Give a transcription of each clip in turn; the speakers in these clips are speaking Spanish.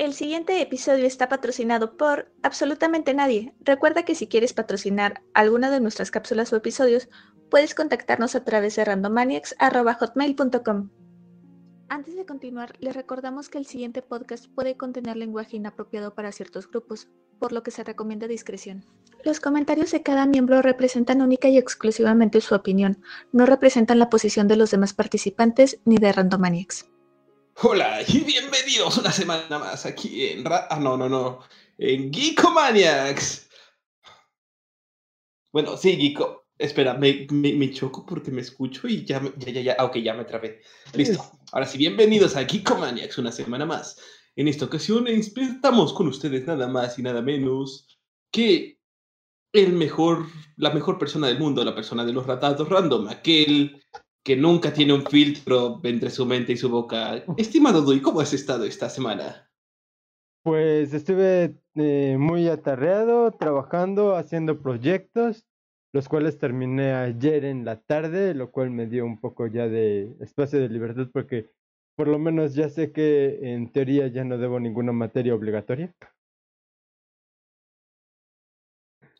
El siguiente episodio está patrocinado por absolutamente nadie. Recuerda que si quieres patrocinar alguna de nuestras cápsulas o episodios, puedes contactarnos a través de randomaniacs.hotmail.com. Antes de continuar, les recordamos que el siguiente podcast puede contener lenguaje inapropiado para ciertos grupos, por lo que se recomienda discreción. Los comentarios de cada miembro representan única y exclusivamente su opinión, no representan la posición de los demás participantes ni de Randomaniacs. Hola y bienvenidos una semana más aquí en Ra ah, no, no, no, en Geekomaniacs. Bueno, sí, Geeko. Espera, me, me, choco porque me escucho y ya, ya, ya, ya, ah, ok, ya me trabé. Listo. Ahora sí, bienvenidos a Geekomaniacs una semana más. En esta ocasión estamos con ustedes nada más y nada menos que el mejor, la mejor persona del mundo, la persona de los ratados random, aquel que nunca tiene un filtro entre su mente y su boca. Estimado Dui, ¿cómo has estado esta semana? Pues estuve eh, muy atarreado, trabajando, haciendo proyectos, los cuales terminé ayer en la tarde, lo cual me dio un poco ya de espacio de libertad porque por lo menos ya sé que en teoría ya no debo ninguna materia obligatoria.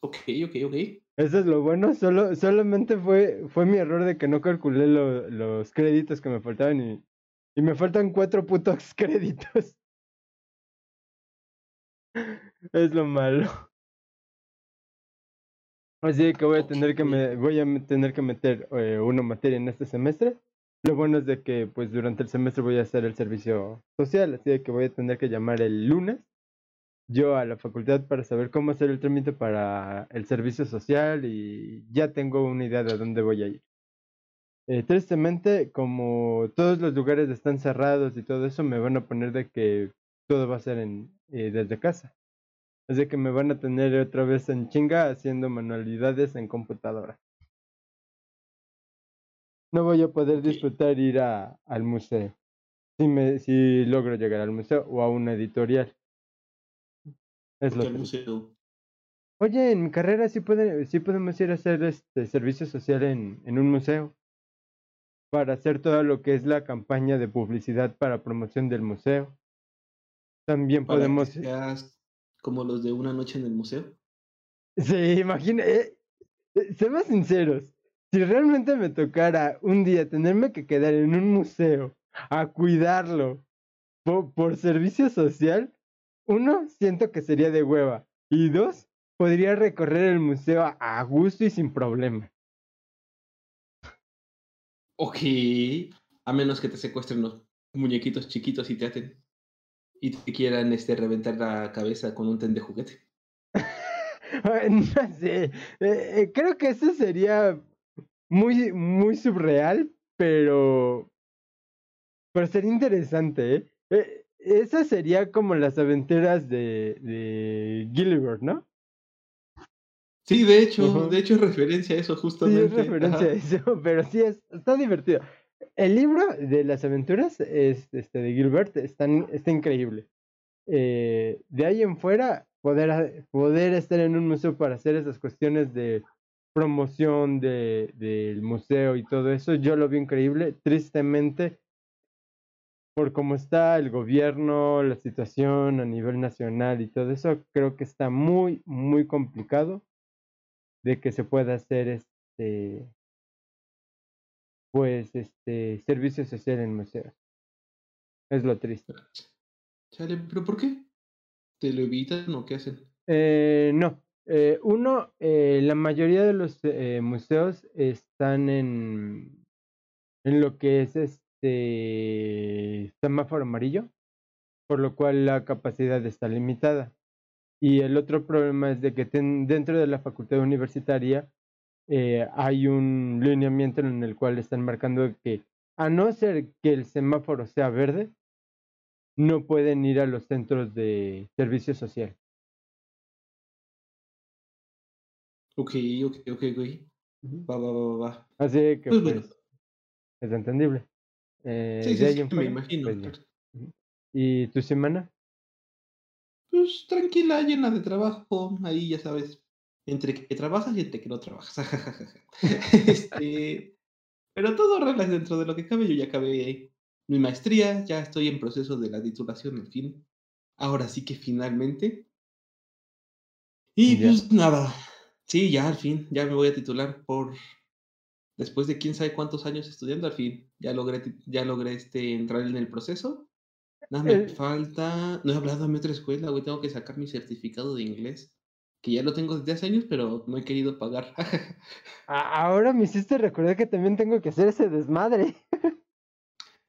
Ok, ok, ok. Eso es lo bueno, solo, solamente fue, fue mi error de que no calculé los créditos que me faltaban y, y me faltan cuatro putos créditos. es lo malo. Así que voy a tener que me, voy a tener que meter eh, una materia en este semestre. Lo bueno es de que pues durante el semestre voy a hacer el servicio social, así que voy a tener que llamar el lunes yo a la facultad para saber cómo hacer el trámite para el servicio social y ya tengo una idea de dónde voy a ir. Eh, tristemente, como todos los lugares están cerrados y todo eso, me van a poner de que todo va a ser en, eh, desde casa. Así que me van a tener otra vez en chinga haciendo manualidades en computadora. No voy a poder disfrutar ir a, al museo. Si, me, si logro llegar al museo o a una editorial. Es lo museo. Oye, en mi carrera sí, puede, sí podemos ir a hacer este servicio social en, en un museo para hacer todo lo que es la campaña de publicidad para promoción del museo. También podemos... como los de una noche en el museo. Sí, imagina, eh, eh, seamos sinceros, si realmente me tocara un día tenerme que quedar en un museo a cuidarlo por servicio social, uno, siento que sería de hueva. Y dos, podría recorrer el museo a gusto y sin problema. Ok, a menos que te secuestren los muñequitos chiquitos y te aten. Y te quieran este, reventar la cabeza con un ten de juguete. no sé, eh, creo que eso sería muy, muy subreal, pero... Pero sería interesante, ¿eh? eh esa sería como las aventuras de, de Gilbert, ¿no? Sí, de hecho, de hecho es referencia a eso justamente. Sí, es referencia a eso, pero sí es, está divertido. El libro de las aventuras es, este, de Gilbert está, está increíble. Eh, de ahí en fuera, poder, poder estar en un museo para hacer esas cuestiones de promoción de, del museo y todo eso, yo lo vi increíble. Tristemente, por cómo está el gobierno, la situación a nivel nacional y todo eso, creo que está muy, muy complicado de que se pueda hacer este, pues, este, servicio social en museos. Es lo triste. Chale, ¿pero por qué? ¿Te lo evitan o qué hacen? Eh, no. Eh, uno, eh, la mayoría de los eh, museos están en, en lo que es este este semáforo amarillo, por lo cual la capacidad está limitada. Y el otro problema es de que dentro de la facultad universitaria eh, hay un lineamiento en el cual están marcando que a no ser que el semáforo sea verde, no pueden ir a los centros de servicio social. Ok, ok, ok, ok. Va, va, va, va. Así que pues, pues es entendible. Eh, sí, sí, me imagino. Pues, ¿Y tu semana? Pues tranquila, llena de trabajo, ahí ya sabes, entre que trabajas y entre que no trabajas. este, pero todo relax dentro de lo que cabe. Yo ya acabé mi maestría, ya estoy en proceso de la titulación, en fin. Ahora sí que finalmente. Y Ya. pues nada. Sí, ya al fin, ya me voy a titular por. Después de quién sabe cuántos años estudiando, al fin, ya logré, ya logré este, entrar en el proceso. Nada me Eh. falta. No he hablado a mi otra escuela, güey. Tengo que sacar mi certificado de inglés. Que ya lo tengo desde hace años, pero no he querido pagar. Ahora me hiciste recordar que también tengo que hacer ese desmadre.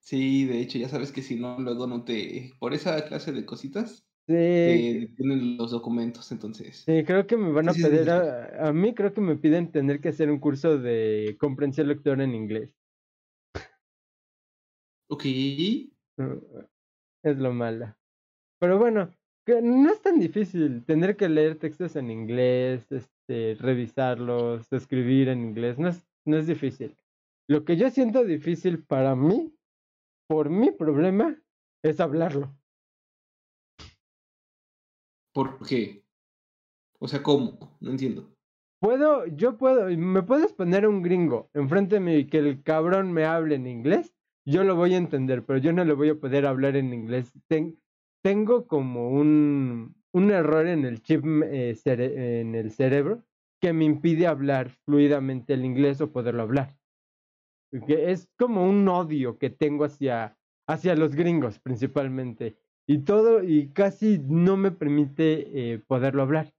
Sí, de hecho, ya sabes que si no, luego no te. Por esa clase de cositas, Sí, tienen los documentos, entonces. sí, creo que me van a Sí, sí, sí, pedir, sí. a, a mí creo que me piden tener que hacer un curso de comprensión lectora en inglés. Ok. Es lo malo. Pero bueno, que no es tan difícil tener que leer textos en inglés, este, revisarlos, escribir en inglés, no es, no es difícil. Lo que yo siento difícil para mí, por mi problema, es hablarlo. ¿Por qué? O sea, ¿cómo? No entiendo. Puedo, yo puedo, me puedes poner un gringo enfrente de mí y que el cabrón me hable en inglés, yo lo voy a entender, pero yo no le voy a poder hablar en inglés. Ten- tengo como un, un error en el chip eh, en el cerebro que me impide hablar fluidamente el inglés o poderlo hablar. Que es como un odio que tengo hacia, hacia los gringos principalmente. Y todo, y casi no me permite eh, poderlo hablar.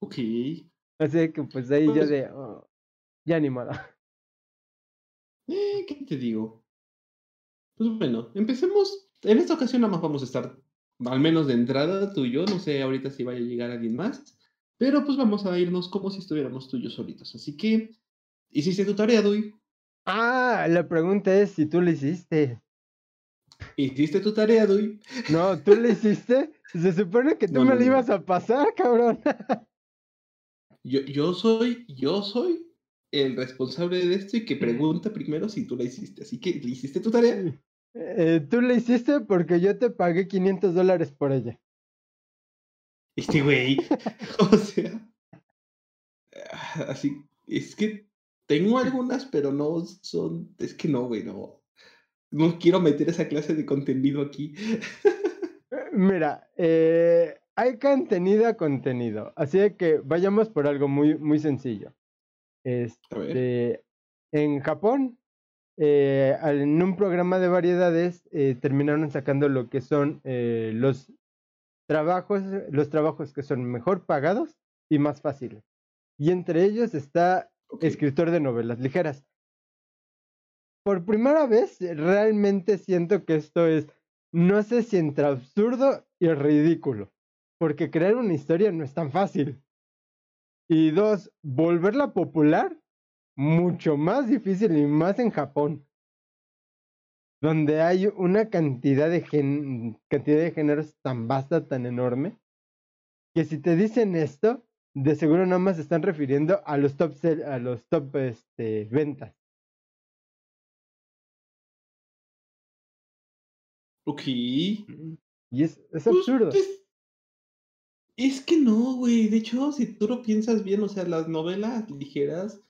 Ok. Así que pues ahí yo Pues- de, "Oh, ya ni modo. Eh, ¿qué te digo? Pues bueno, empecemos. En esta ocasión nada más vamos a estar, al menos de entrada, tú y yo. No sé ahorita si vaya a llegar alguien más. Pero pues vamos a irnos como si estuviéramos tú y yo solitos. Así que, ¿hiciste tu tarea, Dui? Ah, la pregunta es si tú lo hiciste. ¿Hiciste tu tarea, Dui? No, tú lo hiciste. Se supone que tú No, me no, lo no. ibas a pasar, cabrón. Yo, yo soy, yo soy el responsable de esto y que pregunta primero si tú la hiciste. Así que, ¿hiciste tu tarea? Eh, tú lo hiciste porque yo te pagué 500 dólares por ella. Este güey. O sea. ah, Así. Es que tengo algunas, pero no son. Es que no, güey, no. No quiero meter esa clase de contenido aquí. Eh, Mira, eh, hay contenido a contenido. Así que vayamos por algo muy, muy sencillo. Este, en Japón, eh, en un programa de variedades, eh, terminaron sacando lo que son eh, los trabajos, los trabajos que son mejor pagados y más fáciles. Y entre ellos está escritor de novelas ligeras. Por primera vez, realmente siento que esto es, no sé si entre absurdo y ridículo, porque crear una historia no es tan fácil. Y dos, volverla popular, mucho más difícil y más en Japón, donde hay una cantidad de, cantidad de géneros tan vasta, tan enorme, que si te dicen esto, de seguro nada más se están refiriendo a los top, sell- a los top este, ventas. Ok. Y es, es Pues, absurdo. pues, es que no, güey. De hecho, si tú lo piensas bien, o sea, las novelas ligeras,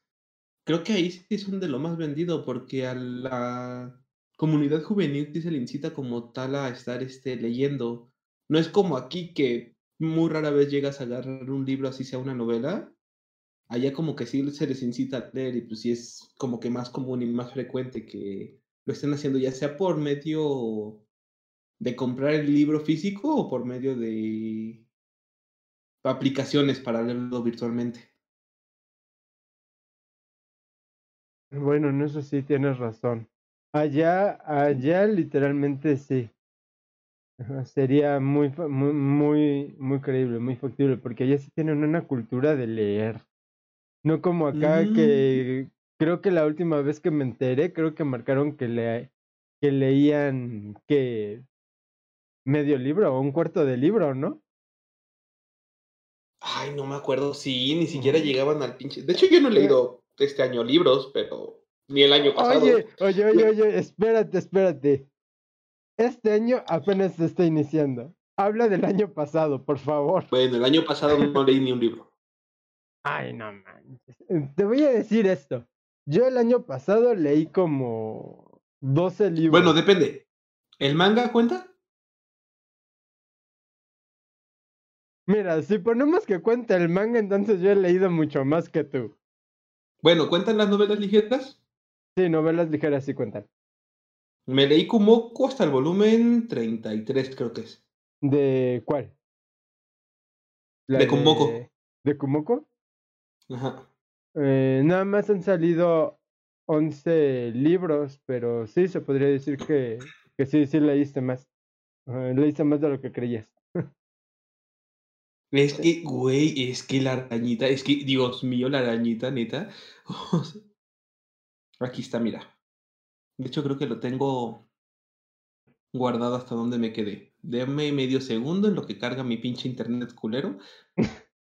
creo que ahí sí son de lo más vendido, porque a la comunidad juvenil sí se le incita como tal a estar este, leyendo. No es como aquí que muy rara vez llegas a agarrar un libro así sea una novela. Allá como que sí se les incita a leer y pues sí es como que más común y más frecuente que lo estén haciendo ya sea por medio de comprar el libro físico o por medio de aplicaciones para leerlo virtualmente. Bueno, en eso sí tienes razón. Allá, allá literalmente sí. Ajá, Sería muy, fa- muy, muy, muy creíble, muy factible, porque allá sí tienen una cultura de leer. No como acá Mm. que creo que la última vez que me enteré, creo que marcaron que, le, que leían que medio libro o un cuarto de libro, ¿no? Ay, no me acuerdo. Sí, ni siquiera Ujú. llegaban al pinche. De hecho, yo no he Eh. leído este año libros, pero ni el año pasado. Oye, oye, oye, oye, espérate, espérate. Este año apenas se está iniciando. Habla del año pasado, por favor. Bueno, el año pasado no leí ni un libro. Ay, no manches. Eh, Te voy a decir esto. Yo el año pasado leí como 12 libros. Bueno, depende. ¿El manga cuenta? Mira, si ponemos que cuenta el manga, entonces yo he leído mucho más que tú. Bueno, ¿cuentan las novelas ligeras? Sí, novelas ligeras sí cuentan. Me leí Kumoko hasta el volumen 33, creo que es. ¿De cuál? La De Kumoko. ¿De Kumoko? Ajá. Eh, nada más han salido 11 libros, pero sí, se podría decir que, que sí, sí leíste más. Leíste más de lo que creías. Es que, güey, es que la arañita, es que, Dios mío, la arañita, neta. Aquí está, mira. De hecho, creo que lo tengo guardado hasta donde me quedé. Deme medio segundo en lo que carga mi pinche internet culero.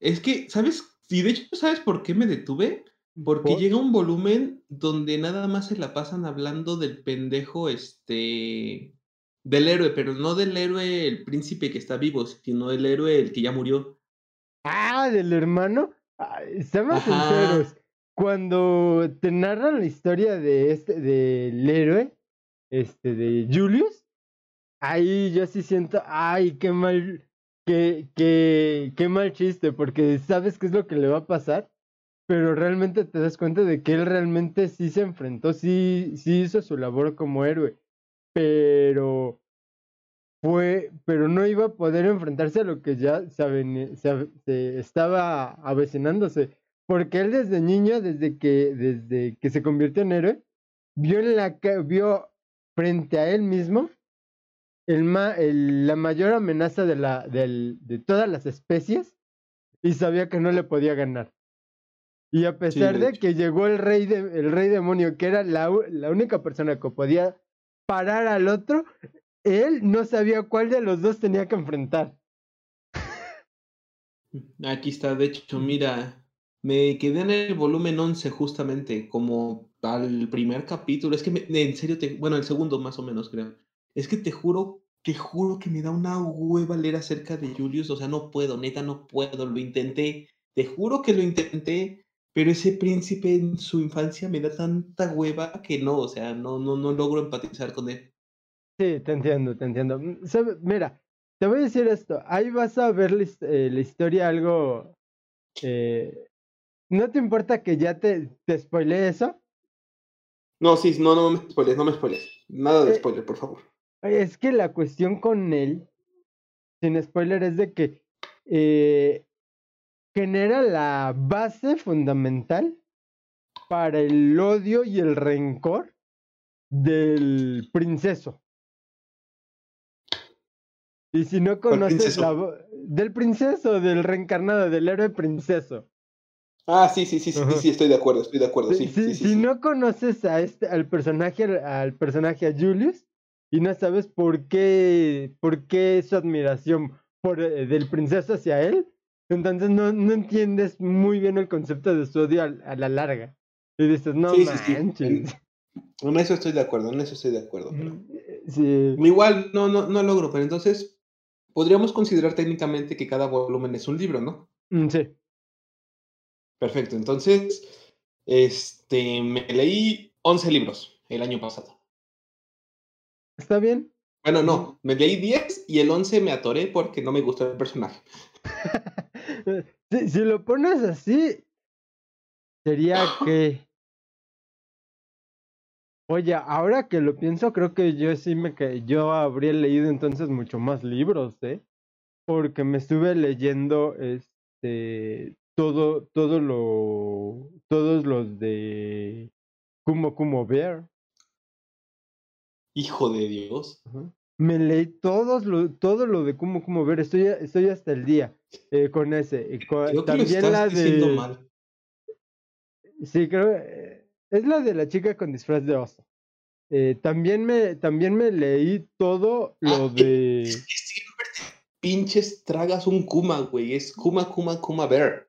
Es que, ¿sabes? Y de hecho, ¿sabes por qué me detuve? Porque ¿Por? llega un volumen donde nada más se la pasan hablando del pendejo, este, del héroe, pero no del héroe, el príncipe que está vivo, sino del héroe, el que ya murió. Ah, del hermano. Ay, seamos Ajá. sinceros. Cuando te narran la historia de este, del héroe, este, de Julius, ahí yo sí siento, ay, qué mal, qué, qué, qué mal chiste, porque sabes qué es lo que le va a pasar, pero realmente te das cuenta de que él realmente sí se enfrentó, sí, sí hizo su labor como héroe, pero fue, pero no iba a poder enfrentarse a lo que ya se, se estaba avecinándose. Porque él desde niño, desde que, desde que se convirtió en héroe, vio, en la, ca- vio frente a él mismo el ma- el- la mayor amenaza de, la, del, de todas las especies y sabía que no le podía ganar. Y a pesar de que llegó el rey, de, el rey demonio, que era la, la única persona que podía parar al otro, él no sabía cuál de los dos tenía que enfrentar. Aquí está, de hecho, mira, me quedé en el volumen 11 justamente, como al primer capítulo. Es que en serio, te, bueno, el segundo más o menos, creo. Es que te juro, te juro que me da una hueva leer acerca de Julius. O sea, no puedo, neta, no puedo. Lo intenté, te juro que lo intenté, pero ese príncipe en su infancia me da tanta hueva que no, o sea, no, no, no logro empatizar con él. Sí, te entiendo, te entiendo. Mm, Mira, te voy a decir esto. Ahí vas a ver la, eh, historia algo... eh, ¿No te importa que ya te, te eso? No, sí, no, no me spoiles, no me spoiles. Nada de Eh, spoiler, por favor. Es que la cuestión con él, sin spoiler, es de que eh, genera la base fundamental para el odio y el rencor del princeso. Y si no ¿Cuál conoces la vo- del princeso, del reencarnado, del héroe princeso. Ah, sí, sí, sí, sí, sí, estoy de acuerdo, estoy de acuerdo, sí, si- sí, sí, si no conoces a este, al personaje, al personaje a Julius, y no sabes por qué, por qué su admiración por, eh, del princeso hacia él, entonces no, no entiendes muy bien el concepto de su odio a, la larga. Y dices, no Sí, sí, sí. manches. En, eso estoy de acuerdo, en eso estoy de acuerdo. pero- Ujú, eh, Sí. Igual, no, no, no logro, pero entonces podríamos considerar técnicamente que cada volumen es un libro, ¿no? Mm, sí. Perfecto, entonces, este, me leí 11 libros el año pasado. ¿Está bien? Bueno, no, me leí 10 y el 11 me atoré porque no me gustó el personaje. si, si lo pones así, sería que. Oye, ahora que lo pienso, creo que yo sí me ca- yo habría leído entonces mucho más libros, ¿eh? Porque me estuve leyendo este todo, todo lo, todos los de Kumo Kumo Bear. Hijo de Dios. Ajá. Me leí todos lo, todo lo de Kumo Kumo Bear. Estoy, estoy hasta el día eh, con ese. Creo que lo también la diciendo de. mal. Sí, creo. eh, Es la de la chica con disfraz de oso. Eh, también me, también me leí todo lo Ah, de. Es que siempre te pinches tragas un Kuma, güey. Es Kuma, Kuma, Kuma Bear.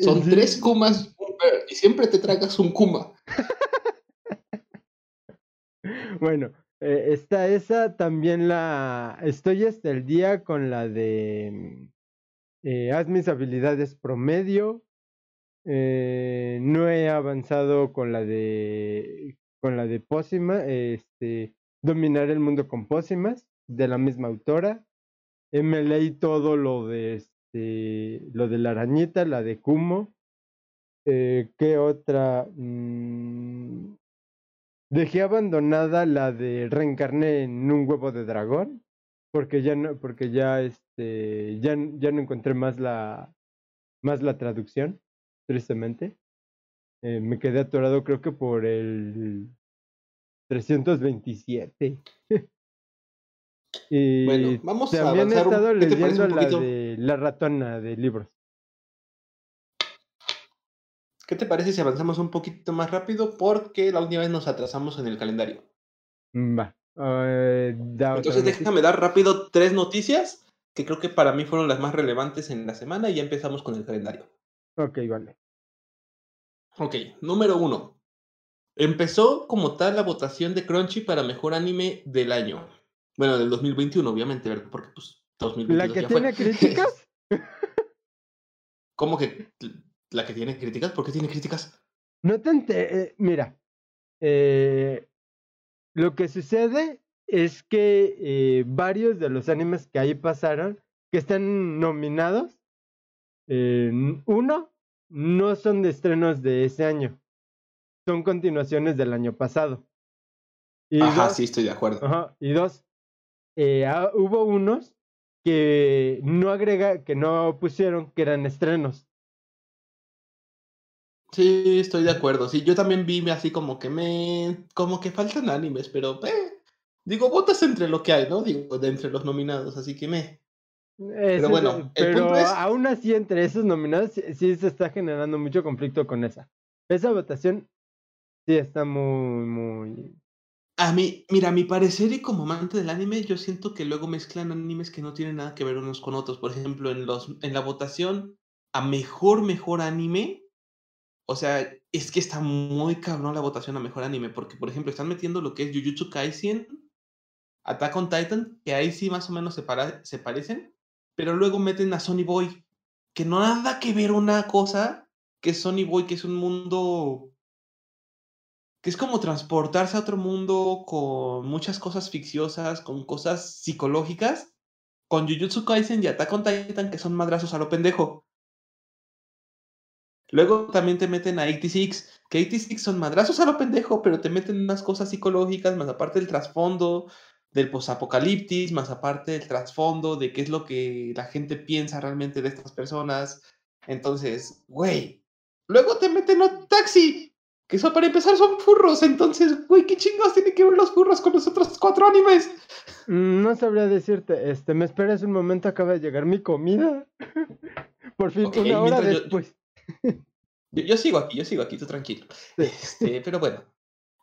Son Sí, tres Kumas y siempre te tragas un Kuma. Bueno, eh, está esa, también la. Estoy hasta el día con la de. eh, haz mis habilidades promedio. Eh, no he avanzado con la de con la de Pósima, este, Dominar el mundo con Pósimas, de la misma autora. Me leí todo lo de este, lo de la arañita, la de Kumo. Eh, ¿Qué otra? Mm, dejé abandonada la de reencarné en un huevo de dragón, porque ya no, porque ya este, ya, ya no encontré más la, más la traducción tristemente. Eh, me quedé atorado creo que por el 327. y bueno, vamos también a he estado ¿Qué te parece leyendo un la de La ratona de libros. ¿Qué te parece si avanzamos un poquito más rápido? Porque la última vez nos atrasamos en el calendario. Mm, Va. eh, Entonces déjame dar rápido tres noticias que creo que para mí fueron las más relevantes en la semana y ya empezamos con el calendario. Ok, vale. Ok, número uno. Empezó como tal la votación de Crunchy para mejor anime del año. Bueno, del 2021, obviamente, ¿verdad? Porque pues 2022 ¿La que ya fue. tiene críticas? ¿Cómo que la que tiene críticas? ¿Por qué tiene críticas? No te eh, mira, eh, lo que sucede es que eh, varios de los animes que ahí pasaron, que están nominados, uno, no son de estrenos de ese año, son continuaciones del año pasado. Y Ajá, dos, sí, estoy de acuerdo. Ajá, y dos, eh, ah, hubo unos que no agrega, que no pusieron que eran estrenos. Sí, estoy de acuerdo. Sí, yo también vi así como que me. como que faltan animes, pero eh, digo, votas entre lo que hay, ¿no? Digo, de entre los nominados, así que me. Es- bueno, el pero punto es- aún así entre esos nominados sí, sí se está generando mucho conflicto con esa. Esa votación sí está muy, muy... A mí, mira, a mi parecer y como amante del anime, yo siento que luego mezclan animes que no tienen nada que ver unos con otros. Por ejemplo, en los, en la votación a mejor, mejor anime. O sea, es que está muy cabrón la votación a mejor anime. Porque, por ejemplo, están metiendo lo que es Jujutsu Kaisen, Attack on Titan, que ahí sí más o menos se, para- se parecen. Pero luego meten a Sony Boy, que no nada que ver una cosa, que Sony Boy, que es un mundo que es como transportarse a otro mundo con muchas cosas ficciosas, con cosas psicológicas, con Jujutsu Kaisen y Attack on Titan, que son madrazos a lo pendejo. Luego también te meten a 86, que 86 son madrazos a lo pendejo, pero te meten unas cosas psicológicas, más aparte del trasfondo del posapocalipsis, más aparte del trasfondo de qué es lo que la gente piensa realmente de estas personas. Entonces, güey. Luego te meten a Taxi, que eso para empezar son furros. Entonces, güey, ¿qué chingados tienen que ver los furros con los otros cuatro animes? Mm, No sabría decirte, este, me esperas un momento, acaba de llegar mi comida. Por fin, una hora yo- después. Yo, yo sigo aquí, yo sigo aquí, tú tranquilo. Este, pero bueno,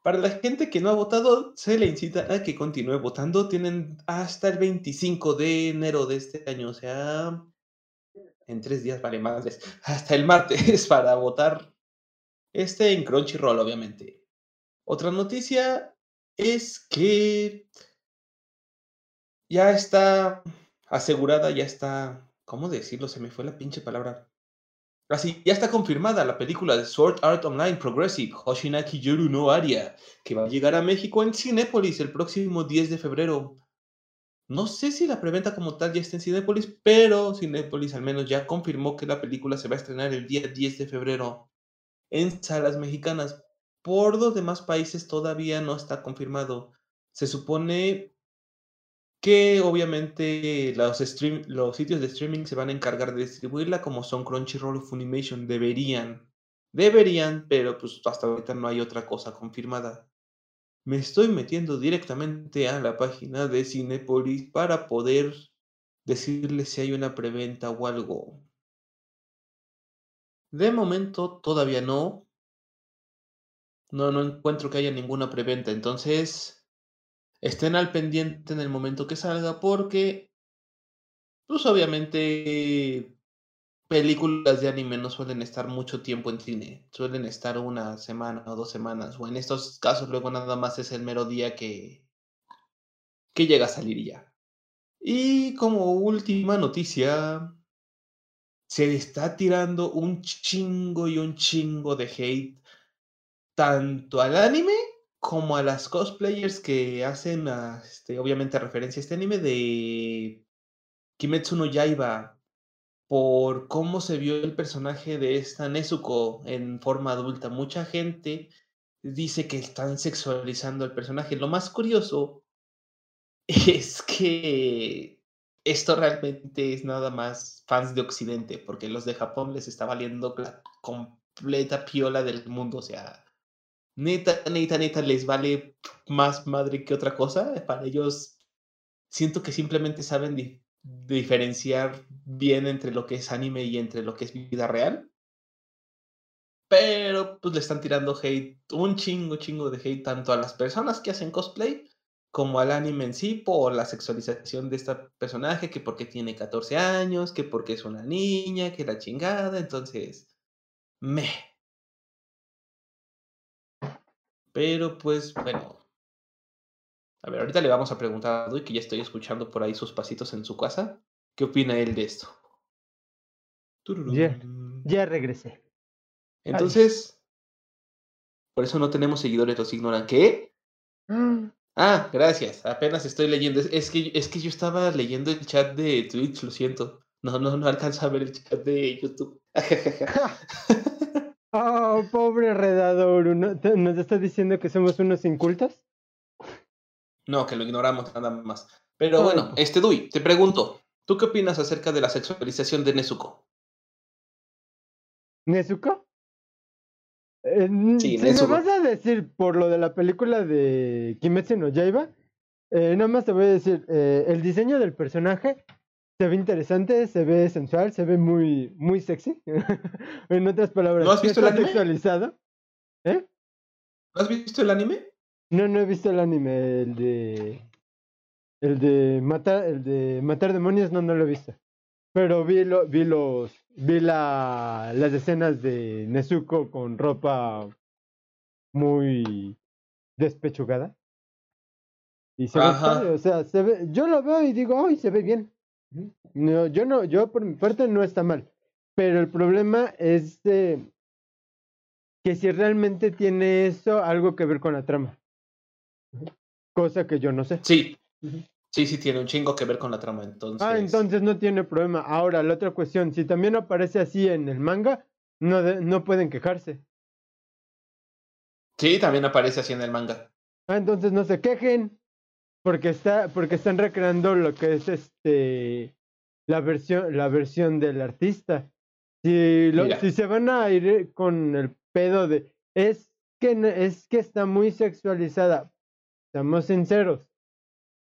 para la gente que no ha votado, se le incita a que continúe votando. Tienen hasta el 25 de enero de este año, o sea, en tres días, vale madres, hasta el martes para votar. Este en Crunchyroll, obviamente. Otra noticia es que ya está asegurada, ya está, ¿cómo decirlo? Se me fue la pinche palabra. Así, ya está confirmada la película de Sword Art Online Progressive, Hoshinaki Yoru no Aria, que va a llegar a México en Cinépolis el próximo 10 de febrero. No sé si la preventa como tal ya está en Cinépolis, pero Cinépolis al menos ya confirmó que la película se va a estrenar el día 10 de febrero en salas mexicanas. Por los demás países todavía no está confirmado. Se supone que obviamente los, sitios de streaming se van a encargar de distribuirla como son Crunchyroll o Funimation. Deberían. Deberían, pero pues hasta ahorita no hay otra cosa confirmada. Me estoy metiendo directamente a la página de Cinepolis para poder decirles si hay una preventa o algo. De momento todavía no. No, no encuentro que haya ninguna preventa. Entonces, estén al pendiente en el momento que salga porque, pues obviamente, películas de anime no suelen estar mucho tiempo en cine. Suelen estar una semana o dos semanas. O en estos casos luego nada más es el mero día que, que llega a salir ya. Y como última noticia, se le está tirando un chingo y un chingo de hate tanto al anime como a las cosplayers que hacen, este, obviamente, referencia a este anime de Kimetsu no Yaiba por cómo se vio el personaje de esta Nezuko en forma adulta. Mucha gente dice que están sexualizando al personaje. Lo más curioso es que esto realmente es nada más fans de Occidente, porque los de Japón les está valiendo la completa piola del mundo. O sea, neta, neta, neta, les vale más madre que otra cosa. Para ellos, siento que simplemente saben diferenciar bien entre lo que es anime y entre lo que es vida real. Pero pues le están tirando hate, un chingo, chingo de hate, tanto a las personas que hacen cosplay como al anime en sí por la sexualización de este personaje, que porque tiene 14 años, que porque es una niña, que la chingada, entonces, me. Pero pues bueno. A ver, ahorita le vamos a preguntar a Dui, que ya estoy escuchando por ahí sus pasitos en su casa. ¿Qué opina él de esto? Ya, ya regresé. Entonces, por eso no tenemos seguidores, los ignoran. ¿Qué? Mm. Ah, gracias. Apenas estoy leyendo. Es que, es que yo estaba leyendo el chat de Twitch, lo siento. No, no, no alcanza a ver el chat de YouTube. oh, pobre redador. ¿Nos está diciendo que somos unos incultos? No, que lo ignoramos nada más. Pero bueno, este Dui, te pregunto, ¿tú qué opinas acerca de la sexualización de Nezuko? ¿Nezuko? Eh, si me vas a decir por lo de la película de Kimetsu no Yaiba, eh, nada más te voy a decir, eh, el diseño del personaje se ve interesante, se ve sensual, se ve muy, muy sexy. en otras palabras, ¿no has visto el anime? sexualizado. ¿Eh? ¿Has visto el anime? No, no he visto el anime, el de el de matar el de matar demonios no no lo he visto. Pero vi, lo, vi los vi la, las escenas de Nezuko con ropa muy despechugada. Y se ve, o sea, se ve, yo lo veo y digo, ay, se ve bien. No, yo no, yo por mi parte no está mal. Pero el problema es que si realmente tiene eso algo que ver con la trama. Cosa que yo no sé. Sí. Sí, sí, tiene un chingo que ver con la trama, ah, entonces. Ah, entonces no tiene problema. Ahora, la otra cuestión, si también aparece así en el manga, no, no pueden quejarse. Sí, también aparece así en el manga. Ah, entonces no se quejen, porque está, porque están recreando lo que es este la versión, la versión del artista. Si, si se van a ir con el pedo de es que es que está muy sexualizada, estamos sinceros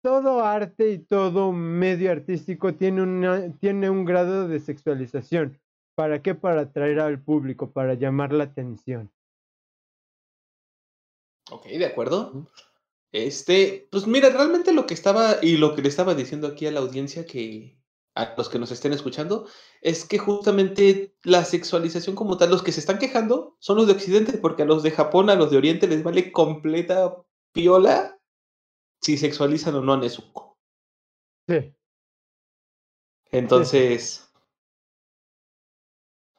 todo arte y todo medio artístico tiene, una, tiene un grado de sexualización. ¿Para qué? Para atraer al público, para llamar la atención. Ok, de acuerdo. Este, pues mira, realmente lo que estaba y lo que le estaba diciendo aquí a la audiencia que a los que nos estén escuchando es que justamente la sexualización como tal, los que se están quejando son los de Occidente, porque a los de Japón, a los de Oriente les vale completa piola si sexualizan o no a Nezuko. Sí. Entonces,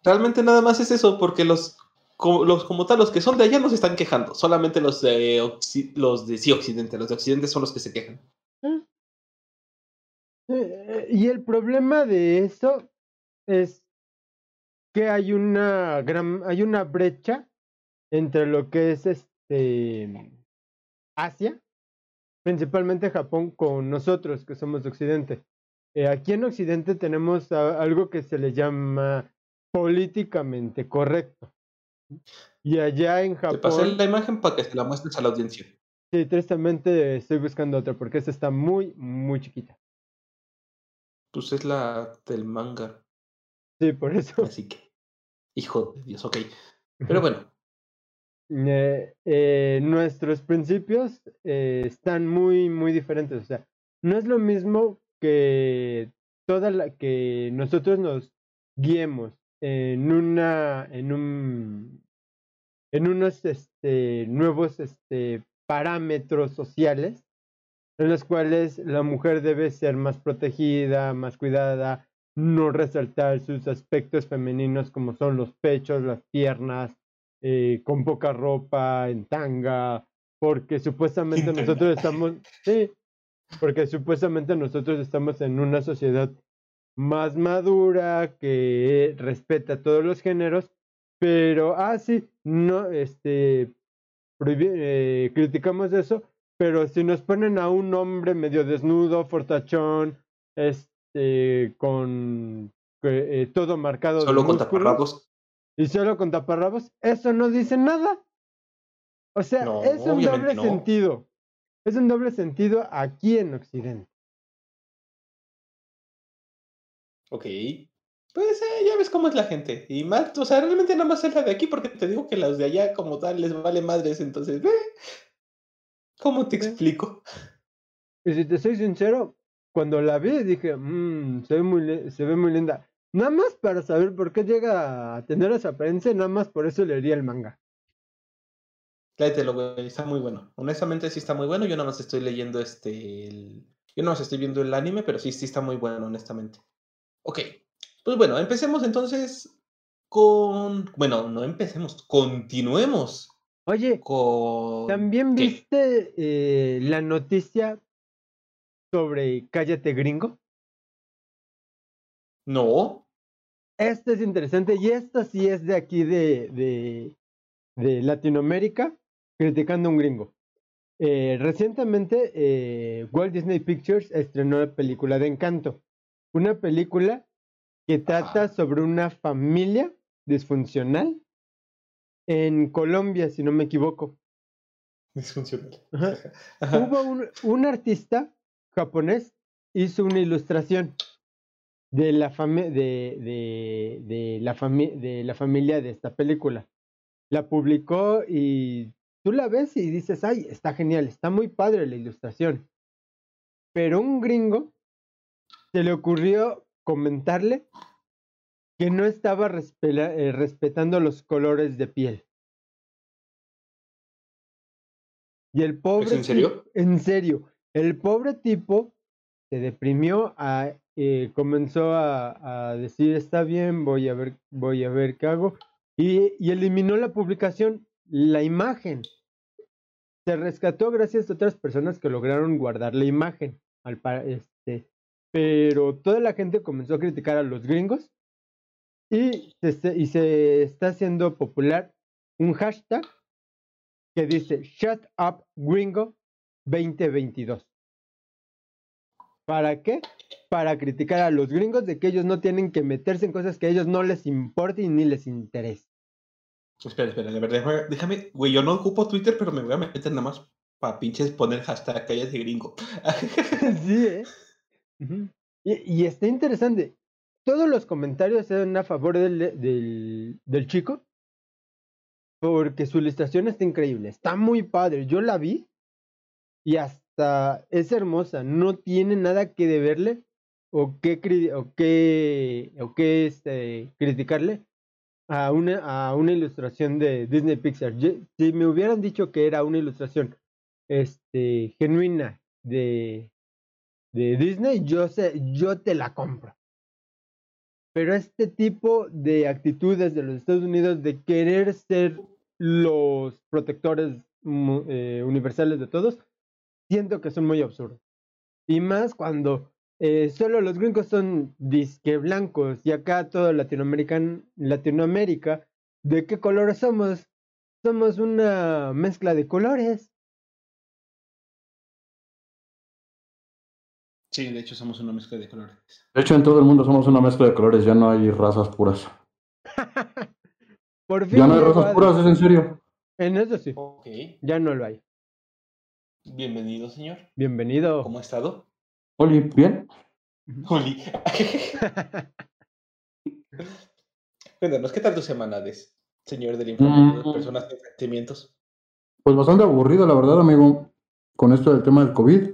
realmente nada más es eso, porque los como, los como tal, los que son de allá no se están quejando, solamente los de los de sí Occidente, los de Occidente son los que se quejan. Mm. Eh, y el problema de eso es que hay una gran, hay una brecha entre lo que es este Asia principalmente Japón con nosotros, que somos de Occidente. Eh, aquí en Occidente tenemos algo que se le llama políticamente correcto. Y allá en Japón... Te pasé la imagen para que se la muestres a la audiencia. Sí, tristemente estoy buscando otra porque esta está muy, muy chiquita. Pues es la del manga. Sí, por eso. Así que, hijo de Dios, ok. Pero bueno, eh, eh, nuestros principios eh, están muy, muy diferentes. O sea, no es lo mismo que toda la que nosotros nos guiemos en una, en un, en unos este, nuevos este, parámetros sociales en los cuales la mujer debe ser más protegida, más cuidada, no resaltar sus aspectos femeninos como son los pechos, las piernas, eh, con poca ropa, en tanga, porque supuestamente nosotros estamos, sí, porque supuestamente nosotros estamos en una sociedad más madura, que respeta todos los géneros, pero, ah, sí, no, este, eh, criticamos eso, pero si nos ponen a un hombre medio desnudo, fortachón, este, con eh, todo marcado. Solo con taparrabos. Y solo con taparrabos, eso no dice nada. O sea, es un doble sentido. Es un doble sentido aquí en Occidente. Ok. Pues eh, ya ves cómo es la gente. Y más, o sea, realmente nada más es la de aquí, porque te digo que los de allá como tal les vale madres, entonces, eh, ¿cómo te explico? Y si te soy sincero, cuando la vi dije, mmm, se, ve muy, se ve muy linda. Nada más para saber por qué llega a tener esa apariencia, nada más por eso leería el manga. Léetelo, güey, está muy bueno. Honestamente sí está muy bueno. Yo no más estoy leyendo este. Yo no más estoy viendo el anime, pero sí, sí está muy bueno, honestamente. Ok. Pues bueno, empecemos entonces con. Bueno, no empecemos, continuemos. Oye, con... ¿también viste eh, la noticia sobre Cállate Gringo? No. Esto es interesante y esto sí es de aquí de, de, de Latinoamérica criticando a un gringo. Eh, recientemente, eh, Walt Disney Pictures estrenó la película de Encanto, una película que trata sobre una familia disfuncional en Colombia, si no me equivoco. Disfuncional. Hubo un, un, artista japonés, hizo una ilustración de la, de, de, de, la de la familia de esta película. La publicó y tú la ves y dices, ay, está genial, está muy padre la ilustración. Pero un gringo se le ocurrió comentarle que no estaba eh, respetando los colores de piel. Y el pobre... en serio? en serio. El pobre tipo se deprimió, a, eh, comenzó a, decir, está bien, voy a ver, voy a ver qué hago. Y, y eliminó la publicación, la imagen se rescató gracias a otras personas que lograron guardar la imagen. Al este, pero toda la gente comenzó a criticar a los gringos y se, y se está haciendo popular un hashtag que dice Shut Up Gringo 2022. ¿Para qué? Para criticar a los gringos de que ellos no tienen que meterse en cosas que a ellos no les importen ni les interesen. Espera, espera, de verdad, déjame, güey, yo no ocupo Twitter, pero me voy a meter nada más para pinches poner hashtag calles de gringo. sí, ¿eh? y, y, está interesante. Todos los comentarios eran a favor del, del, del chico, porque su ilustración está increíble, está muy padre. Yo la vi y hasta es hermosa, no tiene nada que deberle o que, este, criticarle a una, ilustración de Disney Pixar. si me hubieran dicho que era una ilustración este, genuina de, Disney, yo te la compro. Pero este tipo de actitudes de los Estados Unidos de querer ser los protectores eh, universales de todos, siento que son muy absurdos. Y más cuando eh, solo los gringos son disque blancos y acá todo Latinoamérica, Latinoamérica, ¿de qué colores somos? Somos una mezcla de colores. Sí, de hecho somos una mezcla de colores. De hecho, en todo el mundo somos una mezcla de colores, ya no hay razas puras. Por fin ya no hay razas puras, es en serio. En eso sí. Ya no lo hay. Bienvenido, señor. Bienvenido. ¿Cómo ha estado? Oli, ¿bien? Oli. Cuéntanos, ¿qué tal tu semana, Des, señor del informe de mm. personas de sentimientos? Pues bastante aburrido, la verdad, amigo, con esto del tema del COVID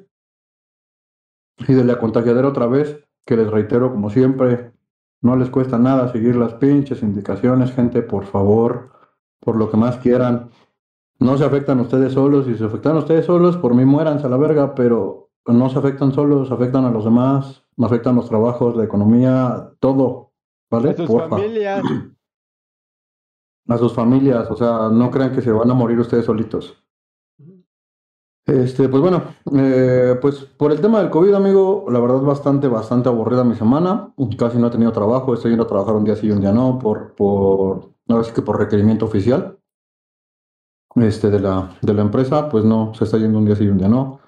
y de la contagiadera otra vez, que les reitero, como siempre, no les cuesta nada seguir las pinches indicaciones, gente, por favor, por lo que más quieran. No se afectan ustedes solos, si se afectan ustedes solos, por mí muéranse a la verga, pero no se afectan solos, afectan a los demás. afectan los trabajos, la economía, todo, ¿vale? A sus Porfa. familias. A sus familias, o sea, no crean que se van a morir ustedes solitos. Este, pues bueno, eh, pues por el tema del COVID, amigo, la verdad bastante, bastante aburrida mi semana. Casi no he tenido trabajo, estoy yendo a trabajar un día sí y un día no, por, por, ahora sí que por requerimiento oficial. Este, de la, de la empresa, pues no, se está yendo un día sí y un día no.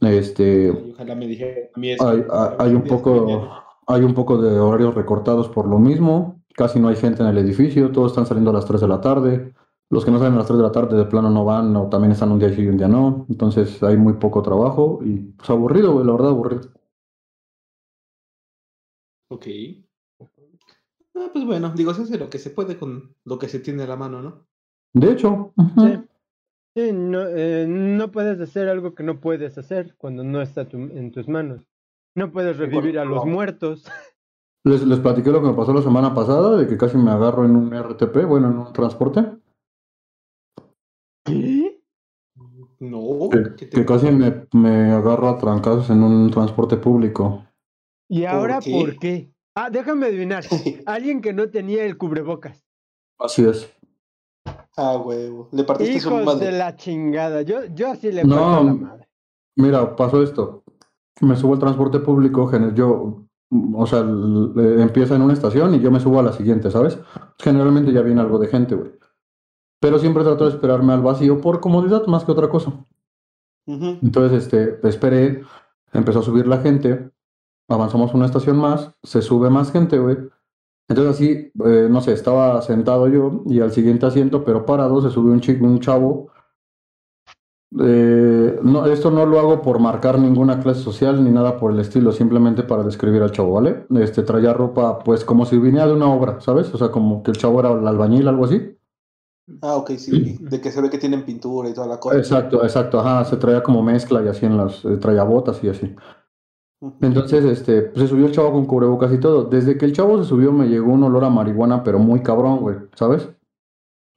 Este, Ojalá me mí eso. hay, hay- hay un poco, hay un poco de horarios recortados por lo mismo. Casi no hay gente en el edificio, todos están saliendo a las 3 de la tarde. Los que no salen a las 3 de la tarde de plano no van, o también están un día sí y un día no. Entonces hay muy poco trabajo y pues aburrido, güey, la verdad aburrido. Ok. Ah, pues bueno, digo, se hace lo que se puede con lo que se tiene a la mano, ¿no? De hecho, Sí. Sí, no, eh, no puedes hacer algo que no puedes hacer cuando no está tu- en tus manos. No puedes revivir a los muertos. les, les platiqué lo que me pasó la semana pasada, de que casi me agarro en un RTP, bueno, en un transporte. ¿Qué? No, Que, ¿qué te que casi me, me agarro a trancazos en un transporte público. ¿Y ahora qué? por qué? Ah, déjame adivinar. Alguien que no tenía el cubrebocas. Así es. Ah, huevo. Le partiste su Hijos madre. de la chingada. Yo, yo así le No, parto la madre. Mira, pasó esto. Me subo al transporte público, yo, o sea, empieza en una estación y yo me subo a la siguiente, ¿sabes? Generalmente ya viene algo de gente, güey. Pero siempre trato de esperarme al vacío por comodidad más que otra cosa. Entonces, este, esperé, empezó a subir la gente, avanzamos una estación más, se sube más gente, güey. Entonces así, eh, no sé, estaba sentado yo y al siguiente asiento, pero parado, se sube un chico, un chavo. Eh, no, esto no lo hago por marcar ninguna clase social ni nada por el estilo, simplemente para describir al chavo, ¿vale? Este traía ropa, pues como si viniera de una obra, ¿sabes? O sea, como que el chavo era el albañil, algo así. Ah, ok, sí. De que se ve que tienen pintura y toda la cosa. Exacto, exacto, ajá, se traía como mezcla y así en las, eh, traía botas y así. Entonces, este, pues se subió el chavo con cubrebocas y todo. Desde que el chavo se subió me llegó un olor a marihuana, pero muy cabrón, güey, ¿sabes?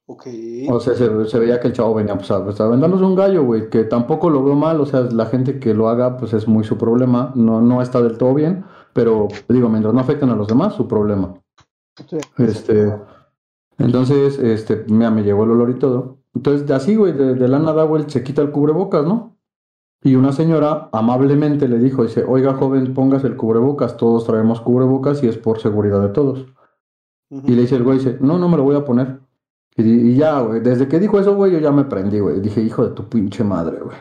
Ok. O sea, se, se veía que el chavo venía, pues, a, pues, a vendernos un gallo, güey, que tampoco lo veo mal, o sea, la gente que lo haga, pues es muy su problema, no, no está del todo bien, pero digo, mientras no afecten a los demás, su problema. Sí. Este, entonces, este, mira, me llegó el olor y todo. Entonces, así, güey, de, de la nada, güey, se quita el cubrebocas, ¿no? Y una señora amablemente le dijo, dice, oiga, joven, póngase el cubrebocas, todos traemos cubrebocas y es por seguridad de todos. Y le dice el güey, dice, no, no me lo voy a poner. Y, y ya, güey, desde que dijo eso, güey, yo ya me prendí, güey. Dije, hijo de tu pinche madre, güey.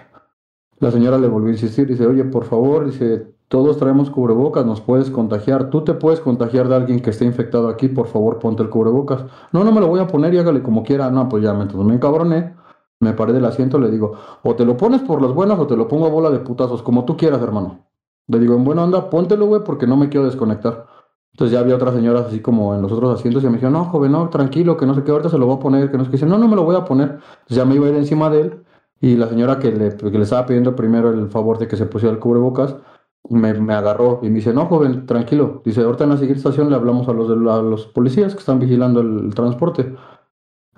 La señora le volvió a insistir, dice, oye, por favor, dice, todos traemos cubrebocas, nos puedes contagiar. Tú te puedes contagiar de alguien que esté infectado aquí, por favor, ponte el cubrebocas. No, no me lo voy a poner y hágale como quiera. No, pues ya, me, entonces me encabroné, me paré del asiento, le digo, o te lo pones por las buenas o te lo pongo a bola de putazos, como tú quieras, hermano. Le digo, en buena onda, póntelo, güey, porque no me quiero desconectar. Entonces ya había otras señoras así como en los otros asientos y me dijeron, no, joven, no, tranquilo, que no sé qué, ahorita se lo voy a poner, que no sé qué. Dice, no, no me lo voy a poner. Entonces ya me iba a ir encima de él y la señora que le, que le estaba pidiendo primero el favor de que se pusiera el cubrebocas, me, me agarró y me dice, no, joven, tranquilo. Dice, ahorita en la siguiente estación le hablamos a los, a los policías que están vigilando el transporte.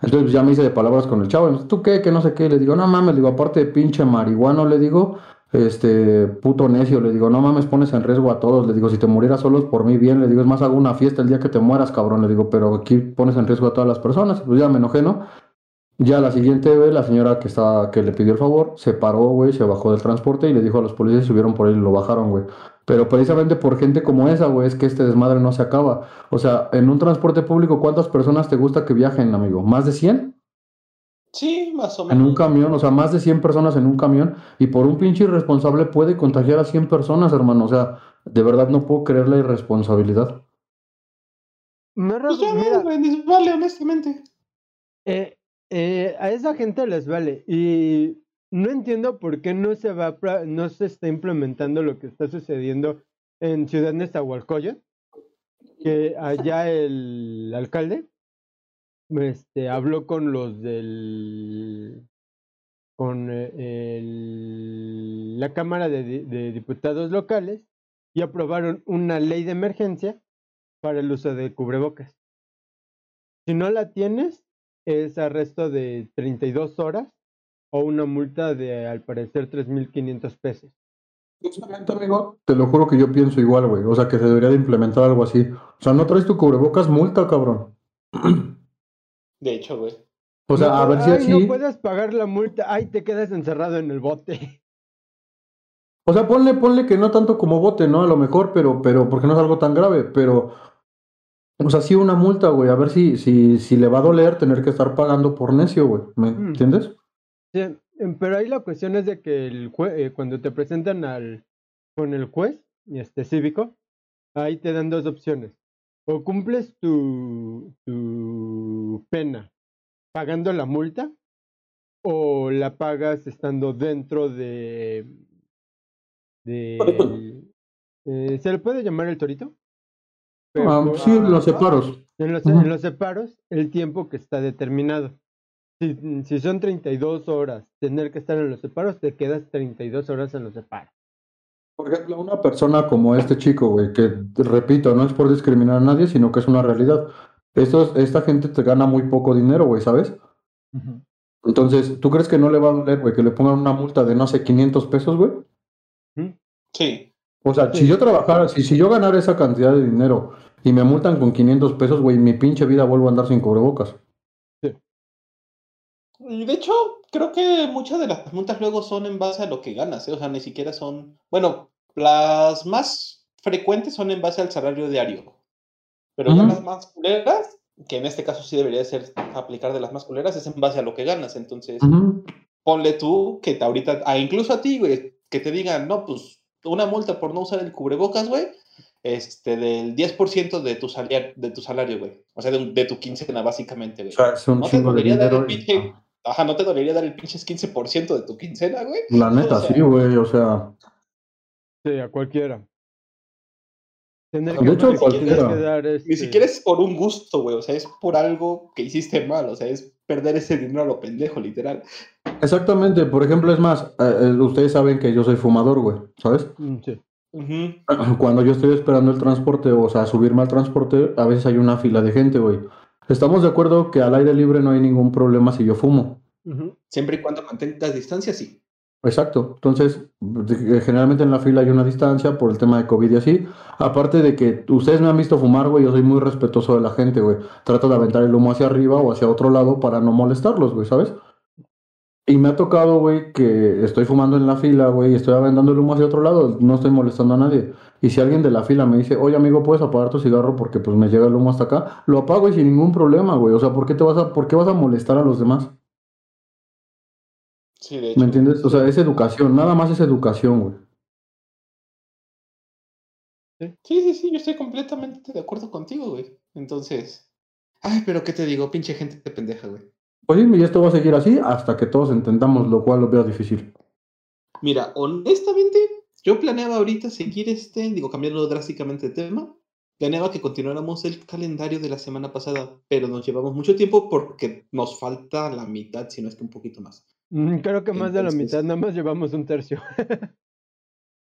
Entonces ya me hice de palabras con el chavo. ¿Tú qué? Que no sé qué. Le digo, no mames, le digo, aparte de pinche marihuano, le digo, este, puto necio, le digo, no mames, pones en riesgo a todos, le digo, si te murieras solos por mí bien, le digo, es más, hago una fiesta el día que te mueras, cabrón, le digo, pero aquí pones en riesgo a todas las personas, pues ya me enojé, ¿no? Ya la siguiente vez, la señora que estaba, que le pidió el favor, se paró, güey, se bajó del transporte y le dijo a los policías subieron por él y lo bajaron, güey. Pero precisamente por gente como esa, güey, es que este desmadre no se acaba. O sea, en un transporte público, ¿cuántas personas te gusta que viajen, amigo? ¿Más de 100? Sí, más o En un menos. camión, o sea, más de 100 personas en un camión y por un pinche irresponsable puede contagiar a 100 personas, hermano. O sea, de verdad no puedo creer la irresponsabilidad. Me Pues ya, mira, güey, les vale, honestamente. eh, eh, a esa gente les vale. Y no entiendo por qué no se va no se está implementando lo que está sucediendo en Ciudad Nezahualcóyotl, que allá el alcalde este, habló con los del con eh, la Cámara de, de Diputados locales y aprobaron una ley de emergencia para el uso de cubrebocas. Si no la tienes, es arresto de 32 horas o una multa de, al parecer, 3.500 pesos. Justamente, amigo, te lo juro que yo pienso igual, güey. O sea, que se debería de implementar algo así. O sea, no traes tu cubrebocas, multa, cabrón. De hecho, güey. O sea, No, a ver si así. no puedes pagar la multa, ay, te quedas encerrado en el bote. O sea, ponle, ponle que no tanto como bote, ¿no? A lo mejor, pero, pero, porque no es algo tan grave, pero. O sea, sí una multa, güey. A ver si, si, si le va a doler tener que estar pagando por necio, güey. ¿Me Mm. entiendes? Sí, em, pero ahí la cuestión es de que el jue- eh, cuando te presentan al con el juez este cívico, ahí te dan dos opciones. O cumples tu, tu pena pagando la multa, o la pagas estando dentro de de eh, ¿se le puede llamar el torito? Pero Ah, sí, los separos. en los, en los separos, el tiempo que está determinado. Si, si son 32 horas, tener que estar en los separos, te quedas 32 horas en los separos. Por ejemplo, una persona como este chico, güey, que repito, no es por discriminar a nadie, sino que es una realidad. Estos, esta gente te gana muy poco dinero, güey, ¿sabes? Entonces, ¿tú crees que no le va a doler, güey, que le pongan una multa de, no sé, 500 pesos, güey? Sí. O sea, Sí. si yo trabajara, si, si yo ganara esa cantidad de dinero y me multan con 500 pesos, güey, mi pinche vida vuelvo a andar sin cubrebocas. De hecho, creo que muchas de las multas luego son en base a lo que ganas, ¿eh? O sea, ni siquiera son. Bueno, las más frecuentes son en base al salario diario. Pero ya Ujú. las más culeras, que en este caso sí debería ser aplicar de las más culeras, es en base a lo que ganas. Entonces, Ujú. ponle tú que te ahorita, ah, incluso a ti, güey, que te digan, no, pues una multa por no usar el cubrebocas, güey, este, del 10% de tu, salario, de tu salario, güey. O sea, de, de tu quincena, básicamente, O güey. sea, es un ¿No te dolería dar el pinche- Ajá, ¿no te dolería dar el pinches 15% de tu quincena, güey? La neta, O sea, sí, güey, o sea. Sí, a cualquiera. Tener De que, hecho, cualquiera. que dar, Ni este, siquiera es por un gusto, güey. O sea, es por algo que hiciste mal. O sea, es perder ese dinero a lo pendejo, literal. Exactamente, por ejemplo, es más, eh, eh, ustedes saben que yo soy fumador, güey, ¿sabes? mm, sí. Cuando yo estoy esperando el transporte, o sea, subirme al transporte, a veces hay una fila de gente, güey. Estamos de acuerdo que al aire libre no hay ningún problema si yo fumo. Siempre y cuando mantengas distancia, sí. Exacto. Entonces, de- generalmente en la fila hay una distancia por el tema de COVID y así. Aparte de que ustedes me han visto fumar, güey, yo soy muy respetuoso de la gente, güey. Trato de aventar el humo hacia arriba o hacia otro lado para no molestarlos, güey, ¿sabes? Y me ha tocado, güey, que estoy fumando en la fila, güey, y estoy aventando el humo hacia otro lado, no estoy molestando a nadie. Y si alguien de la fila me dice, oye, amigo, ¿puedes apagar tu cigarro porque pues me llega el humo hasta acá? Lo apago y sin ningún problema, güey. O sea, ¿por qué te vas a, por qué vas a molestar a los demás? Sí, de hecho. ¿Me entiendes? O sea, es educación, nada más es educación, güey. Sí, sí, sí, yo estoy completamente de acuerdo contigo, güey. Entonces. Ay, pero ¿qué te digo? Pinche gente de pendeja, güey. Pues sí, y esto va a seguir así hasta que todos entendamos, lo cual lo veo difícil. Mira, honestamente, yo planeaba ahorita seguir este, digo, cambiando drásticamente de tema. Planeaba que continuáramos el calendario de la semana pasada, pero nos llevamos mucho tiempo porque nos falta la mitad, si no es que un poquito más. Mm, Creo que más de la Entonces- mitad, nada más llevamos un tercio.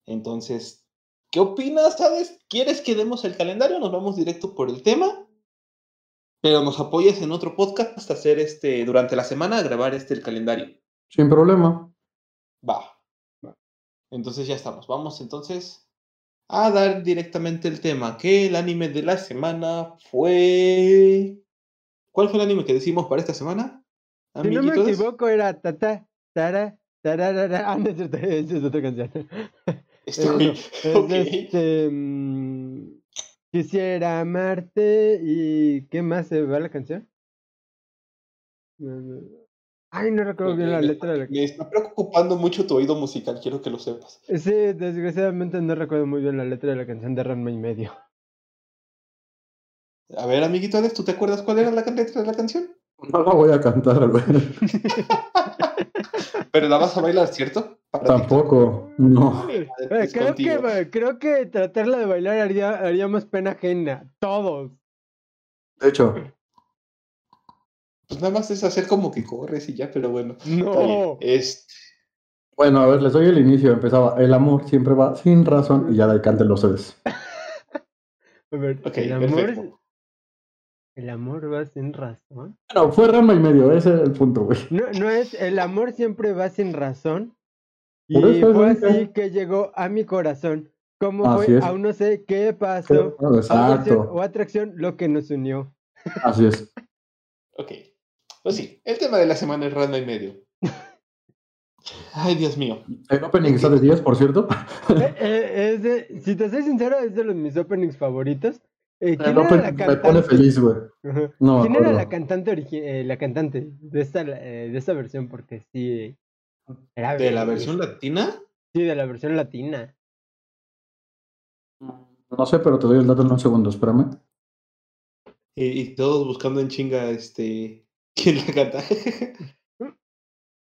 Entonces, ¿qué opinas? ¿Sabes? ¿Quieres que demos el calendario? Nos vamos directo por el tema. Pero nos apoyas en otro podcast hasta hacer este, durante la semana, grabar este el calendario. Sin problema. Va. Entonces ya estamos. Vamos entonces a dar directamente el tema. Que el anime de la semana fue. ¿Cuál fue el anime que decimos para esta semana? Si no me equivoco, era tata, tara, tararara. Ah, no es otra canción. Este, Eh, no, güey, es ok. de este, mm, quisiera amarte y ¿qué más se va la canción? Ay, no recuerdo bien la Me- letra de la Me está preocupando mucho tu oído musical, quiero que lo sepas. Sí, desgraciadamente no recuerdo muy bien la letra de la canción de Ranma y medio. A ver, amiguito Alex, ¿tú te acuerdas cuál era la letra de la canción? No la voy a cantar, güey. Pero la vas a bailar, ¿cierto? Para Tampoco. No. Eh, creo, que, creo que tratarla de bailar haría, haría más pena ajena. Todos. De hecho, Pues nada más es hacer como que corres y ya, pero bueno. No. Este, bueno, a ver, les doy el inicio. Empezaba, el amor siempre va sin razón y ya de canten los tres. A ver, el amor. perfecto. El amor va sin razón. Bueno, fue rama y medio, ese es el punto, güey. No, no es. El amor siempre va sin razón. Y Por eso es fue así que llegó a mi corazón. ¿Cómo Así fue? es. Aún no sé qué pasó. Exacto. Atracción o atracción, lo que nos unió. Así es. Ok. Pues sí, el tema de la semana es randa y medio. Ay, Dios mío. El opening está de 10, por cierto. Eh, eh, es de- si te soy sincero, es de los mis openings favoritos. Eh, ¿Quién El era la me pone cantante? feliz, güey. No, ¿Quién era la cantante eh, la cantante de esta eh, de esta versión? Porque sí era ¿De la versión latina? Sí, de la versión latina. No sé, pero te doy el dato en un segundo, espérame. Y, y todos buscando en chinga, este. ¿Quién la canta?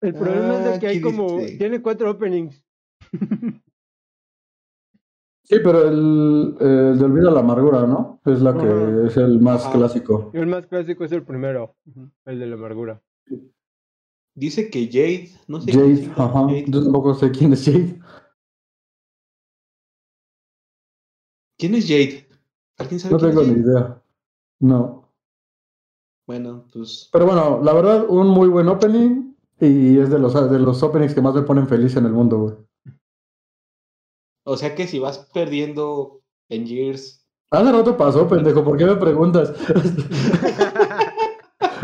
El problema es de Ah, que hay como dice. tiene cuatro openings. Sí, pero el, el de Olvida la Amargura, ¿no? Es la que es el más Ajá. clásico. El más clásico es el primero, el de la amargura. Dice que Jade. No sé quién Jade, ajá. Jade. Yo tampoco sé quién es Jade. ¿Quién es Jade? ¿Alguien sabe No quién tengo es ni Jade? idea. No. Bueno, pues. Pero bueno, la verdad, un muy buen opening. Y es de los, de los openings que más me ponen feliz en el mundo, güey. O sea que si vas perdiendo en Years. Hace rato pasó, pendejo, ¿por qué me preguntas?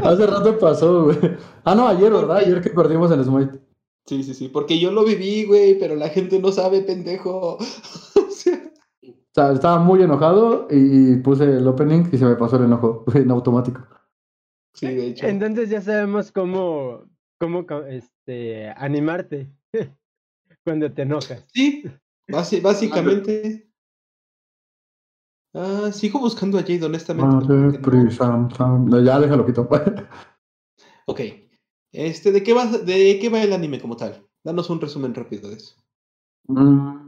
Hace rato pasó, güey. Ah, no, ayer, ¿verdad? Ayer que perdimos en Smite. Sí, sí, sí. Porque yo lo viví, güey, pero la gente no sabe, pendejo. O sea, estaba muy enojado y puse el opening y se me pasó el enojo en automático. Sí, de hecho. Entonces ya sabemos cómo, cómo este, animarte cuando te enojas. Sí, basi- básicamente. Ah, sigo buscando a Jade, honestamente. Mate, porque no- pri, sam, sam. No, Ya déjalo quito. Ok. Este, ¿de qué va, de qué va el anime como tal? Danos un resumen rápido de eso. Mm,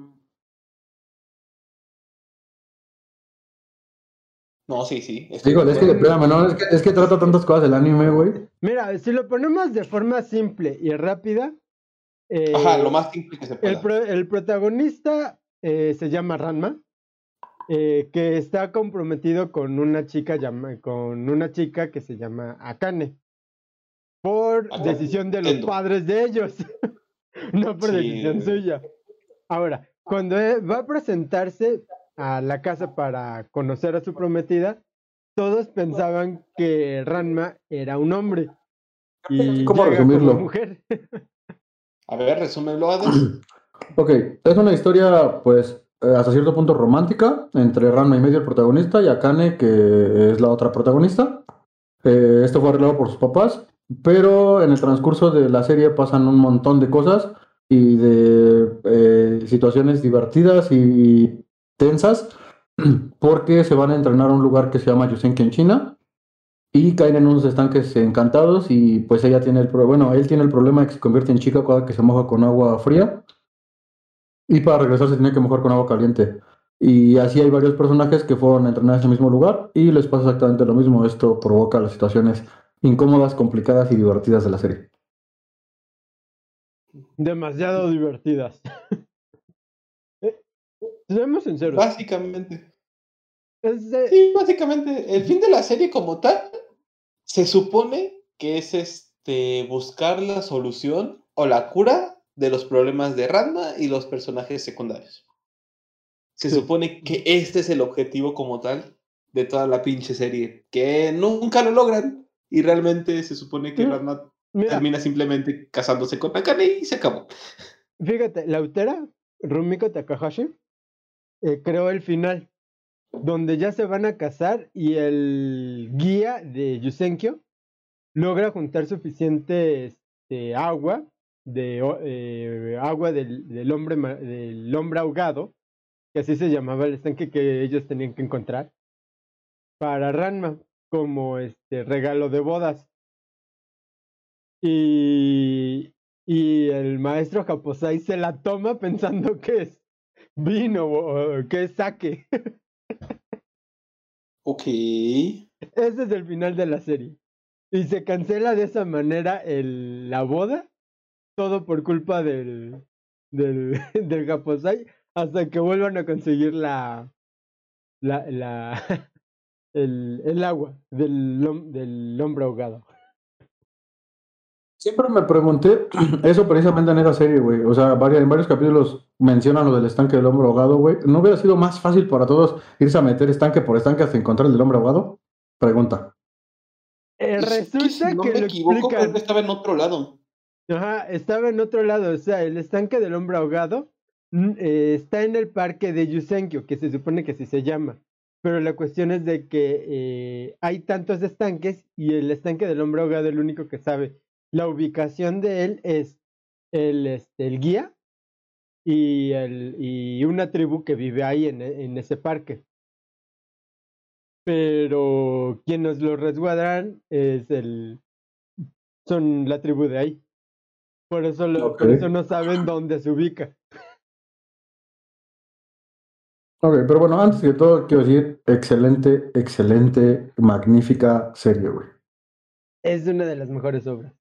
No, sí, sí. Digo, es que, espérame, no, es que, es que trata tantas cosas el anime, güey. Mira, si lo ponemos de forma simple y rápida, eh, Ajá, lo más simple que se pueda. el, pro- el protagonista eh, se llama Ranma, eh, que está comprometido con una chica llama, con una chica que se llama Akane, por Akane, decisión de los entiendo. padres de ellos, no por Sí. decisión suya. Ahora, cuando eh, va a presentarse a la casa para conocer a su prometida, todos pensaban que Ranma era un hombre. Y ¿Cómo llega como resumirlo? mujer. A ver, resúmelo, Adam. Ok, es una historia, pues, eh, hasta cierto punto romántica entre Ranma y medio el protagonista y Akane, que es la otra protagonista. Eh, esto fue arreglado por sus papás, pero en el transcurso de la serie pasan un montón de cosas y de eh, situaciones divertidas y tensas, porque se van a entrenar a un lugar que se llama Yusenki en China y caen en unos estanques encantados y pues ella tiene el pro- bueno, él tiene el problema de que se convierte en chica cada que se moja con agua fría y para regresar se tiene que mojar con agua caliente. Y así hay varios personajes que fueron a entrenar a ese mismo lugar y les pasa exactamente lo mismo. Esto provoca las situaciones incómodas, complicadas y divertidas de la serie. demasiado divertidas. Seamos sinceros. Básicamente. es de- Sí, básicamente. El fin de la serie como tal se supone que es este buscar la solución o la cura de los problemas de Ranma y los personajes secundarios. Se Sí. supone que este es el objetivo como tal de toda la pinche serie, que nunca lo logran y realmente se supone que Mm, Ranma Mira, termina simplemente casándose con Akane y se acabó. fíjate, la autora, Rumiko Takahashi, eh, creó el final, donde ya se van a casar y el guía de Yusenkyo logra juntar suficiente este, agua, de, eh, agua del, del hombre, del hombre ahogado, que así se llamaba el estanque que ellos tenían que encontrar, para Ranma, como este regalo de bodas. Y, y el maestro Japosai se la toma pensando que es vino que sake. Ok. Ese es el final de la serie. Y se cancela de esa manera el, la boda, todo por culpa del, del, del Japosai, hasta que vuelvan a conseguir la, la, la el, el agua del, del hombre ahogado. Siempre me pregunté eso precisamente en esa serie, güey. O sea, varios, en varios capítulos mencionan lo del estanque del hombre ahogado, güey. ¿No hubiera sido más fácil para todos irse a meter estanque por estanque hasta encontrar el del hombre ahogado? Pregunta. Eh, Es resulta si no que me lo equivoco, explican. creo que estaba en otro lado. Ajá, estaba en otro lado, o sea, el estanque del hombre ahogado mm, eh, está en el parque de Yusenkyo, que se supone que así se llama. Pero la cuestión es de que eh, hay tantos estanques y el estanque del hombre ahogado, el único que sabe la ubicación de él es el, este, el guía y, el, y una tribu que vive ahí en, en ese parque. Pero quienes lo resguardan es el, son la tribu de ahí. Por eso, lo- por Ok. eso no saben dónde se ubica. Ok, pero bueno, antes de todo, quiero decir, excelente, excelente, magnífica serie, güey. Es una de las mejores obras.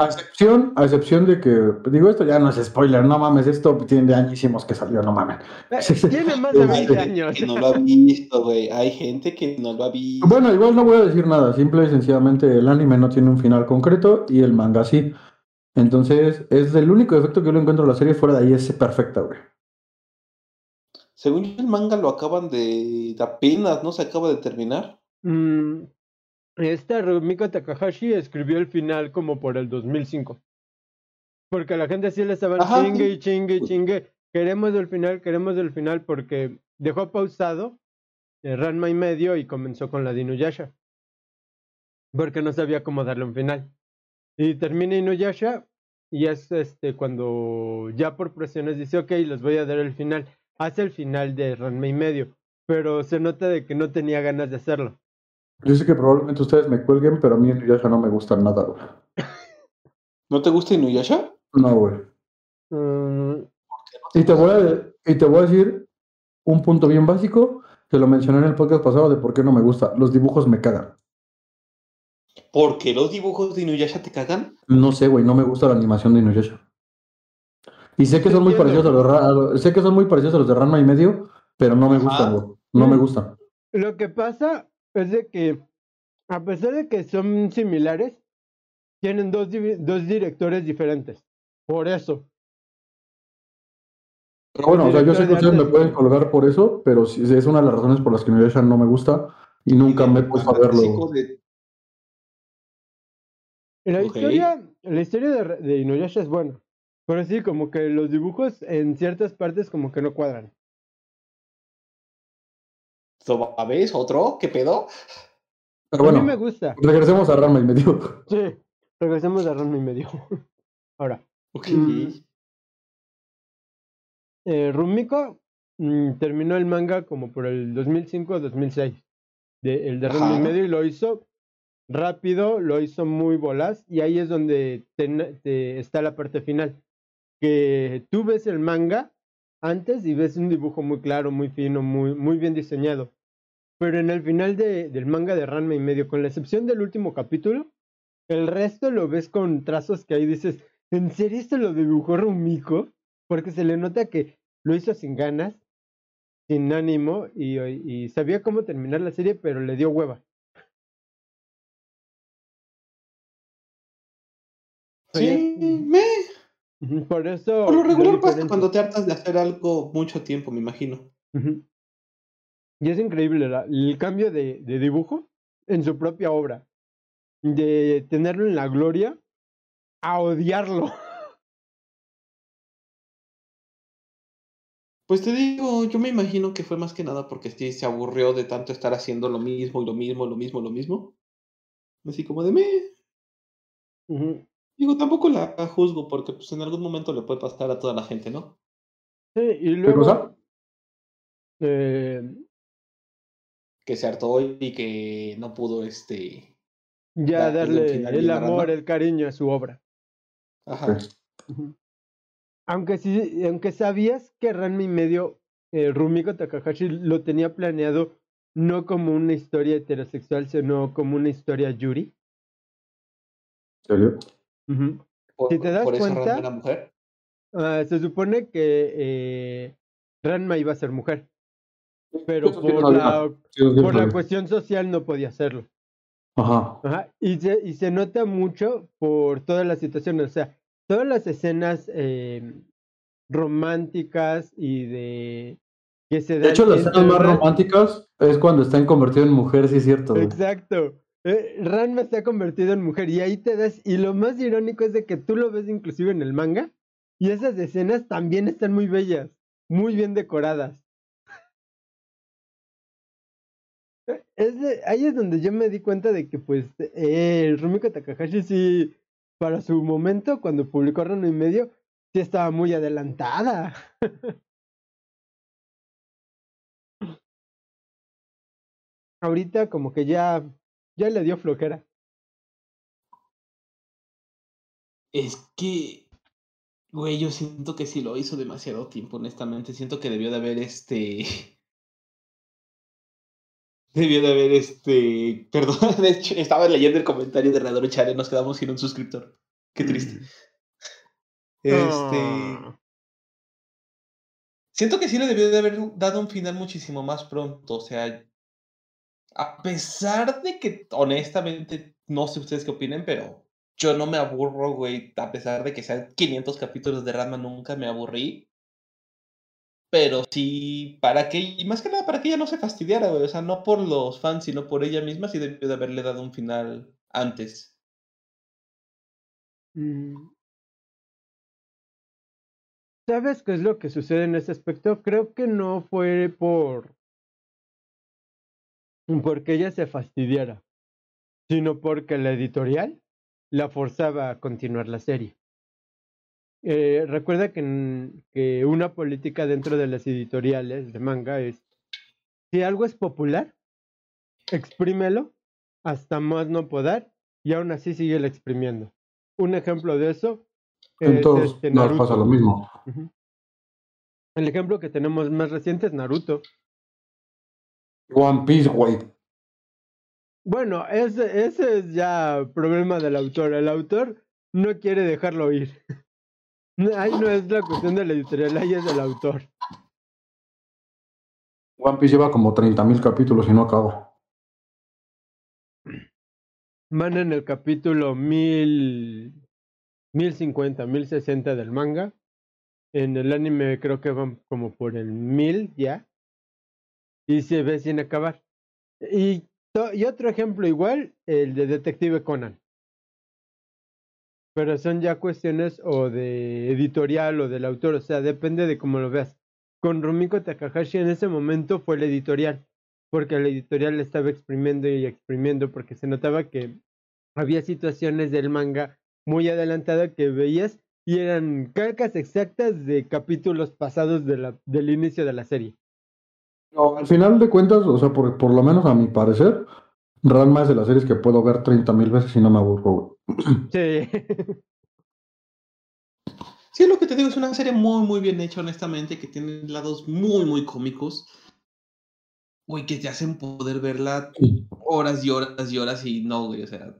A excepción, a excepción de que, digo, esto ya no es spoiler, no mames, esto tiene de añísimos que salió, no mames. Eh. Tiene más de Sí, 20 sí. años. Que no lo ha visto, güey. Hay gente que no lo ha visto. Bueno, igual no voy a decir nada, simple y sencillamente el anime no tiene un final concreto y el manga sí. Entonces, es el único defecto que yo le encuentro a la serie, fuera de ahí es perfecta, güey. Según yo, el manga lo acaban de, de apenas, ¿no? Se acaba de terminar. Mm, esta Rumiko Takahashi escribió el final como por el 2005. Porque la gente sí le estaba Ajá, chingue y chingue y chingue. Queremos el final, queremos el final porque dejó pausado eh, Ranma y medio y comenzó con la de Inuyasha. Porque no sabía cómo darle un final. Y termina Inuyasha y es este cuando ya por presiones dice, ok, les voy a dar el final. Hace el final de Ranma y medio. Pero se nota de que no tenía ganas de hacerlo. Yo sé que probablemente ustedes me cuelguen, pero a mí en Inuyasha no me gusta nada, güey. ¿No te gusta Inuyasha? No, güey. Mm, Y te voy a, y te voy a decir un punto bien básico, que lo mencioné en el podcast pasado de por qué no me gusta. Los dibujos me cagan. ¿Por qué los dibujos de Inuyasha te cagan? No sé, güey, no me gusta la animación de Inuyasha. Y sé que son muy parecidos a los, Ra- a los- sé que son muy parecidos a los de Ranma y medio, pero no me gustan, güey. No me gustan. Lo que pasa es de que, a pesar de que son similares, tienen dos, dos directores diferentes. Por eso. Pero bueno, o sea, yo sé que ustedes me pueden colgar por eso, pero sí, es una de las razones por las que Inuyasha no me gusta y nunca me he puesto a verlo. De- La historia, la historia de, de Inuyasha es buena. Pero sí, como que los dibujos en ciertas partes como que no cuadran. ¿A ¿Ves? ¿Otro? ¿Qué pedo? Pero A mí me bueno, gusta. regresemos a Ranma y medio. Sí. Regresemos a Ranma y medio. Ahora. Ok. Mm. Eh, Rumiko mm, terminó el manga como por el 2005-2006. De, el de Ranma y medio y lo hizo rápido, lo hizo muy volaz y ahí es donde te- te- está la parte final. Que tú ves el manga antes y ves un dibujo muy claro, muy fino, muy, muy bien diseñado. Pero en el final de- del manga de Ranma y medio, con la excepción del último capítulo, el resto lo ves con trazos que ahí dices, ¿en serio esto lo dibujó Rumiko? Porque se le nota que lo hizo sin ganas, sin ánimo y, y sabía cómo terminar la serie, pero le dio hueva. Sí, me. Por eso. Por lo regular pasa cuando te hartas de hacer algo mucho tiempo, me imagino. Ujú. Y es increíble la- el cambio de, de dibujo en su propia obra. De tenerlo en la gloria a odiarlo. Pues te digo, yo me imagino que fue más que nada porque sí se aburrió de tanto estar haciendo lo mismo y lo mismo, lo mismo, lo mismo. Así como de me. Ujú. Digo, tampoco la juzgo porque pues en algún momento le puede pasar a toda la gente, ¿no? Sí, y ¿Qué luego. cosa? eh, Que se hartó y que no pudo, este. ya Darle un darle el amor, el cariño a su obra. Ajá. Aunque sí, aunque sabías que Ranma y medio, eh, Rumiko Takahashi lo tenía planeado no como una historia heterosexual, sino como una historia yuri. Por, Si te das por eso cuenta- Ranma era mujer. Ah, se supone que eh, Ranma iba a ser mujer, pero por la, por la cuestión social no podía hacerlo. Ajá. Ajá, y, se, y se nota mucho por todas las situaciones, o sea, todas las escenas eh, románticas y de que se De hecho, las escenas más románticas es cuando están convertidos en mujer, sí es cierto. güey. Exacto. Eh, Ranma se ha convertido en mujer y ahí te das, y lo más irónico es de que tú lo ves inclusive en el manga y esas escenas también están muy bellas, muy bien decoradas. Es ahí es donde yo me di cuenta de que pues eh, Rumiko Takahashi sí, para su momento, cuando publicó Ranma y medio, sí estaba muy adelantada. Ahorita como que ya, ya le dio flojera. Es que, güey, yo siento que sí lo hizo demasiado tiempo, honestamente. Siento que debió de haber este. Debió de haber este. Perdón, de hecho, estaba leyendo el comentario de Radoro Chale, nos quedamos sin un suscriptor. Qué triste. Este. Siento que sí le debió de haber dado un final muchísimo más pronto. O sea, a pesar de que, honestamente, no sé ustedes qué opinen, pero yo no me aburro, güey. A pesar de que sean 500 capítulos de Ranma, nunca me aburrí. Pero sí, para que, y más que nada para que ella no se fastidiara, güey. O sea, no por los fans, sino por ella misma, sí debió de haberle dado un final antes. Mm. ¿Sabes qué es lo que sucede en ese aspecto? Creo que no fue por porque ella se fastidiara, sino porque la editorial la forzaba a continuar la serie. Eh, recuerda que, una política dentro de las editoriales de manga es, si algo es popular, exprímelo hasta más no poder y aún así sigue exprimiendo. Un ejemplo de eso es Entonces, este, nos pasa lo mismo. El ejemplo que tenemos más reciente es Naruto. One Piece, güey. Bueno, ese, ese es ya problema del autor. El autor no quiere dejarlo ir. Ahí no es la cuestión de la editorial, ahí es del autor. One Piece lleva como 30.000 capítulos y no acaba. Van en el capítulo mil, 1050, 1060 del manga. En el anime creo que van como por el 1000 ya. Y se ve sin acabar. Y otro ejemplo igual, el de Detective Conan. Pero son ya cuestiones o de editorial o del autor, o sea, depende de cómo lo veas. Con Rumiko Takahashi en ese momento fue la editorial, porque la editorial le estaba exprimiendo y exprimiendo, porque se notaba que había situaciones del manga muy adelantada que veías y eran calcas exactas de capítulos pasados del inicio de la serie. No, al final de cuentas, o sea, por, por lo menos a mi parecer, Ranma es de las series que puedo ver 30.000 veces y no me aburro, güey. Sí. Sí, lo que te digo es una serie muy, muy bien hecha, honestamente, que tiene lados muy, muy cómicos. Güey, que te hacen poder verla horas y horas y horas y no, güey, o sea.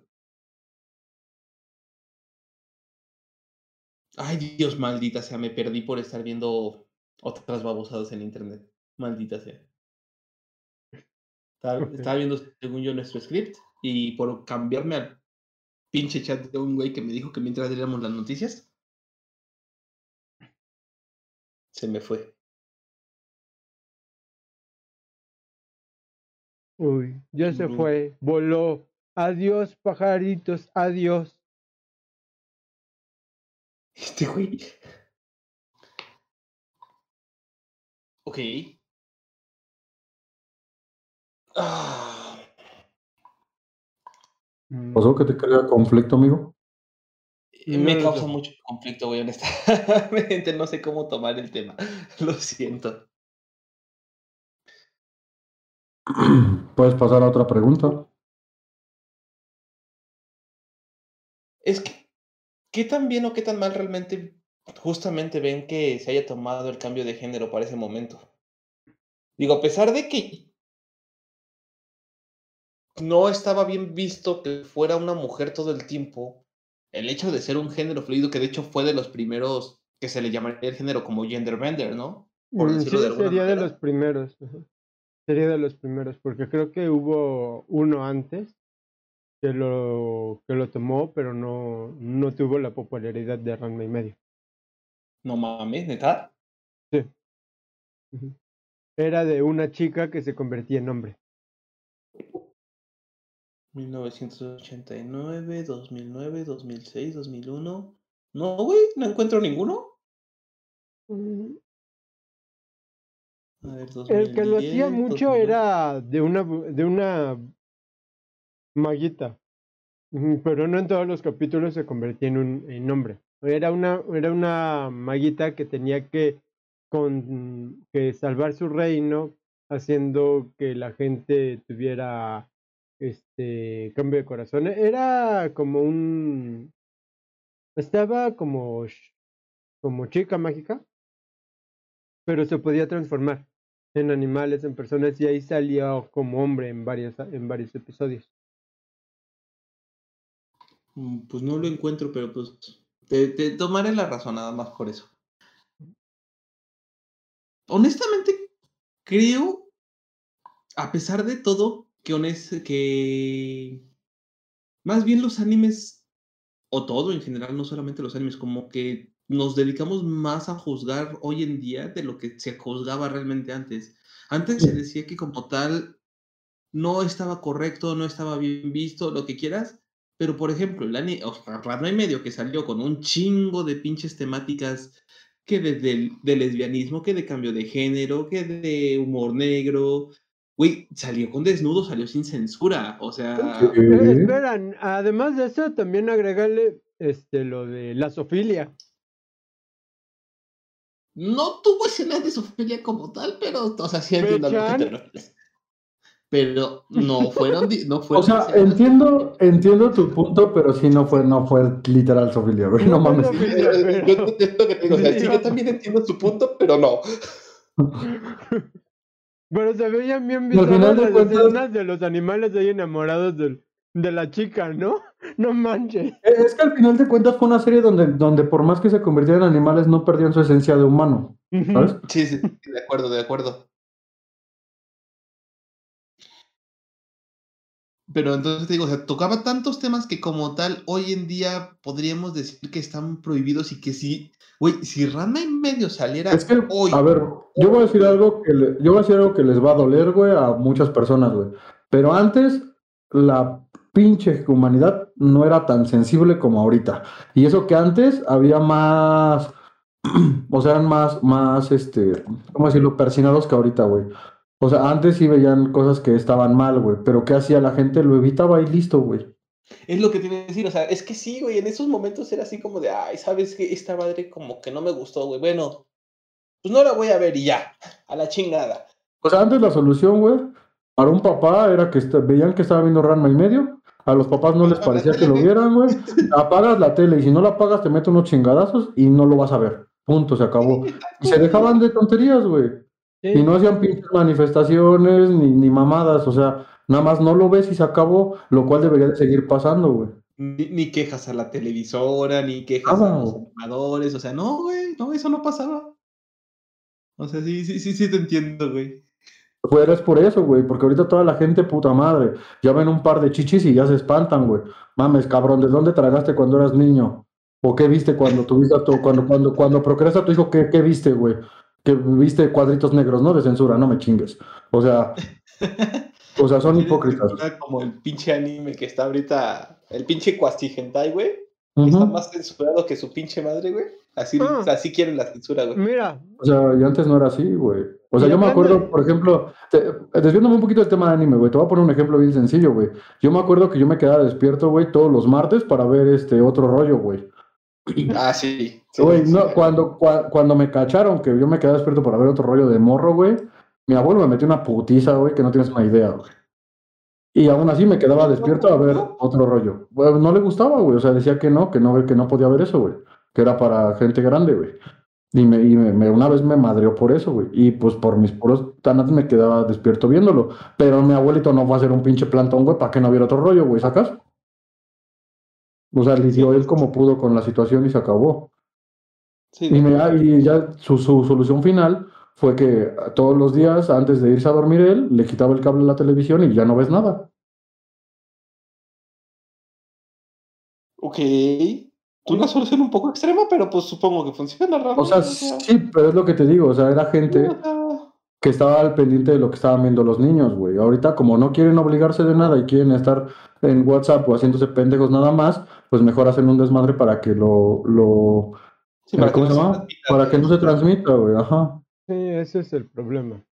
Ay, Dios, maldita sea, me perdí por estar viendo otras babosadas en internet. Maldita sea. Estaba, viendo, según yo, nuestro script y por cambiarme al pinche chat de un güey que me dijo que mientras leíamos las noticias, se me fue. Uy, ya se fue, voló. Adiós, pajaritos, adiós. Este güey. Ok. Ah, Mm, ¿Pasó que te crea conflicto, amigo? eh, me causa mucho conflicto, güey, honestamente. No sé cómo tomar el tema. Lo siento. Puedes pasar a otra pregunta. Es que, ¿qué tan bien o qué tan mal realmente justamente ven que se haya tomado el cambio de género para ese momento? Digo, a pesar de que no estaba bien visto que fuera una mujer todo el tiempo, el hecho de ser un género fluido, que de hecho fue de los primeros que se le llamaría el género como genderbender, ¿no? Por mm, sí, de alguna sería de los primeros. ajá. Sería de los primeros, porque creo que hubo uno antes que lo, que lo tomó, pero no, no tuvo la popularidad de Ranma y medio. No mames, neta. Sí. Era de una chica que se convertía en hombre. 1989, 2009, 2006, 2001. No, güey, no encuentro ninguno. A ver, El que lo hacía 2010, mucho 2009. era de una, de una maguita. Ujú, Pero no en todos los capítulos se convertía en un en hombre. Era una, era una maguita que tenía que, con, que salvar su reino haciendo que la gente tuviera este cambio de corazón. Era como un estaba como como chica mágica, pero se podía transformar en animales, en personas, y ahí salía como hombre en varios, en varios episodios. Mm, Pues no lo encuentro, pero pues te tomaré la razón nada más por eso. Honestamente, creo, a pesar de todo, que, que más bien los animes, o todo en general, no solamente los animes, como que nos dedicamos más a juzgar hoy en día de lo que se juzgaba realmente antes. Antes se decía que como tal no estaba correcto, no estaba bien visto, lo que quieras, pero por ejemplo, el anime, o sea, Ranma y medio que salió con un chingo de pinches temáticas que desde el de lesbianismo, que de cambio de género, que de humor negro, güey, salió con desnudo, salió sin censura, o sea. Eh, esperan, además de eso, también agregarle este, lo de la sofilia. no tuvo escenas de Sofía como tal, pero, o sea, sí entiendo lo que te. Pero no fueron, no fueron O sea, entiendo, entiendo tu punto, pero sí no fue, no fue literal Sofilia, güey. No mames. zoofilia, Yo pero- entiendo lo que te digo, o sea, sí, yo Digo- también entiendo su punto, pero no. Pero se veían bien Y al final bizarras de las cuentas- escenas de los animales ahí enamorados del, de la chica, ¿no? No manches. Es que al final de cuentas fue una serie donde, donde por más que se convirtieran en animales, no perdían su esencia de humano, ¿sabes? Sí, sí, sí, de acuerdo, de acuerdo. Pero entonces te digo, o sea, tocaba tantos temas que como tal, hoy en día podríamos decir que están prohibidos y que sí, güey, si Ranma en medio saliera Es que, hoy, a ver, yo voy a decir algo que le- yo voy a decir algo que les va a doler, güey, a muchas personas, güey. Pero antes la pinche humanidad no era tan sensible como ahorita. Y eso que antes había más, o sea, eran más, más, este, ¿cómo decirlo? Persinados que ahorita, güey. O sea, antes sí veían cosas que estaban mal, güey. Pero ¿qué hacía la gente? Lo evitaba y listo, güey. Es lo que tiene que decir, o sea, es que sí, güey, en esos momentos era así como de, ay, ¿sabes qué? Esta madre como que no me gustó, güey, bueno, pues no la voy a ver y ya, a la chingada. O sea, antes la solución, güey, para un papá era que veían que estaba viendo Ranma y medio. A los papás no les parecía que lo vieran, güey. Apagas la tele y si no la apagas te mete unos chingadazos y no lo vas a ver. Punto, se acabó. Y se dejaban de tonterías, güey. Sí. Y no hacían pinches manifestaciones ni, ni mamadas. O sea, nada más no lo ves y se acabó, lo cual debería de seguir pasando, güey. Ni, ni quejas a la televisora, ni quejas Nada, a los animadores, o sea, no, güey, no, eso no pasaba. O sea, sí, sí, sí, sí te entiendo, güey. Fuera es por eso, güey, porque ahorita toda la gente, puta madre, ya ven un par de chichis y ya se espantan, güey. Mames, cabrón, ¿de dónde tragaste cuando eras niño? ¿O qué viste cuando tuviste a tu, cuando, cuando, cuando procreaste a tu hijo, qué, qué viste, güey? Que viste cuadritos negros, ¿no? De censura, no me chingues. O sea, o sea, son hipócritas. Como el pinche anime que está ahorita, el pinche Kwasti Hentai, güey, que está más censurado que su pinche madre, güey. Así, Ah. así quieren la censura, güey. Mira, O sea, y antes no era así, güey. O sea, yo me acuerdo, por ejemplo, te- desviándome un poquito del tema de anime, güey, te voy a poner un ejemplo bien sencillo, güey. Yo me acuerdo que yo me quedaba despierto, güey, todos los martes para ver este otro rollo, güey. Ah, sí. sí, Güey, sí, no, sí. cuando, cua- cuando me cacharon que yo me quedaba despierto para ver otro rollo de morro, güey, mi abuelo me metió una putiza, güey, que no tienes una idea, güey. Y aún así me quedaba despierto a ver otro rollo. Bueno, no le gustaba, güey, o sea, decía que no, que no, que no podía ver eso, güey, que era para gente grande, güey. Y, me, y me, me- una vez me madreó por eso, güey. Y pues por mis puros tanates me quedaba despierto viéndolo. Pero mi abuelito no fue a hacer un pinche plantón, güey, para que no hubiera otro rollo, güey, ¿sacas? O sea, lidió él como pudo con la situación y se acabó. Sí, Y, me- y ya su, su solución final fue que todos los días, antes de irse a dormir él, le quitaba el cable a la televisión y ya no ves nada. Ok. Una solución un poco extrema, pero pues supongo que funciona realmente. O sea, sí, pero es lo que te digo, o sea, era gente que estaba al pendiente de lo que estaban viendo los niños, güey. Ahorita, como no quieren obligarse de nada y quieren estar en WhatsApp o haciéndose pendejos nada más, pues mejor hacen un desmadre para que lo, lo Sí, para que ¿cómo no se Para que no se güey. transmita, güey, ajá. Sí, ese es el problema.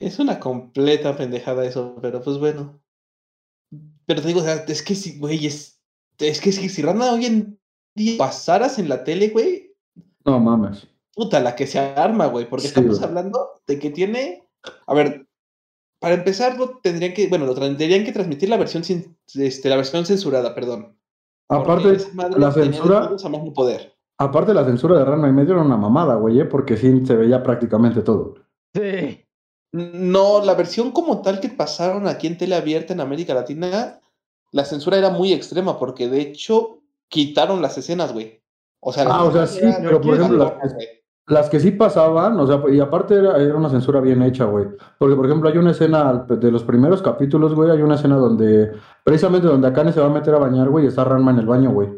Es una completa pendejada eso, pero pues bueno. Pero te digo, o sea, es que si, güey, es, es que si, si Rana hoy en día pasaras en la tele, güey, No mames. puta, la que se arma, güey, porque Sí, estamos güey. hablando de que tiene, a ver, para empezar, lo tendrían que, bueno, lo tendrían que transmitir la versión sin, este, la versión censurada, perdón. Aparte, la censura, a más no poder. aparte la censura de Ranma y medio era una mamada, güey, ¿eh? porque sí se veía prácticamente todo. Sí. No, la versión como tal que pasaron aquí en tele abierta en América Latina, la censura era muy extrema, porque de hecho quitaron las escenas, güey. O sea, Ah, o sea, sí, pero por ejemplo, las que- sí pasaban, o sea, y aparte era, era una censura bien hecha, güey. Porque, por ejemplo, hay una escena de los primeros capítulos, güey, hay una escena donde, precisamente donde Akane se va a meter a bañar, güey, y está Ranma en el baño, güey.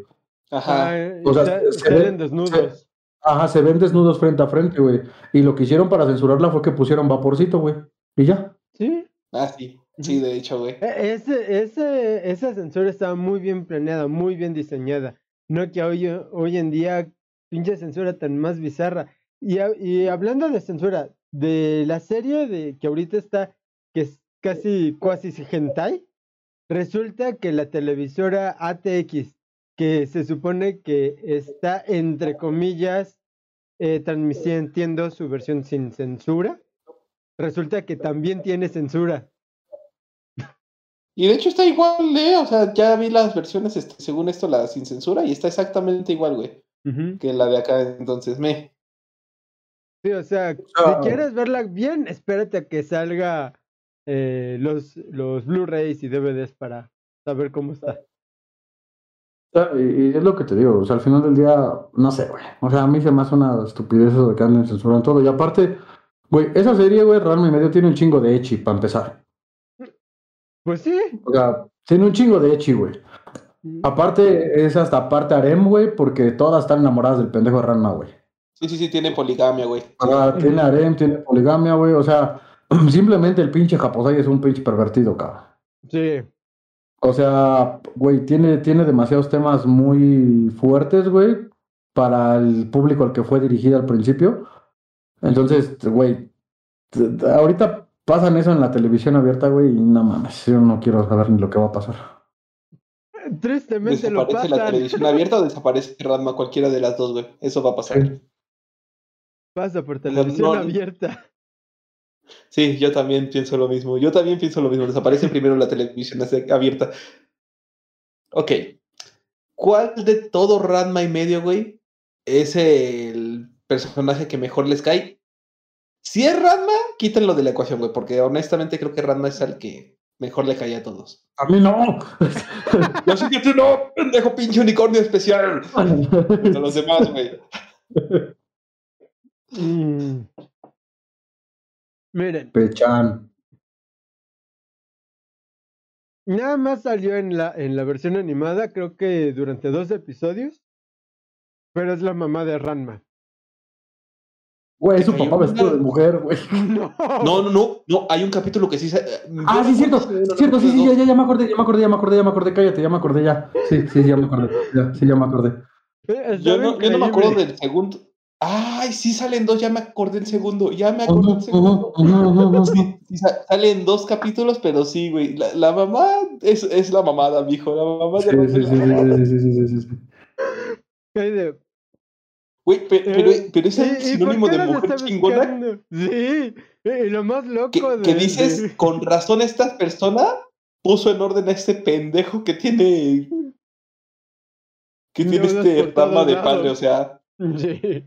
Ajá. Ah, O sea, se salen ve- desnudos. Ajá, se ven desnudos frente a frente, güey. Y lo que hicieron para censurarla fue que pusieron vaporcito, güey. Y ya. Sí. Ah, sí. Sí, de hecho, güey. E- Ese, ese, esa censura estaba muy bien planeada, muy bien diseñada. No que hoy, hoy en día, pinche censura tan más bizarra. Y, ha- y hablando de censura, de la serie de que ahorita está, que es casi cuasi hentai, resulta que la televisora ATX, que se supone que está entre comillas eh, transmitiendo su versión sin censura, resulta que también tiene censura. Y de hecho está igual, ¿eh? O sea, ya vi las versiones, este, según esto, la sin censura, y está exactamente igual, güey, que la de acá. Entonces, me. Sí, o sea, si quieres verla bien, espérate a que salga eh, los, los Blu-rays y DVDs para saber cómo está. Y, y es lo que te digo, o sea, al final del día, no sé, güey. O sea, a mí se me hace una estupidez eso de que anden censurando todo. Y aparte, güey, esa serie, güey, Ranma y medio tiene un chingo de echi, para empezar. Pues sí. O sea, tiene un chingo de echi, güey. Aparte, es hasta parte harem, güey, porque todas están enamoradas del pendejo de Ranma, güey. Sí, sí, sí, tiene poligamia, güey. Sea, tiene harem, tiene poligamia, güey. O sea, simplemente el pinche Japosai es un pinche pervertido, cabrón. Sí. O sea, güey, tiene, tiene demasiados temas muy fuertes, güey, para el público al que fue dirigida al principio. Entonces, güey, ahorita pasan eso en la televisión abierta, güey, y no mames, yo no quiero saber ni lo que va a pasar. Tristemente lo Desaparece la pasan. televisión abierta o desaparece Ranma, cualquiera de las dos, güey. Eso va a pasar. Sí. Pasa por televisión no- abierta. Sí, yo también pienso lo mismo. Yo también pienso lo mismo. Desaparece primero la televisión abierta. Ok. ¿Cuál de todo Ranma y medio, güey, es el personaje que mejor les cae? Si es Ranma, quítenlo de la ecuación, güey, porque honestamente creo que Ranma es el que mejor le cae a todos. A mí no. Yo sí que tú no, pendejo pinche unicornio especial. A los demás, güey. Mm. Miren, Pechan. nada más salió en la, en la versión animada, creo que durante dos episodios. Pero es la mamá de Ranma. Güey, su Te cayó papá vestido de mujer, güey. No. No, no, no, no, hay un capítulo que sí se... Ah, sí, cierto, cierto, sí, sí, ya, ya, ya me acordé, ya me acordé, ya me acordé, ya me acordé, cállate, ya me acordé, ya. Sí, sí, ya me acordé, ya, sí, ya me acordé. Eh, Yo no, yo no me acuerdo del segundo. Ay, sí salen dos, ya me acordé el segundo, ya me acordé el segundo. ujú, ujú. Sí, sí, sa- salen dos capítulos, pero sí, güey. La, la mamá es, es la mamada, mijo. La mamá Sí, de sí, sí, sí, sí, sí, sí, sí, sí. De- Güey, pe- pero, Eh, pero es ¿y- el sinónimo de mujer chingona. Sí, y lo más loco Que, de, que dices, con razón, esta persona puso en orden a este pendejo que tiene. Que tiene Deudas este rama de padre, o sea. Sí.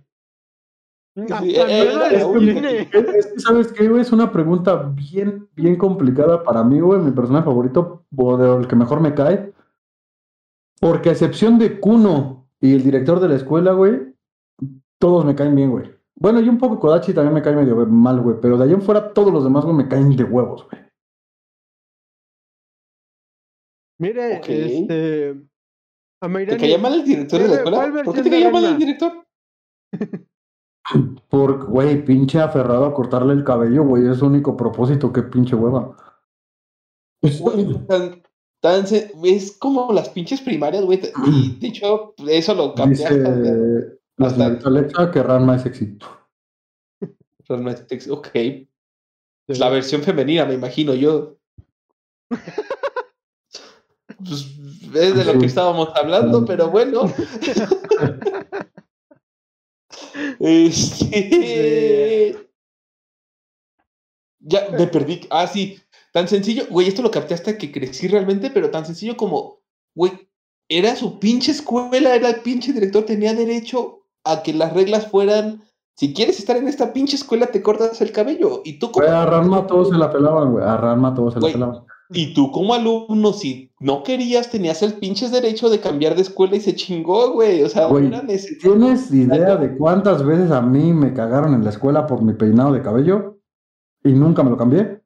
¿Sabes qué, güey? Es una pregunta bien, bien complicada para mí, güey. Mi personaje favorito, o de el que mejor me cae. Porque a excepción de Kuno y el director de la escuela, güey, todos me caen bien, güey. Bueno, y un poco Kodachi también me cae medio mal, güey. Pero de ahí en fuera, todos los demás, güey, me caen de huevos, güey. Mire, este. A ¿Te caía mal el director de la ¿cuál- escuela? ¿Por qué te caía mal el director? Porque, güey, pinche aferrado a cortarle el cabello, güey, es su único propósito, qué pinche hueva. Güey, tan, es como las pinches primarias, güey. Y de hecho, eso lo cambié Dice la señorita Alexa que Ranma es sexy. realmente. Ok. Es la versión femenina, me imagino yo. Pues es de lo que estábamos hablando, pero bueno. Este... Ya me perdí. Ah, sí. Tan sencillo. Güey, esto lo capté hasta que crecí realmente, pero tan sencillo como, güey, era su pinche escuela, era el pinche director, tenía derecho a que las reglas fueran. Si quieres estar en esta pinche escuela, te cortas el cabello. Y tú como, Güey, a Ranma todos se la pelaban, güey. A Ranma todos se la Güey, pelaban. Y tú como alumno, si no querías, tenías el pinche derecho de cambiar de escuela y se chingó, güey. O sea, Güey, no. ¿Tienes idea de cuántas veces a mí me cagaron en la escuela por mi peinado de cabello? Y nunca me lo cambié.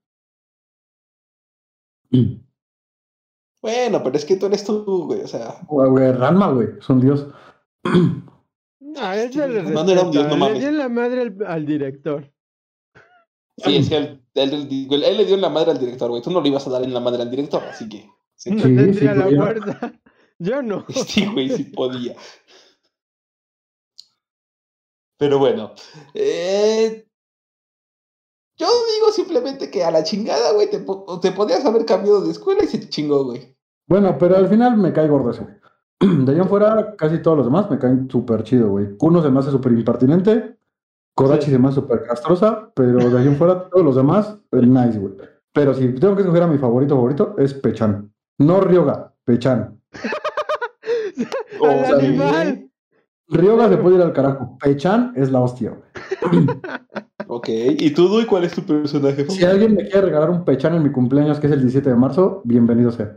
Bueno, pero es que tú eres tú, güey. O sea, Güey, Ranma, güey, es un dios. Ah, ese le No, no era un dios, no respeta, mames. Le dio en la madre al, al director. Sí, es que él, él- él- él le dio en la madre al director, güey. Tú no le ibas a dar en la madre al director, así que. sí. No Sí, la podía. fuerza. Yo no. Sí, güey, sí podía. Pero bueno. eh, yo digo simplemente que a la chingada, güey, te, po- te podías haber cambiado de escuela y se te chingó, güey. Bueno, pero al final me cae gordo ese, güey. De ahí en fuera, casi todos los demás me caen súper chido, güey. Kuno se me hace súper impertinente. Kodachi se me hace súper castrosa. Pero de ahí en fuera, todos los demás, eh, nice, güey. Pero si tengo que escoger a mi favorito favorito, es Pechan. No Ryoga, Pechan. O ¡Al sea, animal! Ryoga se puede ir al carajo. Pechan es la hostia, güey. Ok, ¿y tú, Dui, cuál es tu personaje Si alguien me quiere regalar un Pechan en mi cumpleaños, que es el 17 de marzo, bienvenido sea.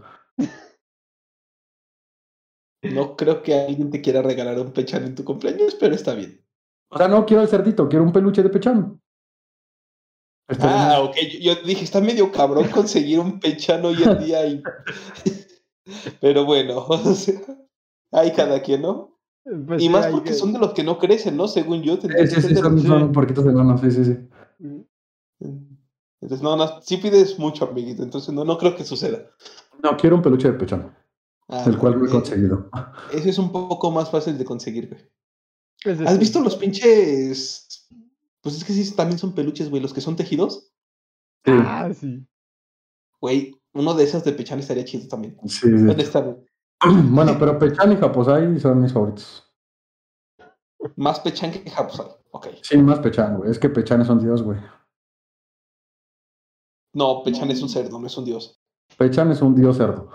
No creo que alguien te quiera regalar un pechan en tu cumpleaños, pero está bien. O sea, no quiero el cerdito, quiero un peluche de Pechan. Está Ah, bien. ok, yo, yo dije, está medio cabrón conseguir un pechan hoy en día. y- Pero bueno, o sea, hay cada quien, ¿no? Pues y más porque que- son de los que no crecen, ¿no? Según yo. Sí, sí, sí, de son, los- son porquitos enanos, sí, sí, sí. Entonces, no, no, sí pides mucho, amiguito, entonces no, no creo que suceda. No, quiero un peluche de Pechan, Ah, el cual no he conseguido. Ese es un poco más fácil de conseguir, güey. ¿Has visto los pinches? Pues es que sí, también son peluches, güey, los que son tejidos. Sí, Ah, sí. Güey, uno de esos de pechan estaría chido también. sí, ¿Dónde sí. está, güey? Bueno, pero Pechan y Japosai son mis favoritos. Más pechan que Hapsal. Ok. Sí, más Pechan, güey. Es que Pechan es un dios, güey. No, Pechan es un cerdo, no es un dios. Pechan es un dios cerdo.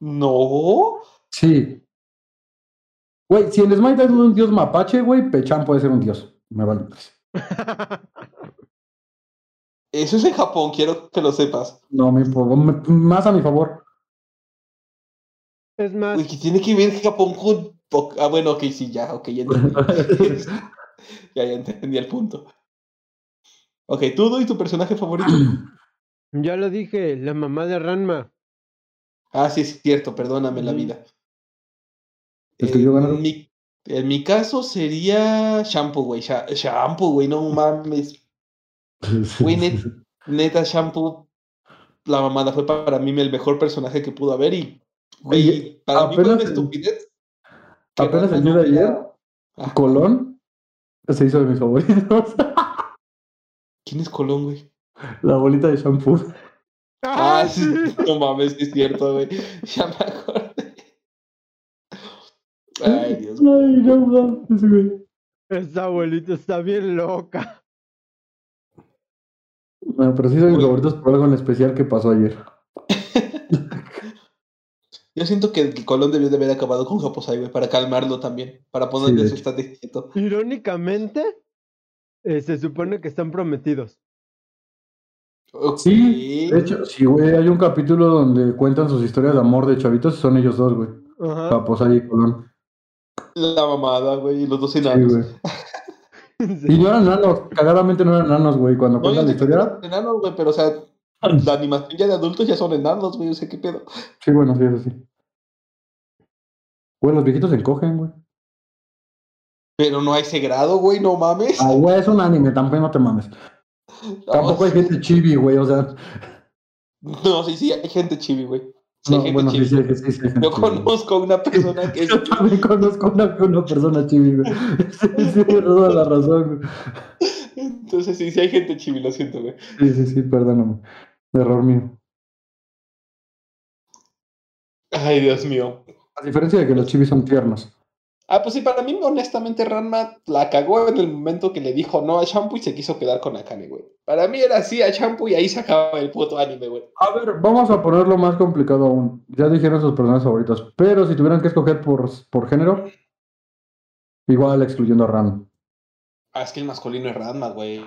No. Sí. Güey, si en Smite es un dios mapache, güey, Pechan puede ser un dios. Me vale. Eso es en Japón, quiero que lo sepas. No, mi, más a mi favor. Es más, Uy, que tiene que ver Japón con. Ah, bueno, ok, sí, ya, ok, ya entendí. ya, ya entendí el punto. Ok, tú y tu personaje favorito. ya lo dije, la mamá de Ranma. Ah, sí, es cierto, perdóname la vida. En, mi, en mi caso sería Shampoo, güey. Sha- shampoo, güey, no mames. Güey, net- neta, Shampoo, la mamada fue para mí el mejor personaje que pudo haber y, güey, para mí fue una estupidez. Apenas el día de ayer, Ajá. Colón se hizo de mis favoritos. ¿Quién es Colón, güey? La bolita de shampoo. Ah, sí, no mames, es cierto, güey. Ay, Dios. Ay, no mames, güey. Esta abuelita está bien loca. Bueno, pero sí son mis favoritos por algo en especial que pasó ayer. Yo siento que el Colón debió de haber acabado con Japosai, güey, para calmarlo también, para ponerle de su quieto. Irónicamente, eh, se supone que están prometidos. Sí, de hecho, sí, güey, hay un capítulo donde cuentan sus historias de amor de chavitos y son ellos dos, güey. Ajá. Paposay y Colón. La mamada, güey, y los dos enanos. güey. Sí. Y no eran nanos, cagadamente no eran nanos, güey. Cuando No, cuentan yo la historia, eran enanos, güey, pero o sea, La animación ya de adultos ya son enanos, güey, o sea, qué pedo. Sí, bueno, sí, eso sí. Güey, los viejitos se encogen, güey. Pero no a ese grado, güey, no mames. Ah, güey, es un anime, tampoco no te mames. Tampoco hay gente chibi, güey, o sea. No, sí, sí, hay gente chibi, güey. No, gente bueno, sí, Yo conozco una persona que es Yo también conozco una, una persona chibi, güey. Sí, sí, toda la razón, güey. Entonces sí, sí hay gente chibi, lo siento, güey. Sí, sí, sí, perdóname. Error mío. Ay, Dios mío. A diferencia de que los chibis son tiernos. Ah, pues sí, para mí, honestamente, Ranma la cagó en el momento que le dijo no a Shampoo y se quiso quedar con Akane, güey. Para mí era así a Shampoo y ahí se acaba el puto anime, güey. A ver, vamos a ponerlo más complicado aún. Ya dijeron sus personas favoritas, pero si tuvieran que escoger por, por género, igual excluyendo a Ran. Ah, es que el masculino es Ranma, güey.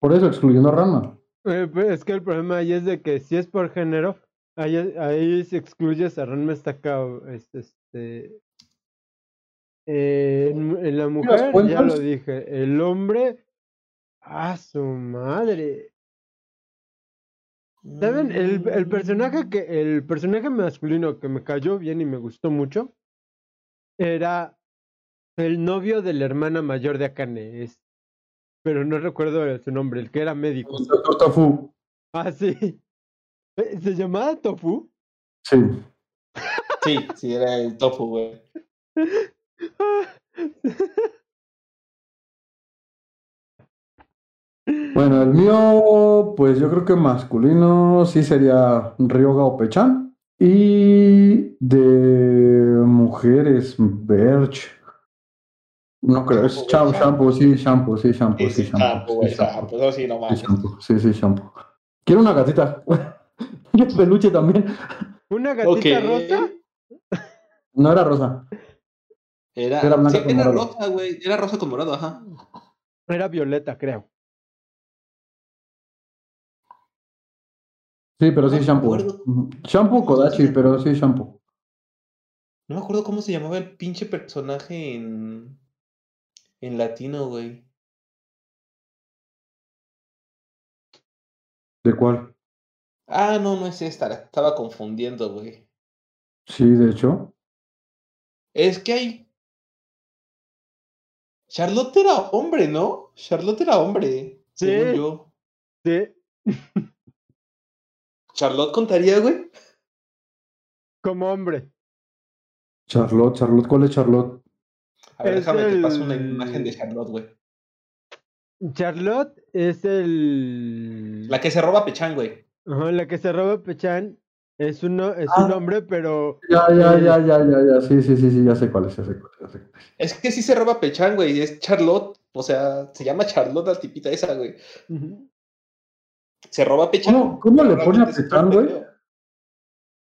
Por eso, excluyendo a Ranma. Eh, pues, es que el problema ahí es de que si es por género, ahí, ahí si excluyes a Ranma está acá, este, este, eh, la mujer, ya lo dije, el hombre, a su madre. ¿Saben? El, el personaje que, el personaje masculino que me cayó bien y me gustó mucho era el novio de la hermana mayor de Akane, es, pero no recuerdo su nombre, el que era médico. El Doctor Tofu. Ah, sí. Eh, ¿Se llamaba Tofu? Sí. Sí, sí, era el tofu, güey. Bueno, el mío, pues yo creo que masculino sí sería Ryoga o Pechan. Y de mujeres, Berch. No creo, es Shampoo, shampoo, sí, shampoo, sí, shampoo, Sí, shampoo. Shampoo, sí, shampoo. Eso sí, no sí, shampoo, sí, sí, shampoo. Quiero una gatita. El peluche también. ¿Una gatita rosa? No era rosa. Era, Era blanca sí, con era morado. rosa, güey. Era rosa con morado, ajá. Era violeta, creo. Sí, pero sí, No shampoo. acuerdo. Ujú. Shampoo Kodachi, pero sí, shampoo. No me acuerdo cómo se llamaba el pinche personaje en. En latino, güey. ¿De cuál? Ah, no, no es esta. la estaba confundiendo, güey. Sí, de hecho. Es que hay. Charlotte era hombre, ¿no? Charlotte era hombre. Sí. Según yo. Sí, ¿Charlotte contaría, güey? como hombre. Charlotte, Charlotte, ¿cuál es Charlotte? A ver, Es déjame te paso una el- imagen de Charlotte, güey. Charlotte es el... La que se roba a Pechan, güey. Ajá, la que se roba Pechan. Es, uno, es Ah. un hombre, pero... Ya, ya, ya, ya, ya, ya. Sí, sí, sí, sí, ya sé cuál es, ya sé cuál es. ya sé cuál es. Que sí se roba Pechan, güey. Es Charlotte. O sea, se llama Charlotte la tipita esa, güey. Se roba Pechan. ¿Cómo, cómo le pone a Pechan, güey?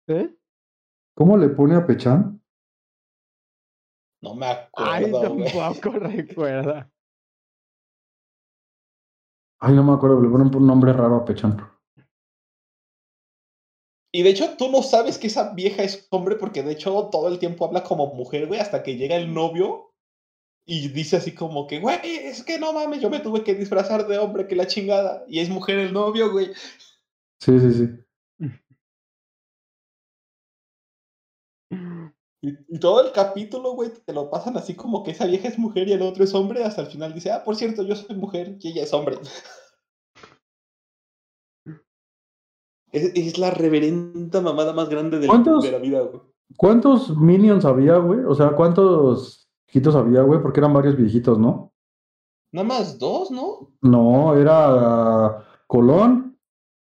¿Eh? ¿Cómo le pone a Pechan? No me Ay, acuerdo, güey. tampoco recuerda. Ay, no me acuerdo, le ponen un nombre raro a Pechan. Y de hecho, tú no sabes que esa vieja es hombre porque de hecho todo el tiempo habla como mujer, güey, hasta que llega el novio y dice así como que, güey, es que no mames, yo me tuve que disfrazar de hombre, que la chingada. Y es mujer el novio, güey. Sí, sí, sí. Y, y todo el capítulo, güey, te lo pasan así como que esa vieja es mujer y el otro es hombre, hasta el final dice, ah, por cierto, yo soy mujer y ella es hombre. Es, es la reverenda mamada más grande de la vida, güey. ¿Cuántos minions había, güey? O sea, ¿cuántos viejitos había, güey? Porque eran varios viejitos, ¿no? Nada más dos, ¿no? No, era Colón,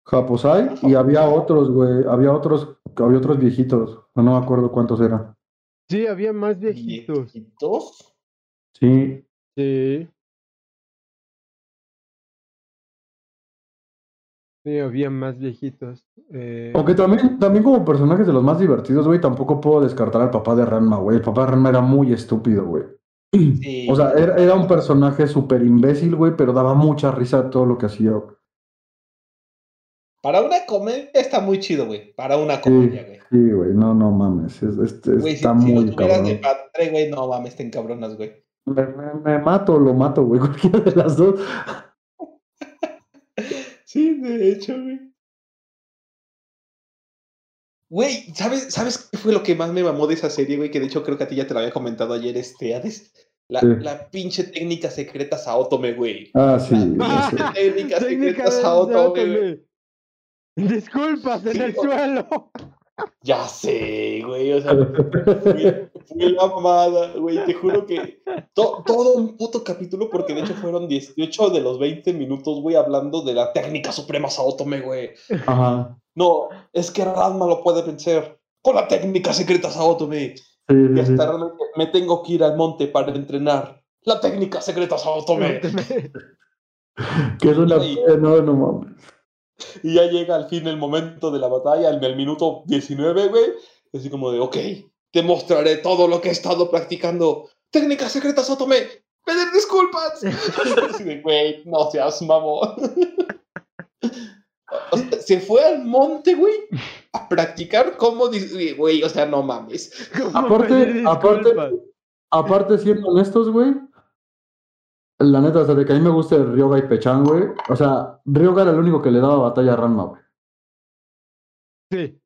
Japosai y había otros, güey. Había otros, había otros viejitos. No, no me acuerdo cuántos eran. Sí, había más viejitos. ¿Viejitos? Sí. Sí. Sí, había más viejitos. Eh, Aunque también, también como personajes de los más divertidos, güey, tampoco puedo descartar al papá de Ranma, güey. El papá de Ranma era muy estúpido, güey. Sí. O sea, era, era un personaje súper imbécil, güey, pero daba mucha risa todo lo que hacía. güey. Para una comedia está muy chido, güey. Para una comedia, güey. sí, güey, no, no mames. es- es- Güey, si, está si muy lo tuvieras cabrón. de padre, güey, no mames, te encabronas, güey. Me, me- me mato, lo mato, güey, cualquiera de las dos. Sí, De hecho, güey. Güey, ¿sabes, ¿sabes qué fue lo que más me mamó de esa serie, güey? Que de hecho creo que a ti ya te lo había comentado ayer, este, Hades. La, Sí. la pinche técnica secreta Saotome, güey. Ah, sí. La pinche técnica secreta Saotome, güey. Disculpas en Sí, el suelo. Ya sé, güey, o sea, fue, fue la mamada, güey, te juro que to- todo un puto capítulo, porque de hecho fueron 18 de los 20 minutos, güey, hablando de la técnica suprema Saotome, güey. Ajá. No, es que Ranma lo puede vencer con la técnica secreta Saotome. Sí, Y sí, hasta realmente me tengo que ir al monte para entrenar la técnica secreta Saotome. Que es una. No, no mames. Y ya llega al fin el momento de la batalla, en el minuto 19, güey. Así como de, ok, te mostraré todo lo que he estado practicando. Técnica secreta Saotome, pedir disculpas. Así de, güey, no seas mamón. O sea, se fue al monte, güey, a practicar cómo, güey, o sea, no mames. ¿Cómo Aparte- pedir aparte- disculpas? Aparte, siendo honestos, güey. La neta, o sea, de que a mí me gusta Ryoga y Pechan, güey. O sea, Ryoga era el único que le daba batalla a Ranma, güey. Sí.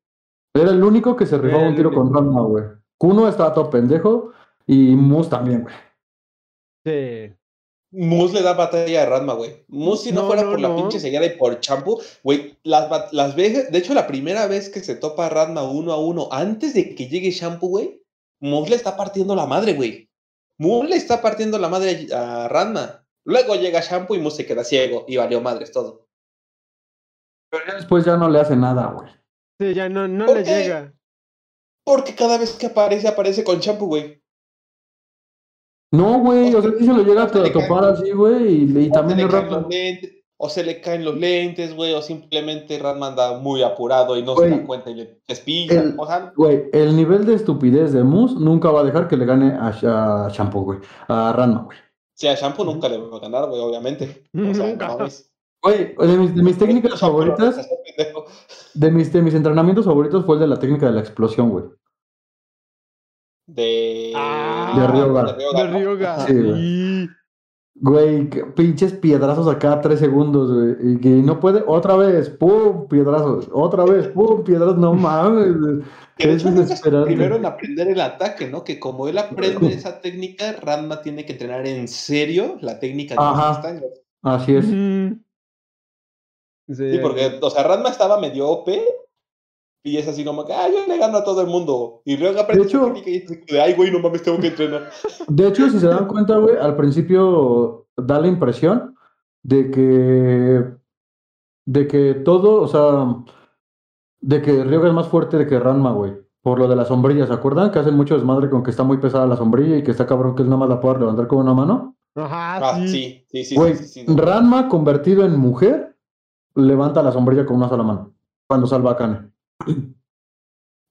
Era el único que se rifaba un tiro único. con Ranma, güey. Kuno estaba todo pendejo. Y Mus también, güey. Sí. Mus le da batalla a Ranma, güey. Mus, si no, No, fuera no, por la pinche seguida y por Champu, güey, las, las veces, de hecho, la primera vez que se topa Ranma uno a uno, antes de que llegue Shampoo, güey, Mus le está partiendo la madre, güey. Mus le está partiendo la madre a Ranma. Luego llega Shampoo y Mus se queda ciego y valió madres todo. Pero ya después ya no le hace nada, güey. Sí, ya no, no ¿Por le qué? llega. Porque cada vez que aparece, aparece con Shampoo, güey. No, güey. O sea, se lo llega a topar así, güey. Y, y también le lentes, o se le caen los lentes, güey, o simplemente Ranma anda muy apurado y no se da cuenta y le despilla. el- O sea, Güey, el nivel de estupidez de Mus nunca va a dejar que le gane a, a Shampoo, güey. A Ranma, güey. Sí, a Shampoo nunca le va a ganar, güey, obviamente. O sea, Nunca. no mames. Güey, de mis, de mis técnicas favoritas, de mis, de mis entrenamientos favoritos fue el de la técnica de la explosión, güey. De. Ah, De Ryoga. de Ryoga. Sí, güey. Sí. Güey, pinches piedrazos a cada tres segundos, güey. Y que no puede, otra vez, pum, piedrazos. Otra vez, pum, piedrazos. No mames. Es desesperante. primero en aprender el ataque, ¿no? Que como él aprende esa técnica, Ranma tiene que entrenar en serio la técnica de Ajá. los castaños. Así es. Ujú. Sí, porque, o sea, Ranma estaba medio OP y es así como que, ah, yo le gano a todo el mundo. Y luego aprende hecho- técnica y de, ay, güey, no mames, tengo que entrenar. De hecho, si se dan cuenta, güey, al principio da la impresión de que. de que todo, o sea. de que Ryoga es más fuerte de que Ranma, güey. Por lo de la sombrilla, ¿se acuerdan? Que hacen mucho desmadre con que está muy pesada la sombrilla y que está cabrón que él nada más la pueda levantar con una mano. Ajá, Ah, sí. sí, sí, sí, Güey, sí, sí, sí. Ranma convertido en mujer levanta la sombrilla con una sola mano. Cuando salva a Kane.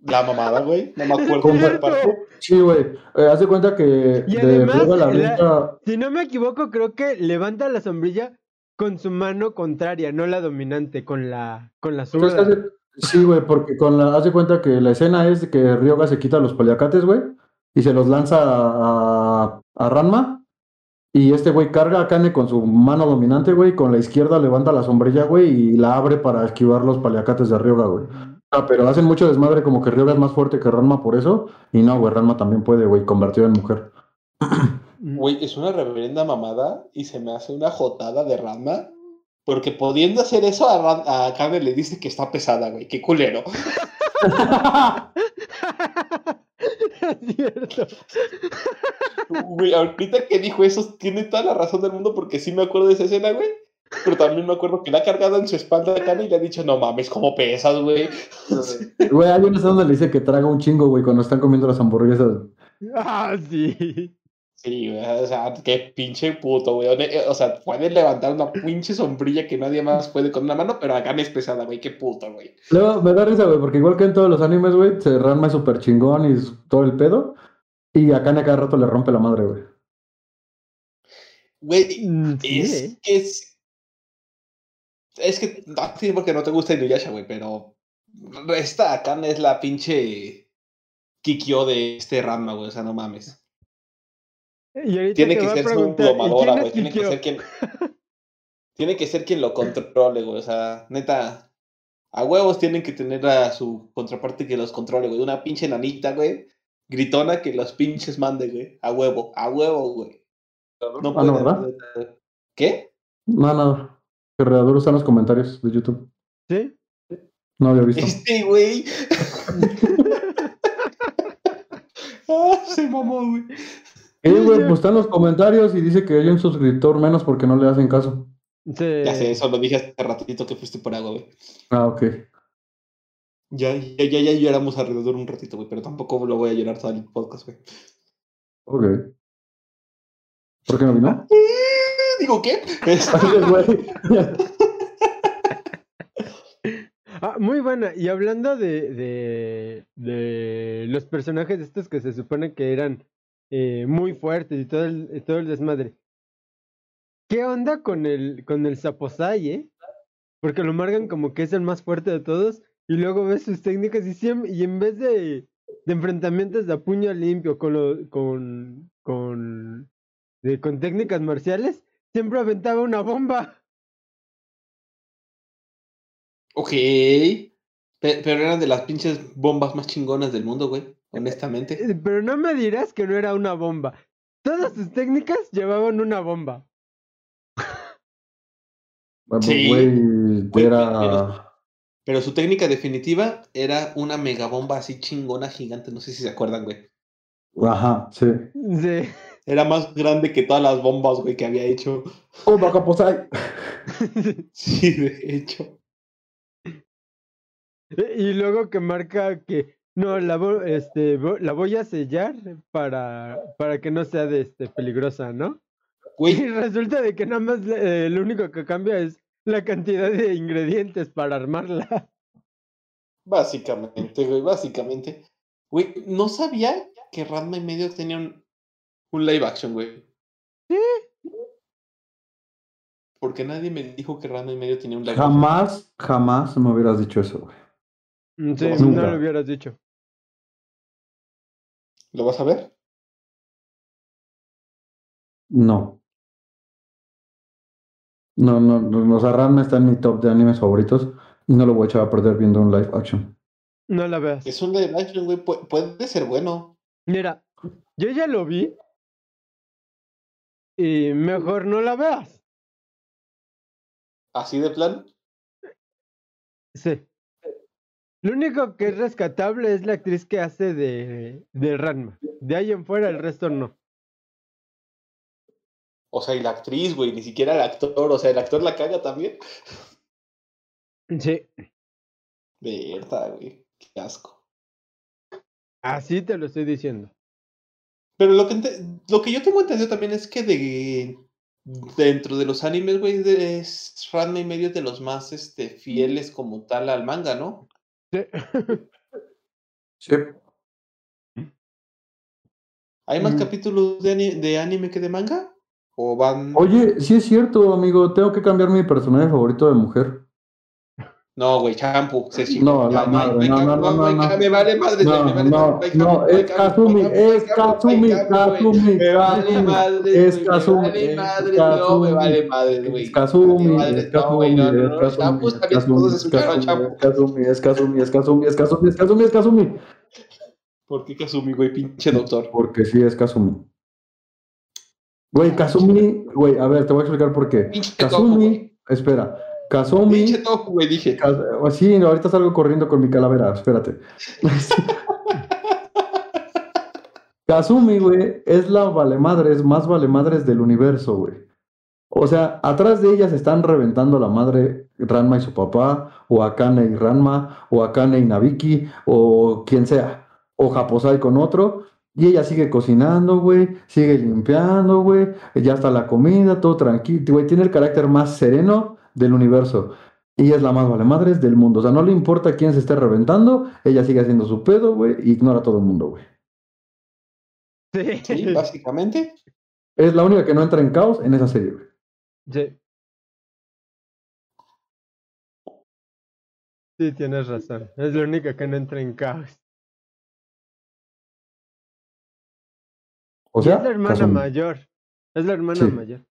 La mamada, güey. No me acuerdo. Sí, güey. Eh, haz de cuenta que Y de además, la la- Si no me equivoco, creo que levanta la sombrilla con su mano contraria, no la dominante, con la, con la zurda. hace- Sí, güey, porque con la, haz de cuenta que la escena es de que Ryoga se quita los paliacates, güey, y se los lanza a, a Ranma, y este güey carga a Kane con su mano dominante, güey, y con la izquierda levanta la sombrilla, güey, y la abre para esquivar los paliacates de Ryoga, güey. Ah, pero hacen mucho desmadre como que Ryoga es más fuerte que Ranma por eso, y no, güey, Ranma también puede, güey, convertido en mujer. Güey, es una reverenda mamada y se me hace una jotada de Ranma. Porque pudiendo hacer eso, a, Ran- a Kane le dice que está pesada, güey. Qué culero. Es cierto. Güey, ahorita que dijo eso, tiene toda la razón del mundo porque sí me acuerdo de esa escena, güey. Pero también me acuerdo que la ha cargado en su espalda a Kane y le ha dicho, no mames, cómo pesas, güey. Güey, hay una escena donde le dice que traga un chingo, güey, cuando están comiendo las hamburguesas. Ah, sí. Sí, güey, o sea, qué pinche puto, güey. O sea, puede levantar una pinche sombrilla que nadie más puede con una mano, pero a Kane es pesada, güey. Qué puto, güey. Luego me da risa, güey, porque igual que en todos los animes, güey, se Ranma es súper chingón y todo el pedo. Y a Kane a cada rato le rompe la madre, güey. Güey, Mm, sí, es ¿eh? que es. Es que. No, sí, porque no te gusta Inuyasha, güey, pero. Esta Akane es la pinche. Kikyo de este Ranma, güey. O sea, no mames. Y ahorita Tiene que ser su preguntar, ¿y domadora, quién güey. Tiene que ser quien. tiene que ser quien lo controle, güey. O sea, neta, a huevos tienen que tener a su contraparte que los controle, güey. Una pinche nanita, güey. Gritona que los pinches mande, güey. A huevo, a huevo, güey. No Ah, no, puede- ¿verdad? ¿Qué? No, no. Que Redador está en los comentarios de YouTube. ¿Sí? No había visto. Este, güey. ah, se mamó, güey. Eh, güey, pues está en los comentarios y dice que hay un suscriptor menos porque no le hacen caso. Sí. Ya sé, eso lo dije hace ratito que fuiste por agua, güey. Ah, ok. Ya, ya, ya, ya lloramos alrededor un ratito, güey, pero tampoco lo voy a llorar todo el podcast, güey. Ok. ¿Por qué no vino? Digo, ¿qué? Ah, muy buena. Y hablando de, de, de los personajes estos que se supone que eran eh, muy fuertes y todo el, todo el desmadre. ¿Qué onda con el, con el Saposai, eh? Porque lo marcan como que es el más fuerte de todos y luego ves sus técnicas y, siem- y en vez de, de enfrentamientos de a puño limpio con, lo, con, con, de- con técnicas marciales, siempre aventaba una bomba. ok. Pe- Pero eran de las pinches bombas más chingonas del mundo, güey. Honestamente. Eh, Pero no me dirás que no era una bomba. Todas sus técnicas llevaban una bomba. Sí. Güey, era. Pero su técnica definitiva era una megabomba así chingona, gigante. No sé si se acuerdan, güey. Ajá, sí. Sí. Era más grande que todas las bombas, güey, que había hecho. ¡Oh, Bacaposai! Sí, de hecho. y luego que marca que no la vo- este vo- la voy a sellar para para que no sea de este peligrosa, ¿no? Y resulta de que nada más eh, lo único que cambia es la cantidad de ingredientes para armarla. básicamente, güey, básicamente. Güey, no sabía que Ranma y medio tenía un, un live action, güey. Sí. Porque nadie me dijo que Ranma y medio tenía un live action. Jamás, jamás me hubieras dicho eso, güey. Mm, Sí, vas no nunca. lo hubieras dicho. ¿Lo vas a ver? No. No, no, no, o sea, Ranma está en mi top de animes favoritos y no lo voy a echar a perder viendo un live action. No la veas. Es un live action, güey. pu- puede ser bueno. Mira, yo ya lo vi. Y mejor no la veas. Así de plan. Sí. Lo único que es rescatable es la actriz que hace de, de Ranma. De ahí en fuera el resto no. O sea, y la actriz, güey, ni siquiera el actor. O sea, el actor la caga también. Sí, Verdad, güey. Qué asco. así te lo estoy diciendo. Pero lo que, lo que yo tengo entendido también es que de dentro de los animes, güey, es Ranma y medio de los más este, fieles como tal al manga, ¿no? Sí. Sí. ¿Hay más Mm. capítulos de, de anime que de manga? ¿O van...? Oye, sí es cierto, amigo. Tengo que cambiar mi personaje favorito de mujer. No, güey, chingó. No, la madre, no, no, no, no. Me vale madre, No, no, es Kazumi, es Kazumi. Kazumi, Me vale madre, es Kazumi, me vale madre, no, me vale madre, güey. Es Kazumi, es madre, no, güey, Kazumi, no, no, es no, Kazumi, es Kazumi, es Kazumi, es Kazumi, es Kazumi, es Kazumi, es Kazumi. ¿Por qué Kazumi, güey, pinche doctor? Porque sí es Kazumi. Güey, Kazumi, güey, a ver, te voy a explicar por qué. Kazumi, espera, Kazumi, Pinche tofu, güey, dije. Kaz- sí, ahorita salgo corriendo con mi calavera, espérate. Kazumi, güey, es la valemadres, más valemadres del universo, güey. O sea, atrás de ellas están reventando la madre Ranma y su papá, o Akane y Ranma, o Akane y Nabiki, o quien sea, o Japosai con otro, y ella sigue cocinando, güey, sigue limpiando, güey, ya está la comida, todo tranquilo, güey, tiene el carácter más sereno del universo. Y es la más vale madres del mundo. O sea, no le importa quién se esté reventando, ella sigue haciendo su pedo, güey, y ignora a todo el mundo, güey. Sí. Sí, básicamente. Es la única que no entra en caos en esa serie, güey. Sí. Sí, tienes razón. Es la única que no entra en caos. O Y sea, es la hermana mayor. Es la hermana Sí. mayor.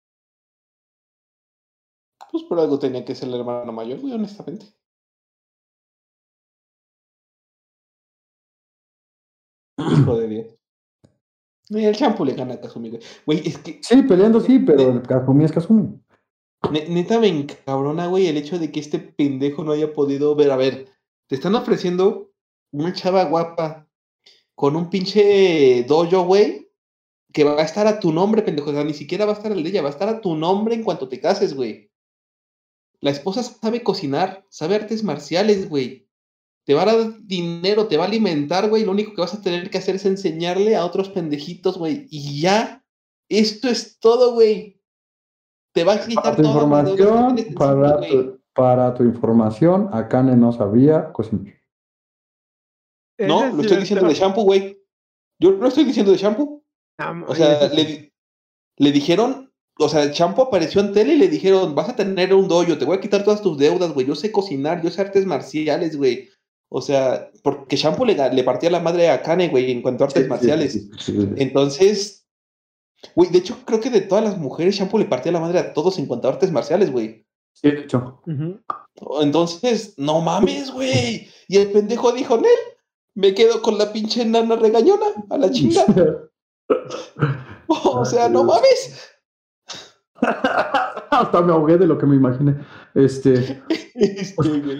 Pues por algo tenía que ser el hermano mayor, güey, honestamente. Hijo de Dios. Mira, el champú le gana a Kazumi, güey. Güey, es que Sí, peleando sí, pero el Kazumi es Kazumi. ne- neta me encabrona, güey, el hecho de que este pendejo no haya podido ver. A ver, te están ofreciendo una chava guapa con un pinche dojo, güey, que va a estar a tu nombre, pendejo. O sea, ni siquiera va a estar el de ella, va a estar a tu nombre en cuanto te cases, güey. La esposa sabe cocinar, sabe artes marciales, güey. Te va a dar dinero, te va a alimentar, güey. Lo único que vas a tener que hacer es enseñarle a otros pendejitos, güey. Y ya. Esto es todo, güey. Te va a Para quitar tu que información, para tu, para tu información, Akane no sabía cocinar. No, lo estoy diciendo de shampoo, güey. Yo lo estoy diciendo de shampoo. O sea, le dijeron, o sea, Champo apareció en tele y le dijeron, vas a tener un dojo, te voy a quitar todas tus deudas, güey. Yo sé cocinar, yo sé artes marciales, güey. O sea, porque Champo le, partía la madre a Kane, güey, en cuanto a artes Sí, marciales. sí, sí, sí. Entonces, güey, de hecho, creo que de todas las mujeres, Champo le partía la madre a todos en cuanto a artes marciales, güey. Sí, de hecho. Entonces, no mames, güey. Y el pendejo dijo, Nel, me quedo con la pinche nana regañona, a la chinga. O sea, no mames. Hasta me ahogué de lo que me imaginé. Este, Este, güey.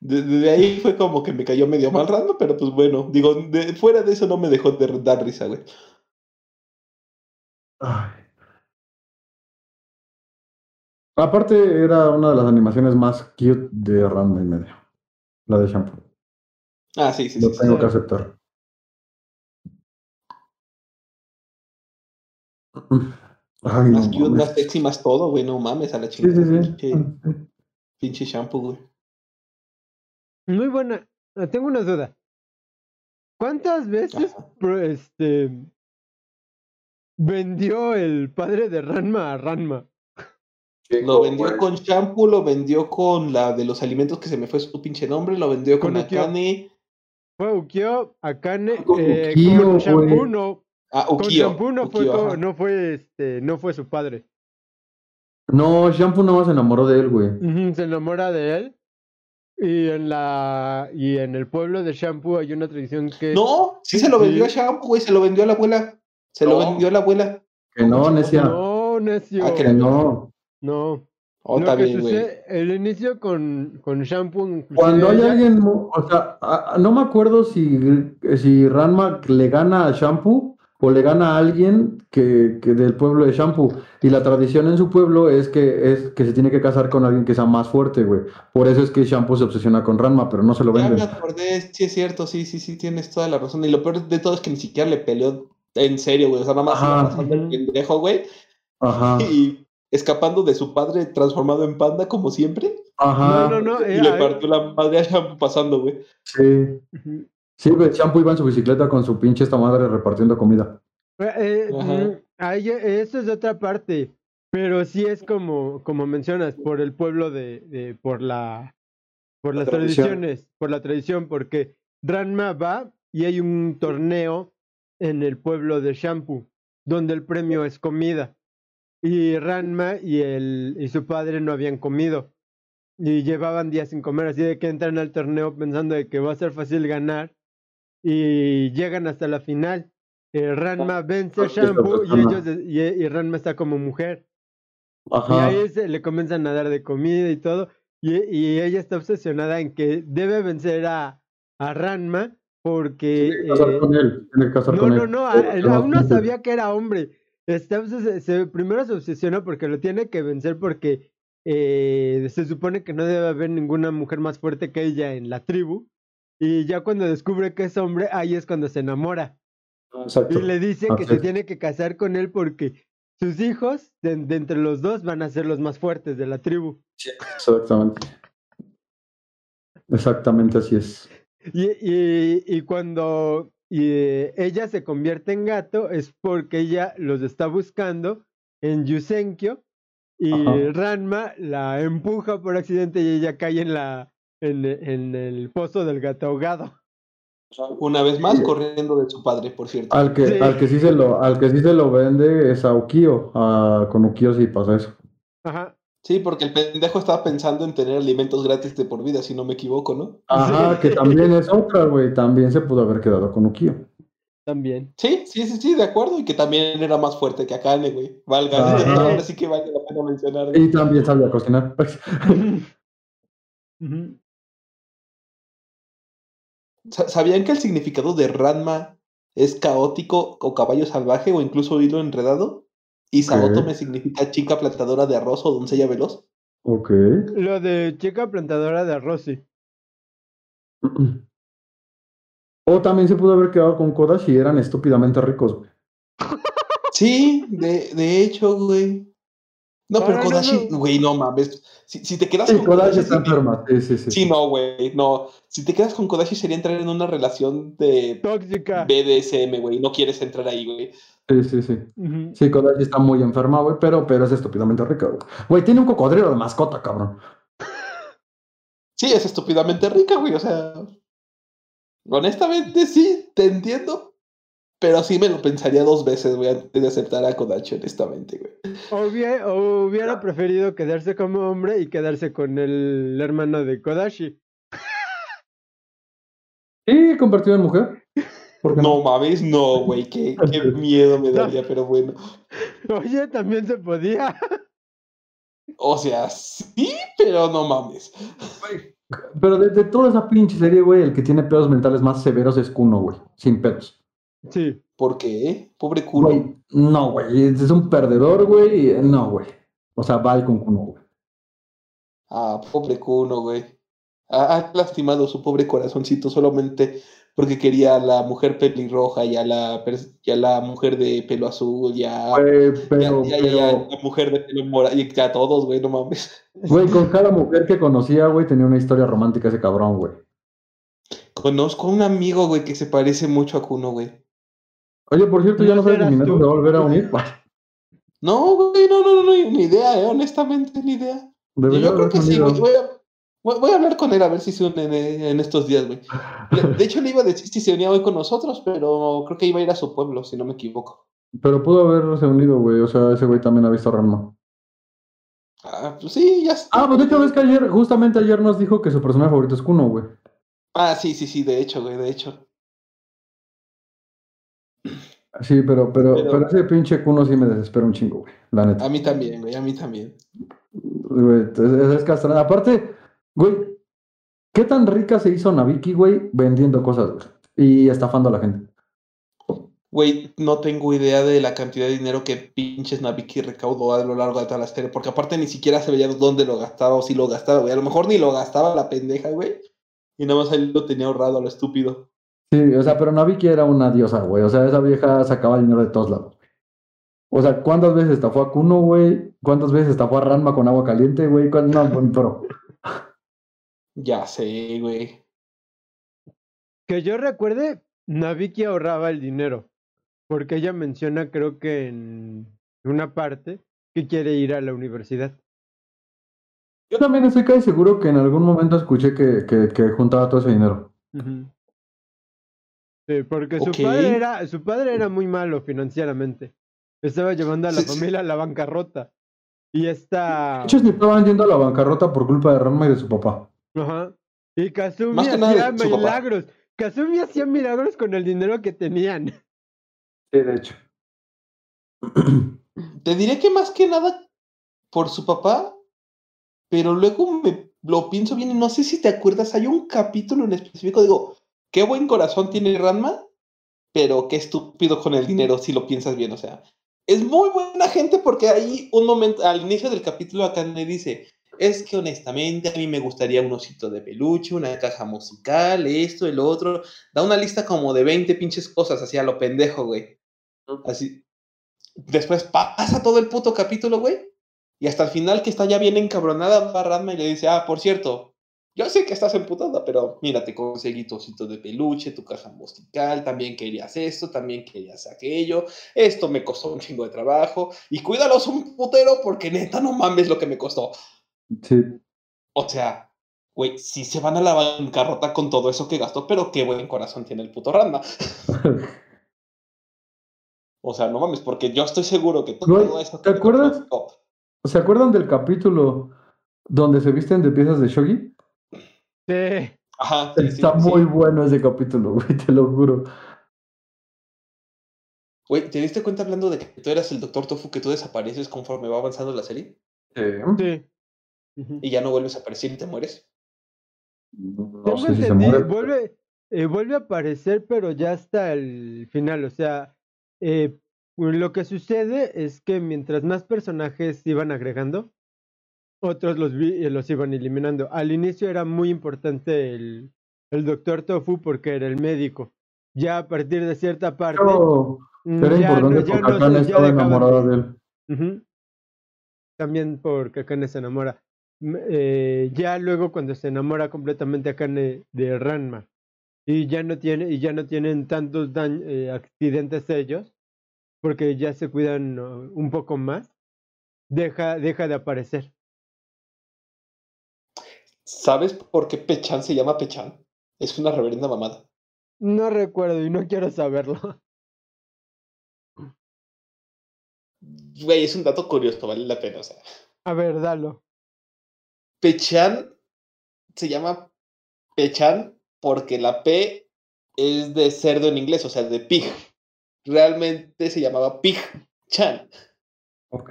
De- Desde ahí fue como que me cayó medio mal rando, pero pues bueno, digo, de- fuera de eso no me dejó de dar risa, güey. ay. Aparte, era una de las animaciones más cute de Ranma y medio. La de Shampoo. Ah, sí, sí, Lo sí. sí. tengo que aceptar. Ay, no Más cute, más sexy, más todo, güey, no mames a la chingada. sí, sí. Pinche, pinche shampoo, güey. Muy buena. Ah, Tengo una duda. ¿Cuántas veces Ajá. este vendió el padre de Ranma a Ranma? Lo vendió con shampoo, lo vendió con la de los alimentos que se me fue su pinche nombre, lo vendió con Con. Akane. Fue Ukyo, Akane, Con eh, Ukyo, con Shampoo güey. no, Ah, con no fue, no fue este, no fue su padre. No, Shampoo no se enamoró de él, güey. Se enamora de él. Y en la y en el pueblo de Shampoo hay una tradición que No, sí se lo vendió a Shampoo, güey, se lo vendió a la abuela. Se lo vendió a la abuela. Que no, necia. no, necio. Ah, Que no. No. Oh, Lo está que bien, güey. sucede, el inicio con, con Shampoo. Cuando hay ella- alguien, o sea, a- a- no me acuerdo si, si Ranma le gana a Shampoo o le gana a alguien que, que del pueblo de Shampoo. Y la tradición en su pueblo es que, es que se tiene que casar con alguien que sea más fuerte, güey. Por eso es que Shampoo se obsesiona con Ranma, pero no se lo Ya me venden. acordé, sí es cierto, sí, sí, sí, tienes toda la razón. Y lo peor de todo es que ni siquiera le peleó en serio, güey. O sea, nada más Ajá. el pendejo, güey. Ajá, Y escapando de su padre transformado en panda, como siempre. ajá. No, no, no. Y eh, le partió la madre a Shampoo pasando, güey. Sí. Ujú. Sí, güey, Shampoo iba en su bicicleta con su pinche esta madre repartiendo comida. Eh, eh, mm, ahí, eh, eso es de otra parte. Pero sí es como, como mencionas, por el pueblo de, de por la por La las tradición. tradiciones, por la tradición, porque Ranma va y hay un torneo en el pueblo de Shampoo, donde el premio es comida. Y Ranma y el y su padre no habían comido. Y llevaban días sin comer, así de que entran al torneo pensando de que va a ser fácil ganar. Y llegan hasta la final. Eh, Ranma vence a Shampoo y ellos y, y Ranma está como mujer. Y ahí se le comienzan a dar de comida y todo. Y, y ella está obsesionada en que debe vencer a, a Ranma porque... Tiene que casar eh, con él. Tiene que casar no, con no, él. no, él aún no sabía que era hombre. Está se- primero se obsesiona porque lo tiene que vencer porque eh, se supone que no debe haber ninguna mujer más fuerte que ella en la tribu. Y ya cuando descubre que es hombre, ahí es cuando se enamora. Exacto. Y le dice que se tiene que casar con él porque sus hijos, de, de entre los dos, van a ser los más fuertes de la tribu. Exactamente. Exactamente así es. Y, y, y cuando y, eh, ella se convierte en gato es porque ella los está buscando en Yusenkyo y Ajá. Ranma la empuja por accidente y ella cae en la en, en el pozo del gato ahogado. Una vez más, corriendo de su padre, por cierto. Al que, Sí. al que sí se lo, al que sí se lo vende es a Ukio. A, con Ukio sí pasa eso. Ajá. Sí, porque el pendejo estaba pensando en tener alimentos gratis de por vida, si no me equivoco, ¿no? Ajá, Sí. que también es otra, güey. También se pudo haber quedado con Ukio. También. Sí, sí, sí, sí, de acuerdo. Y que también era más fuerte que Akane, güey. Valga, Ajá. ahora sí que vale la pena mencionar. Y también sabía cocinar. Sa- ¿Sabían que el significado de Ranma es caótico o caballo salvaje o incluso hilo enredado? Y Saotome significa chica plantadora de arroz o doncella veloz. ok. Lo de chica plantadora de arroz, sí. O también se pudo haber quedado con Kodashi. Eran estúpidamente ricos. güey. Sí, de, de hecho, güey. No, pero no, Kodashi, no. güey, no mames. Si, si te quedas Sí, con Kodashi Kodashi, está enferma. Sí, sí, sí. sí, no, güey, no. Si te quedas con Kodashi sería entrar en una relación de Tóxica. BDSM, güey. No quieres entrar ahí, güey. Sí, sí, sí. Sí, Kodashi está muy enferma, güey, pero, pero es estúpidamente rica, güey. Güey, tiene un cocodrilo de mascota, cabrón. Sí, es estúpidamente rica, güey. O sea, honestamente sí, te entiendo. Pero sí me lo pensaría dos veces, güey, antes de aceptar a Kodachi, honestamente, güey. O hubie- o hubiera preferido quedarse como hombre y quedarse con el hermano de Kodashi. Y convertido en mujer. ¿Por qué No mames, no, güey. Qué, qué miedo me daría, pero bueno. Oye, también se podía. O sea, sí, pero no mames. Pero de, de toda esa pinche serie, güey, el que tiene pedos mentales más severos es Kuno, güey. Sin pedos. Sí. ¿Por qué? Pobre culo. Güey, no, güey. Es un perdedor, güey. No, güey. O sea, va con Kuno, güey. Ah, pobre culo, güey. Ha, ha lastimado su pobre corazoncito solamente porque quería a la mujer pelirroja y a la, y a la mujer de pelo azul y a, Güey, y a- pero, y a- y a pero, la mujer de pelo morado y a todos, güey, no mames. güey, con cada mujer que conocía, güey, tenía una historia romántica ese cabrón, güey. Conozco a un amigo, güey, que se parece mucho a Kuno, güey. Oye, por cierto, ya ¿No sabes serás ni tú? de volver a unir. No, güey, no, no, no, no, ni idea, eh, honestamente, ni idea. Yo creo que sí, güey. Voy a, voy- a hablar con él a ver si se unen eh, en estos días, güey. De hecho, le iba a decir si se unía hoy con nosotros, pero creo que iba a ir a su pueblo, si no me equivoco. Pero pudo haberse unido, güey. O sea, ese güey también ha visto Ranma. Ah, pues sí, ya está. Ah, pues de hecho, ves que ayer, justamente ayer nos dijo que su personaje favorito es Kuno, güey. Ah, sí, sí, sí, de hecho, güey, de hecho. Sí, pero, pero, Pero- pero ese pinche Kuno sí me desespera un chingo, güey. La neta. A mí también, güey, a mí también. Güey, es, es, castrante. Aparte, güey, ¿qué tan rica se hizo Nabiki, güey, vendiendo cosas, güey? Y estafando a la gente. Güey, no tengo idea de la cantidad de dinero que pinches Nabiki recaudó a lo largo de toda la serie, porque aparte ni siquiera se veía dónde lo gastaba o si lo gastaba, güey. A lo mejor ni lo gastaba la pendeja, güey. Y nada más ahí lo tenía ahorrado a lo estúpido. Sí, o sea, pero Nabiki era una diosa, güey. O sea, esa vieja sacaba dinero de todos lados. O sea, ¿cuántas veces estafó a Kuno, güey? ¿Cuántas veces estafó a Ranma con agua caliente, güey? ¿Cuán- No, pero. Ya sé, güey. Que yo recuerde, Nabiki ahorraba el dinero. Porque ella menciona, creo que en una parte, que quiere ir a la universidad. Yo también estoy casi seguro que en algún momento escuché que, que, que juntaba todo ese dinero. Sí, porque su padre era, su padre era muy malo financieramente. Estaba llevando a la Sí, sí. familia a la bancarrota. Y esta. De hecho, se estaban yendo a la bancarrota por culpa de Ranma y de su papá. Ajá. Y Kazumi hacía su papá. milagros. Kazumi hacía milagros con el dinero que tenían. Sí, de hecho. Te diré que más que nada por su papá, pero luego me lo pienso bien y no sé si te acuerdas, hay un capítulo en específico, digo, qué buen corazón tiene Ranma, pero qué estúpido con el dinero si lo piensas bien, o sea, es muy buena gente porque ahí un momento, al inicio del capítulo acá me dice, es que honestamente a mí me gustaría un osito de peluche, una caja musical, esto, el otro, da una lista como de 20 pinches cosas, así a lo pendejo, güey. Así. Después pasa todo el puto capítulo, güey. Y hasta el final, que está ya bien encabronada, va Ranma y le dice: Ah, por cierto, yo sé que estás emputada, pero mira, te conseguí tu osito de peluche, tu caja musical, también querías esto, también querías aquello. Esto me costó un chingo de trabajo. Y cuídalos un putero, porque neta, no mames lo que me costó. Sí. O sea, güey, sí se van a la bancarrota con todo eso que gastó, pero qué buen corazón tiene el puto Randa. o sea, no mames, porque yo estoy seguro que todo Güey, eso... ¿te acuerdas? ¿Se acuerdan del capítulo donde se visten de piezas de Shogi? Sí. Ajá, sí, Está sí. muy bueno ese capítulo, güey, te lo juro. Güey, ¿te diste cuenta hablando de que tú eras el Doctor Tofu que tú desapareces conforme va avanzando la serie? Sí. Y ya no vuelves a aparecer y te mueres. No Tengo sé si se entendido, muere. vuelve, eh, vuelve a aparecer, pero ya hasta el final. O sea, eh, lo que sucede es que mientras más personajes iban agregando, otros los, vi- eh, los iban eliminando. Al inicio era muy importante el, el doctor Tofu porque era el médico. Ya a partir de cierta parte. Pero mm, era ya importante ya porque no Akane estaba dejaban enamorada de- él. También porque Akane se enamora. M- eh, ya luego cuando se enamora completamente Akane de Ranma y ya no tiene y ya no tienen tantos eh, accidentes ellos porque ya se cuidan un poco más deja deja de aparecer ¿Sabes por qué Pechan se llama Pechan? Es una reverenda mamada. no recuerdo y no quiero saberlo Güey, es un dato curioso, vale la pena. O sea, a ver dalo Pechan se llama Pechan porque la P es de cerdo en inglés, o sea, de pig. Realmente se llamaba Pig Chan, Ok.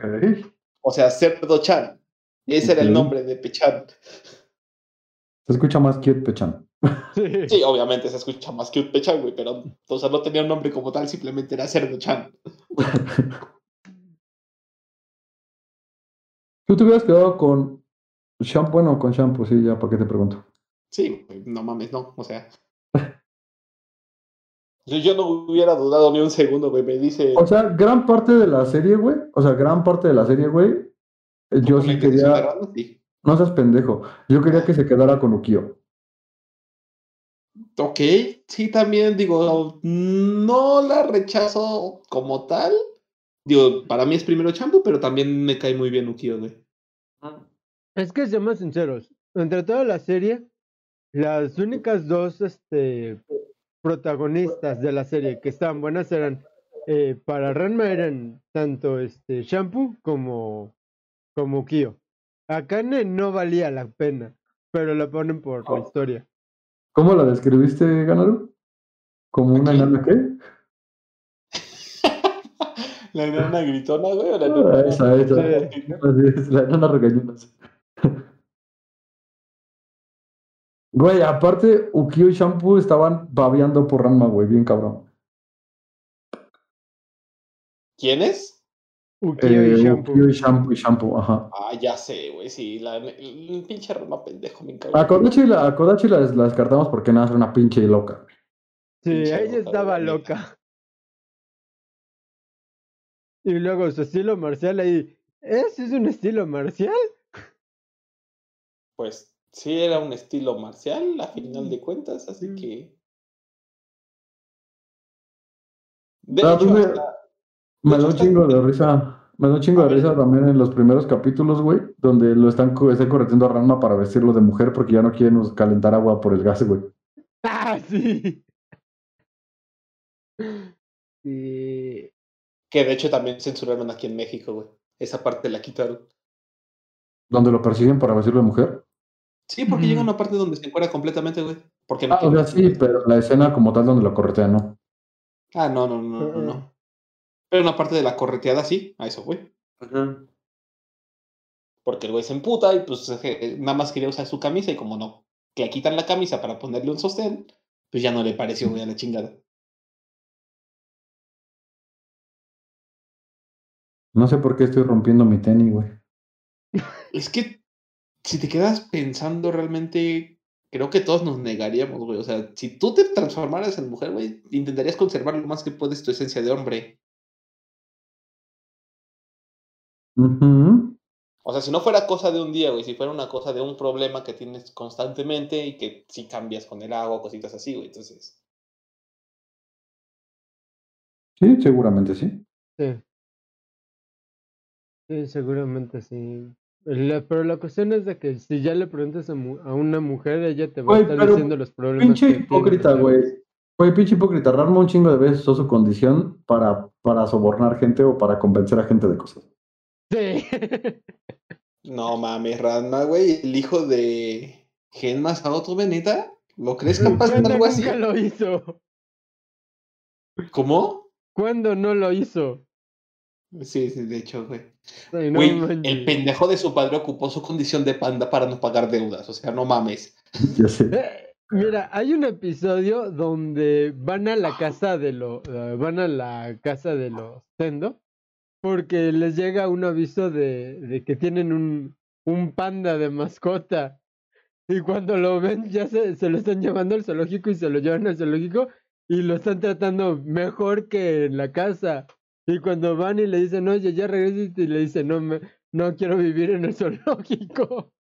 o sea, cerdo Chan. Ese era el nombre de Pechan. Se escucha más cute Pechan. sí, Sí, obviamente se escucha más que un Pechan, güey, pero o sea, no tenía un nombre como tal, simplemente era cerdo Chan. Tú te hubieras quedado con shampoo, bueno, con shampoo, sí, ya, ¿para qué te pregunto? Sí, güey, no mames, no, o sea. Yo, yo no hubiera dudado ni un segundo, güey, me dice. O sea, gran parte de la serie, güey, o sea, gran parte de la serie, güey, yo sí quería, sí. No seas pendejo, yo quería que se quedara con Ukio. Ok, sí, también digo, no la rechazo como tal. Digo, para mí es primero Champu, pero también me cae muy bien Ukio, güey. es que seamos sinceros entre toda la serie las únicas dos este protagonistas de la serie que estaban buenas eran eh, para Ranma eran tanto este Shampoo como como Kyo. Akane no valía la pena, pero la ponen por la Oh. historia. ¿Cómo la describiste, Ganaru? ¿Como una enana qué? La enana gritona, güey, o la Ah, enana- esa, esa. Sí. Así es, la enana regañonas. Güey, aparte, Ukio y Shampoo estaban babeando por Ranma, güey, bien cabrón. ¿Quién es? Ukyo Eh, y Shampoo. Ukio y Shampoo y Shampoo, ajá. Ah, ya sé, güey, sí, la, el pinche rama pendejo, me encanta. A Kodachi, la, a Kodachi la, la descartamos porque nada, es una pinche loca. Sí, pinche ella loca, estaba loca. Y luego su estilo marcial ahí. ¿Ese es un estilo marcial? Pues sí, era un estilo marcial, a final de cuentas, así Mm. que. De Ah, hecho, pues hasta- Me da un chingo de risa. Me da un chingo de risa también en los primeros capítulos, güey, donde lo están, están corriendo a Ranma para vestirlo de mujer porque ya no quieren calentar agua por el gas, güey. ¡Ah, sí! Sí. que de hecho también censuraron aquí en México, güey. Esa parte la quitaron. Donde lo persiguen para vestirlo de mujer. Sí, porque llega una parte donde se encuera completamente, güey. Porque no Ah, o sea, sí, pero la escena como tal donde lo corretean, ¿no? Ah, no, no, no, no, no. Pero una parte de la correteada sí, a eso, güey. Porque el güey se emputa y pues eh, nada más quería usar su camisa y como no, que le quitan la camisa para ponerle un sostén, pues ya no le pareció, güey, a la chingada. No sé por qué estoy rompiendo mi tenis, güey. Es que si te quedas pensando realmente, creo que todos nos negaríamos, güey. O sea, si tú te transformaras en mujer, güey, intentarías conservar lo más que puedes tu esencia de hombre. Ujú. O sea, si no fuera cosa de un día, güey, si fuera una cosa de un problema que tienes constantemente y que si cambias con el agua, cositas así, güey. Entonces, Sí, seguramente sí. Sí. Sí, seguramente sí. La- pero la cuestión es de que si ya le preguntas a, mu- a una mujer, ella te va a estar pero diciendo los problemas Pinche que tiene, hipócrita, güey. Güey, pinche hipócrita. Ranma un chingo de veces usó su condición para, para sobornar gente o para convencer a gente de cosas. Sí. No mames, Ranma, güey, el hijo de Gen Masaoto Beneta. ¿Lo crees capaz de ¿Cuándo algo así? nunca lo hizo? ¿Cómo? ¿Cuándo no lo hizo? Sí, sí, de hecho, güey. Ay, no Güey, manches. el pendejo de su padre ocupó su condición de panda para no pagar deudas. O sea, no mames. Ya sé. Eh, Mira, hay un episodio donde van a la casa de los van a la casa de los Tendo porque les llega un aviso de, de que tienen un, un panda de mascota. Y cuando lo ven ya se, se lo están llevando al zoológico y se lo llevan al zoológico y lo están tratando mejor que en la casa. Y cuando van y le dicen oye ya regresa y le dicen no me, no quiero vivir en el zoológico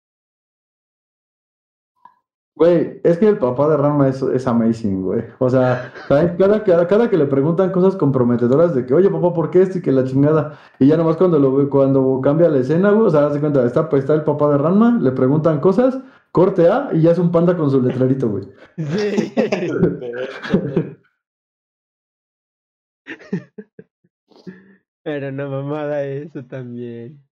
Güey, es que el papá de Ranma es, es amazing, güey. O sea, cada, cada, cada, que le preguntan cosas comprometedoras de que, oye, papá, ¿por qué esto y que la chingada? Y ya nomás cuando lo cuando cambia la escena, güey, o sea, hace cuenta, está, pues, está el papá de Ranma, le preguntan cosas, corte A y ya es un panda con su letrerito, güey. sí Era una mamada eso también.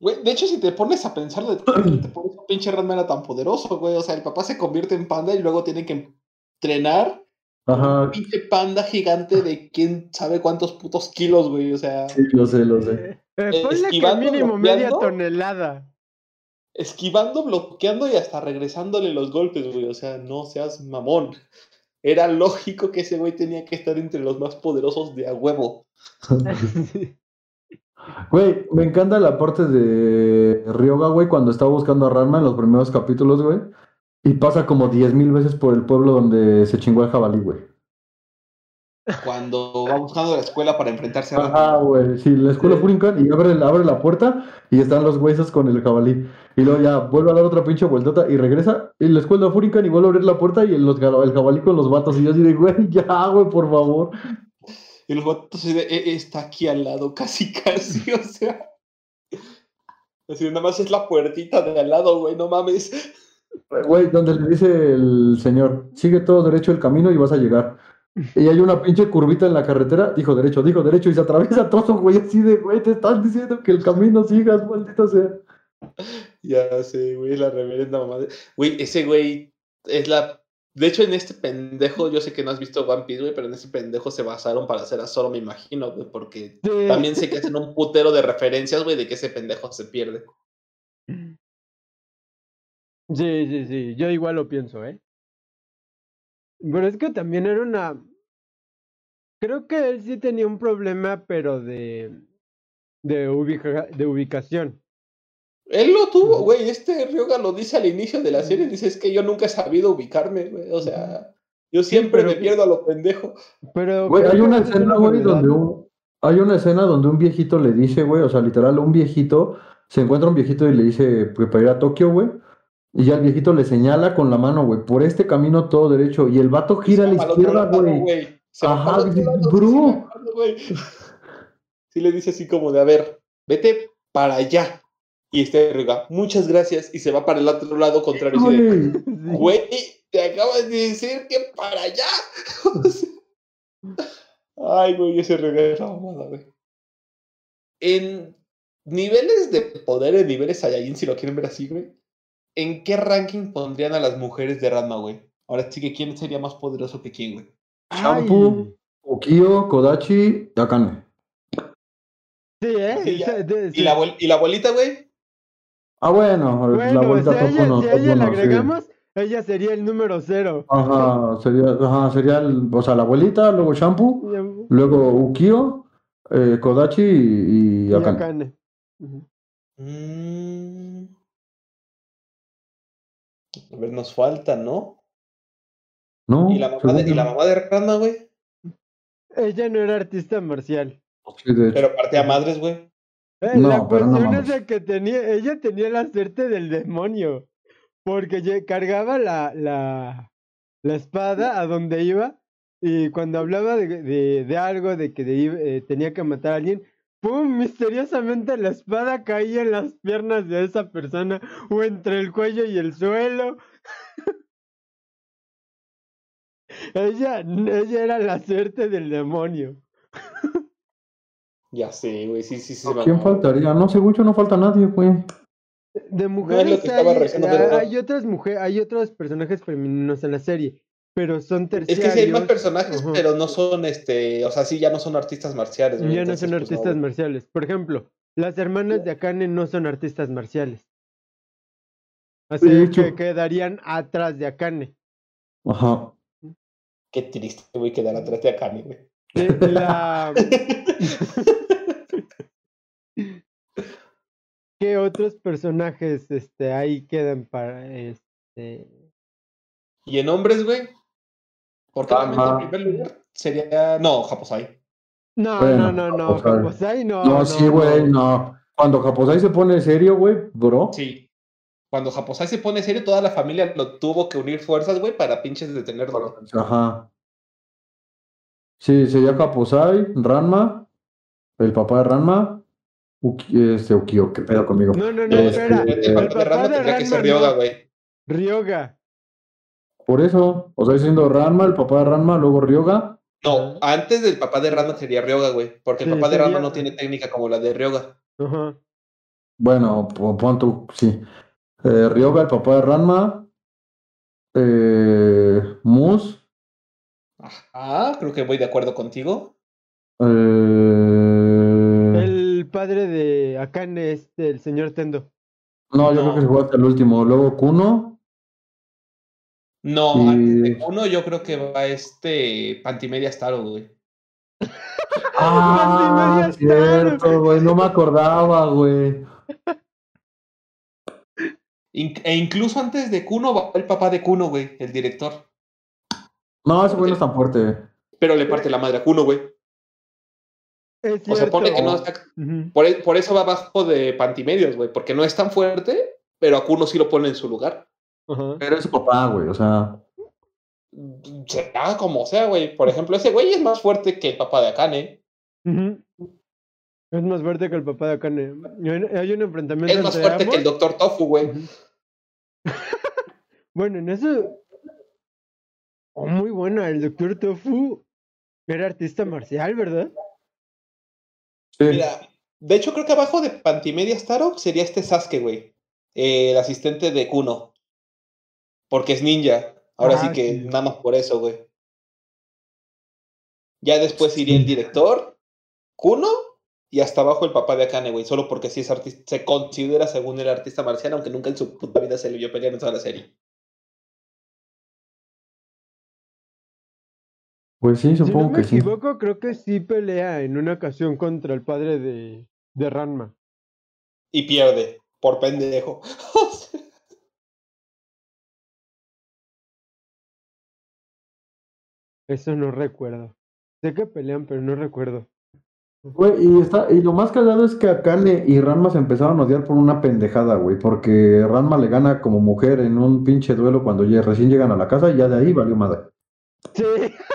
Güey, de hecho, si te pones a pensar de por qué pinche Ranma era tan poderoso, güey. O sea, el papá se convierte en panda y luego tiene que entrenar Ajá, un pinche panda gigante de quién sabe cuántos putos kilos, güey. O sea, sí, lo sé, lo sé. Eh, ponle que esquivando, mínimo media bloqueando. tonelada. esquivando, bloqueando y hasta regresándole los golpes, güey. O sea, no seas mamón. Era lógico que ese güey tenía que estar entre los más poderosos de a huevo. Güey, me encanta la parte de Ryoga, güey, cuando está buscando a Ranma en los primeros capítulos, güey. Y pasa como 10.000 veces por el pueblo donde se chingó el jabalí, güey. Cuando va buscando la escuela para enfrentarse a Ajá, güey. Sí, la escuela. Furinkan y abre, la- abre la puerta y están los huesos con el jabalí. Y luego ya vuelve a dar otra pinche vueltota y regresa. Y la escuela Furinkan y vuelve a abrir la puerta y el, los, el jabalí con los vatos. Y yo así de, güey, ya, güey, por favor. Y los así de, "Eh, está aquí al lado, casi, casi, o sea. Así nada más es la puertita de al lado, güey, no mames. Güey, donde le dice el señor, sigue todo derecho el camino y vas a llegar. Y hay una pinche curvita en la carretera, dijo derecho, dijo derecho y se atraviesa todo, güey, así de, güey, te están diciendo que el camino sigas, maldito sea. Ya sé, güey, la reverenda mamá. de- Güey, ese güey es la. De hecho, en este pendejo, yo sé que no has visto One Piece, güey, pero en ese pendejo se basaron para hacer a Zoro, me imagino, güey, porque Sí. también sé que hacen un putero de referencias, güey, de que ese pendejo se pierde. Sí, sí, sí, yo igual lo pienso, ¿eh? Pero es que también era una... Creo que él sí tenía un problema, pero de... De, ubica- de ubicación. Él lo tuvo, güey. Este Ryoga lo dice al inicio de la serie. Dice, es que yo nunca he sabido ubicarme, güey. O sea, yo siempre pero- me pierdo a lo pendejo. Pero Güey, hay una escena, güey, donde un, hay una escena donde un viejito le dice, güey, o sea, literal, un viejito, se encuentra un viejito y le dice que para ir a Tokio, güey, y ya el viejito le señala con la mano, güey, por este camino todo derecho, y el vato gira a la izquierda, güey. Ajá, lado, bro. Sí le dice así como de, a ver, vete para allá. Y este Ryoga, muchas gracias. Y se va para el otro lado contrario. y dice, Güey, te acabas de decir que para allá. O sea, Ay, güey, ese regalo es la mamada, güey. En niveles de poder, en niveles Saiyajin, si lo quieren ver así, güey. ¿En qué ranking pondrían a las mujeres de Ranma, güey? Ahora sí que quién sería más poderoso que quién, güey. Shampoo. Ukio, Kodachi, Akane. Sí, ¿eh? Sí, ya. ¿Y la, ¿Y la abuelita, güey? Ah, bueno, la Bueno, vuelta si a ella, uno, si a ella le sí. agregamos, ella sería el número cero. Ajá, sería, ajá, sería, el- o sea, la abuelita, luego Shampoo, Y- luego Ukio, eh, Kodachi y, y y Akane. Mm. A ver, nos falta, ¿no? ¿No? ¿Y la mamá de, y la mamá de Ranma, güey? Ella no era artista marcial. Sí, de hecho. Pero partía madres, güey. Eh, No, la no cuestión es de que tenía, ella tenía la suerte del demonio, porque cargaba la, la, la espada a donde iba y cuando hablaba de, de, de algo, de que de- eh, tenía que matar a alguien, ¡Pum! Misteriosamente la espada caía en las piernas de esa persona o entre el cuello y el suelo. ella, ella era la suerte del demonio. Ya sé, güey, sí, sí, sí. se ¿Quién faltaría? No sé, mucho no falta nadie, güey. De mujeres que estaba hay, revisando, hay- pero- hay otras mujeres, hay otros personajes femeninos en la serie, pero son Es terciarios. que sí hay más personajes, pero no son, este, o sea, sí, ya no son artistas marciales, güey. Ya no son pues, artistas marciales. Por ejemplo, las hermanas de Akane no son artistas marciales. Así De hecho. que quedarían atrás de Akane. Ajá. Qué triste, güey, quedar atrás de Akane, güey. La... ¿Qué otros personajes este, ahí quedan para este? Y en hombres, güey. Porque obviamente en primer lugar sería. No, Japosai. No, Bueno, no, no, no, Japosai. Japosai no. No, sí, güey, no. Cuando Japosai se pone serio, güey, bro. Sí. Cuando Japosai se pone serio, toda la familia lo tuvo que unir fuerzas, güey, para pinches detenerlo. Ajá. Sí, sería Kaposai, Ranma, el papá de Ranma, Uki, este Ukio, qué pedo conmigo. No, no, no, Este, espera. El El papá de Ranma tendría que ser Ryoga, güey. Ryoga. Por eso, o sea, siendo Ranma, el papá de Ranma, luego Ryoga. No, antes del papá de Ranma sería Ryoga, güey. Porque el papá de Ranma no tiene técnica como la de Ryoga. Ajá. Bueno, po- pon tú, sí. Eh, Ryoga, el papá de Ranma. Eh, Mus. Ajá, creo que voy de acuerdo contigo. eh, padre de Akane, este, el señor Tendo. no, yo No. creo que se fue hasta el último. Luego Kuno. No, Y- antes de uno yo creo que va este Pantimedia Staro, güey. Ah, Star. cierto, güey, no me acordaba, güey. In- e incluso antes de Kuno va el papá de Kuno, güey, el director. No, ese güey no es tan fuerte. Pero le parte la madre a Kuno, güey. Es O sea, pone que no por, e- por eso va abajo de Pantimedios, güey, porque no es tan fuerte, pero a Kuno sí lo pone en su lugar. Pero es su papá, güey, o sea. Sea como sea, güey. Por ejemplo, ese güey es más fuerte que el papá de Akane. Ujú. Es más fuerte que el papá de Akane. Hay hay un enfrentamiento Es más fuerte que el. Doctor Tofu, güey. Bueno, en eso. Oh, muy buena. El doctor Tofu era artista marcial, ¿verdad? Sí. Mira, de hecho creo que abajo de Pantimedia Starok sería este Sasuke, güey. Eh, el asistente de Kuno. Porque es ninja. Ahora sí Ah, que sí. nada más por eso, güey. Ya después iría el director, Kuno, y hasta abajo el papá de Akane, güey. Solo porque sí es artista, se considera según el artista marcial, aunque nunca en su puta vida se le vio pelear en toda la serie. Pues sí, Si no supongo me que sí. equivoco, creo que sí pelea en una ocasión contra el padre de, de Ranma. Y pierde, por pendejo. Eso no recuerdo. Sé que pelean, pero no recuerdo. Güey, y, está, y lo más cagado es que Akane y Ranma se empezaron a odiar por una pendejada, güey. Porque Ranma le gana como mujer en un pinche duelo cuando ya recién llegan a la casa y ya de ahí valió madre. Sí.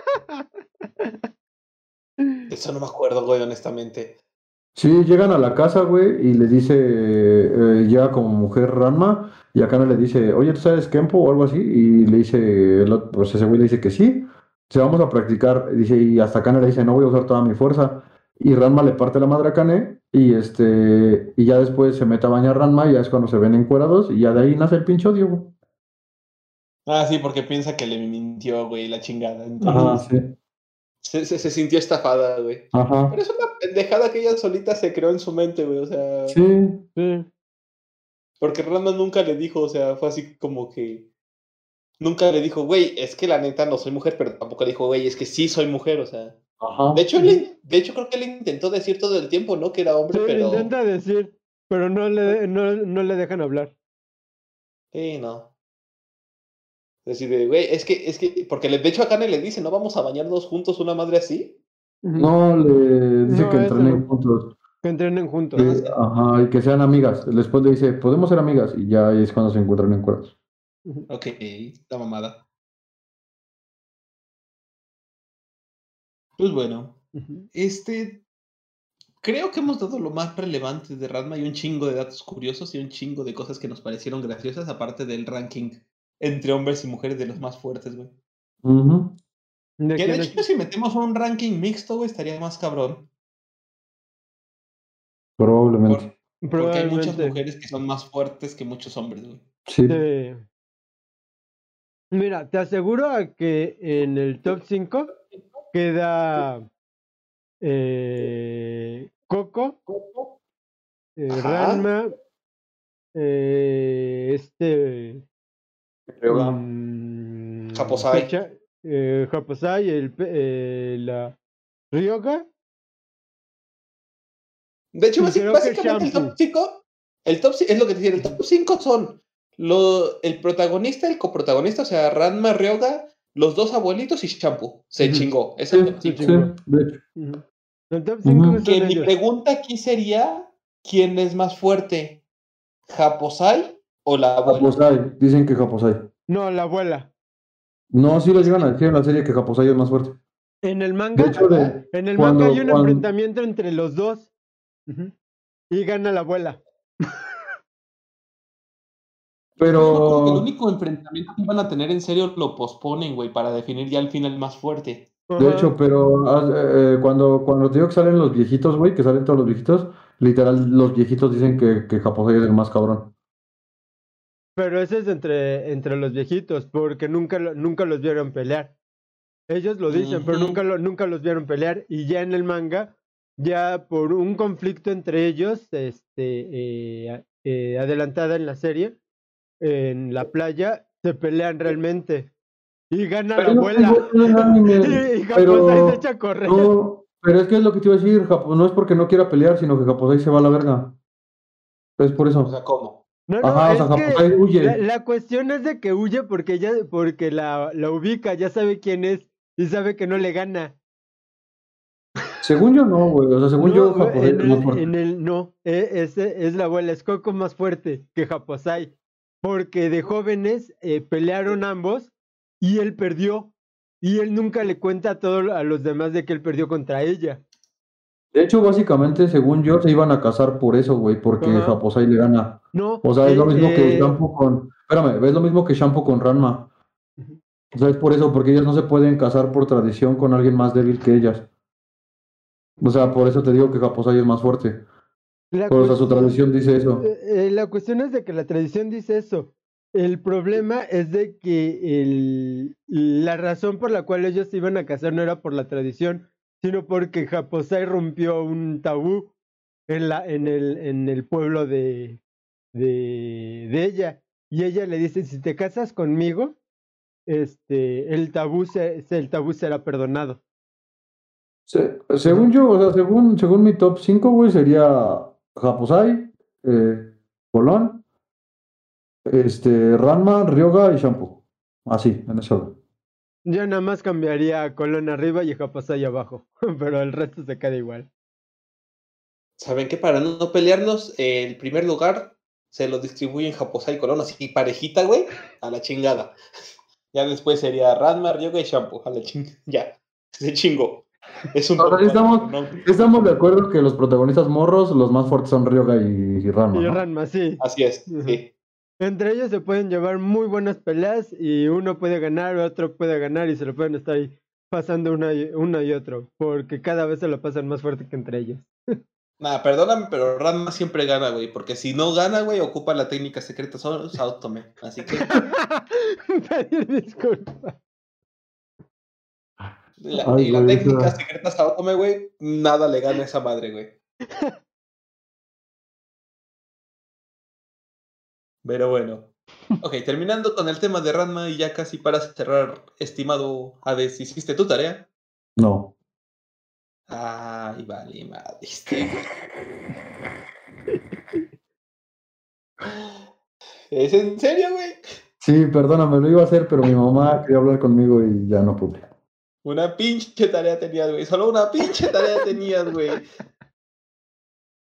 Eso no me acuerdo, güey, honestamente. Sí, llegan a la casa, güey, y le dice, eh, llega como mujer Ranma, y Akane le dice, oye, ¿tú sabes Kempo o algo así? Y le dice, el otro- pues ese güey le dice que sí, se vamos a practicar, dice, y hasta Akane le dice, no voy a usar toda mi fuerza, y Ranma le parte la madre a Akane, y este, y ya después se mete a bañar Ranma, y ya es cuando se ven encuerados, y ya de ahí nace el pinche odio, güey. Ah, sí, porque piensa que le mintió, güey, la chingada. Ajá, Entonces, sí, se, se- se sintió estafada, güey. ajá, Pero es una pendejada que ella solita se creó en su mente, güey. O sea, sí, Sí. porque Ranma nunca le dijo, o sea, fue así como que. Nunca le dijo, güey, es que la neta no soy mujer, pero tampoco le dijo, güey, es que sí soy mujer, o sea. ajá. De hecho, él- de hecho creo que él intentó decir todo el tiempo, ¿no? Que era hombre, Sí, pero. intenta decir, pero no le, no, no le dejan hablar. Sí, no. Decir, de, güey, es que, es que, porque le- de hecho a Kane le dice, ¿no vamos a bañarnos juntos una madre así? No, le dice No, que entrenen juntos. Que entrenen juntos. Que- ajá, y que sean amigas. Después le dice, podemos ser amigas, y ya es cuando se encuentran encuerados. Ujú. Ok, la mamada. Pues bueno, este. creo que hemos dado lo más relevante de Ranma y un chingo de datos curiosos y un chingo de cosas que nos parecieron graciosas, aparte del ranking entre hombres y mujeres de los más fuertes, güey. Ujú. ¿De Que qué de hecho, si metemos un ranking mixto, güey, estaría más cabrón. Probablemente. por- porque hay muchas mujeres que son más fuertes que muchos hombres, güey. Sí. Sí. Mira, te aseguro a que en el top 5 queda eh, Coco, eh, Ajá. Ranma, eh, este mm, Japosai. Pecha- eh, Japosai, el, eh, la Ryoga, De hecho, básicamente el top Shampoo. 5, el top, ci- es lo que te decía, el top 5 son lo, el protagonista, el coprotagonista, o sea, Ranma, Ryoga, los dos abuelitos y Shampoo. Se chingó. Es Sí, el top sí, 5. chingó. sí, de hecho. Ujú. el top 5 Ujú. Que mi pregunta aquí sería, ¿quién es más fuerte? ¿Japosai o la abuela? Japosai, dicen que Japosai. No, la abuela. No, sí lo llegan a decir en la serie que Japosai es más fuerte. En el manga, De hecho, de, en el cuando- manga hay un cuando- enfrentamiento entre los dos. Y gana la abuela. Que el pero único enfrentamiento que iban a tener en serio lo posponen, güey, para definir ya el final más fuerte. De Ajá. hecho, pero ah, eh, eh, cuando, cuando te digo que salen los viejitos, güey, que salen todos los viejitos, literal, los viejitos dicen que, que Japosai es el más cabrón. Pero ese es entre, entre los viejitos, porque nunca, lo- nunca los vieron pelear. Ellos lo dicen, pero nunca, lo- nunca los vieron pelear. Y ya en el manga, ya por un conflicto entre ellos, este, eh, eh, adelantada en la serie, en la playa, se pelean realmente. Y gana la no abuela. anime, Y Japosai pero se echa a correr. no, pero es que es lo que te iba a decir, Japo- no es porque no quiera pelear, sino que Japosai se va a la verga. Es por O eso. sea, ¿cómo? No, no, Ajá, o sea, es que huye. la, la cuestión es de que huye porque ya, porque la, la ubica, ya sabe quién es y sabe que no le gana. Según yo no, güey. O sea, según No, yo, el, en el- no, e- ese es la abuela, es Coco más fuerte que Japosai, porque de jóvenes eh, pelearon ambos y él perdió. Y él nunca le cuenta a todos a los demás de que él perdió contra ella. De hecho, básicamente, según yo, se iban a casar por eso, güey, porque Ajá. Japosai le gana. No, O sea, es lo eh, mismo que eh, Shampoo con. Espérame, es lo mismo que Shampoo con Ranma. O sea, es por eso, porque ellas no se pueden casar por tradición con alguien más débil que ellas. O sea, por eso te digo que Japosai es más fuerte. la O sea, su tradición dice eso. Eh, eh, la cuestión es de que la tradición dice eso. El problema es de que el, la razón por la cual ellos se iban a casar no era por la tradición, sino porque Japosai rompió un tabú en, la, en, el, en el pueblo de, de, ella. Y ella le dice, si te casas conmigo, este, el, tabú se, se- el tabú será perdonado. Se- según yo, o sea, según, según mi top 5, güey, sería Japosai, eh, Colón, este, Ranma, Ryoga y Shampoo. Así, en ese orden. Yo nada más cambiaría a Colón arriba y a Japosai abajo, pero el resto se queda igual. ¿Saben qué? Para no pelearnos, el primer lugar se lo distribuyen Japosai y Colón, así parejita, güey, a la chingada. Ya después sería Ranma, Ryoga y Shampoo, a la chingada. Ya, se chingó. Es un O sea, top estamos- ¿no? Estamos de acuerdo que los protagonistas morros, los más fuertes son Ryoga y, y Ranma. Y ¿no? Ranma, sí. Así es, sí. Entre ellos se pueden llevar muy buenas peleas y uno puede ganar, otro puede ganar y se lo pueden estar ahí pasando una y, uno y otro, porque cada vez se lo pasan más fuerte que entre ellos. Nada, perdóname, pero Ranma siempre gana, güey, porque si no gana, güey, ocupa la técnica secreta solo. Así que Pedir disculpas. la, Ay, y la técnica secreta Saotome, güey, nada le gana a esa madre, güey. Pero bueno. Ok, terminando con el tema de Ranma y ya casi para cerrar, estimado Hades, ¿hiciste tu tarea? No. Ay, vale, madre. ¿Es en serio, güey? Sí, perdóname, lo iba a hacer, pero mi mamá quería hablar conmigo y ya no pude. Una pinche tarea tenías, güey. Solo una pinche tarea tenías, güey.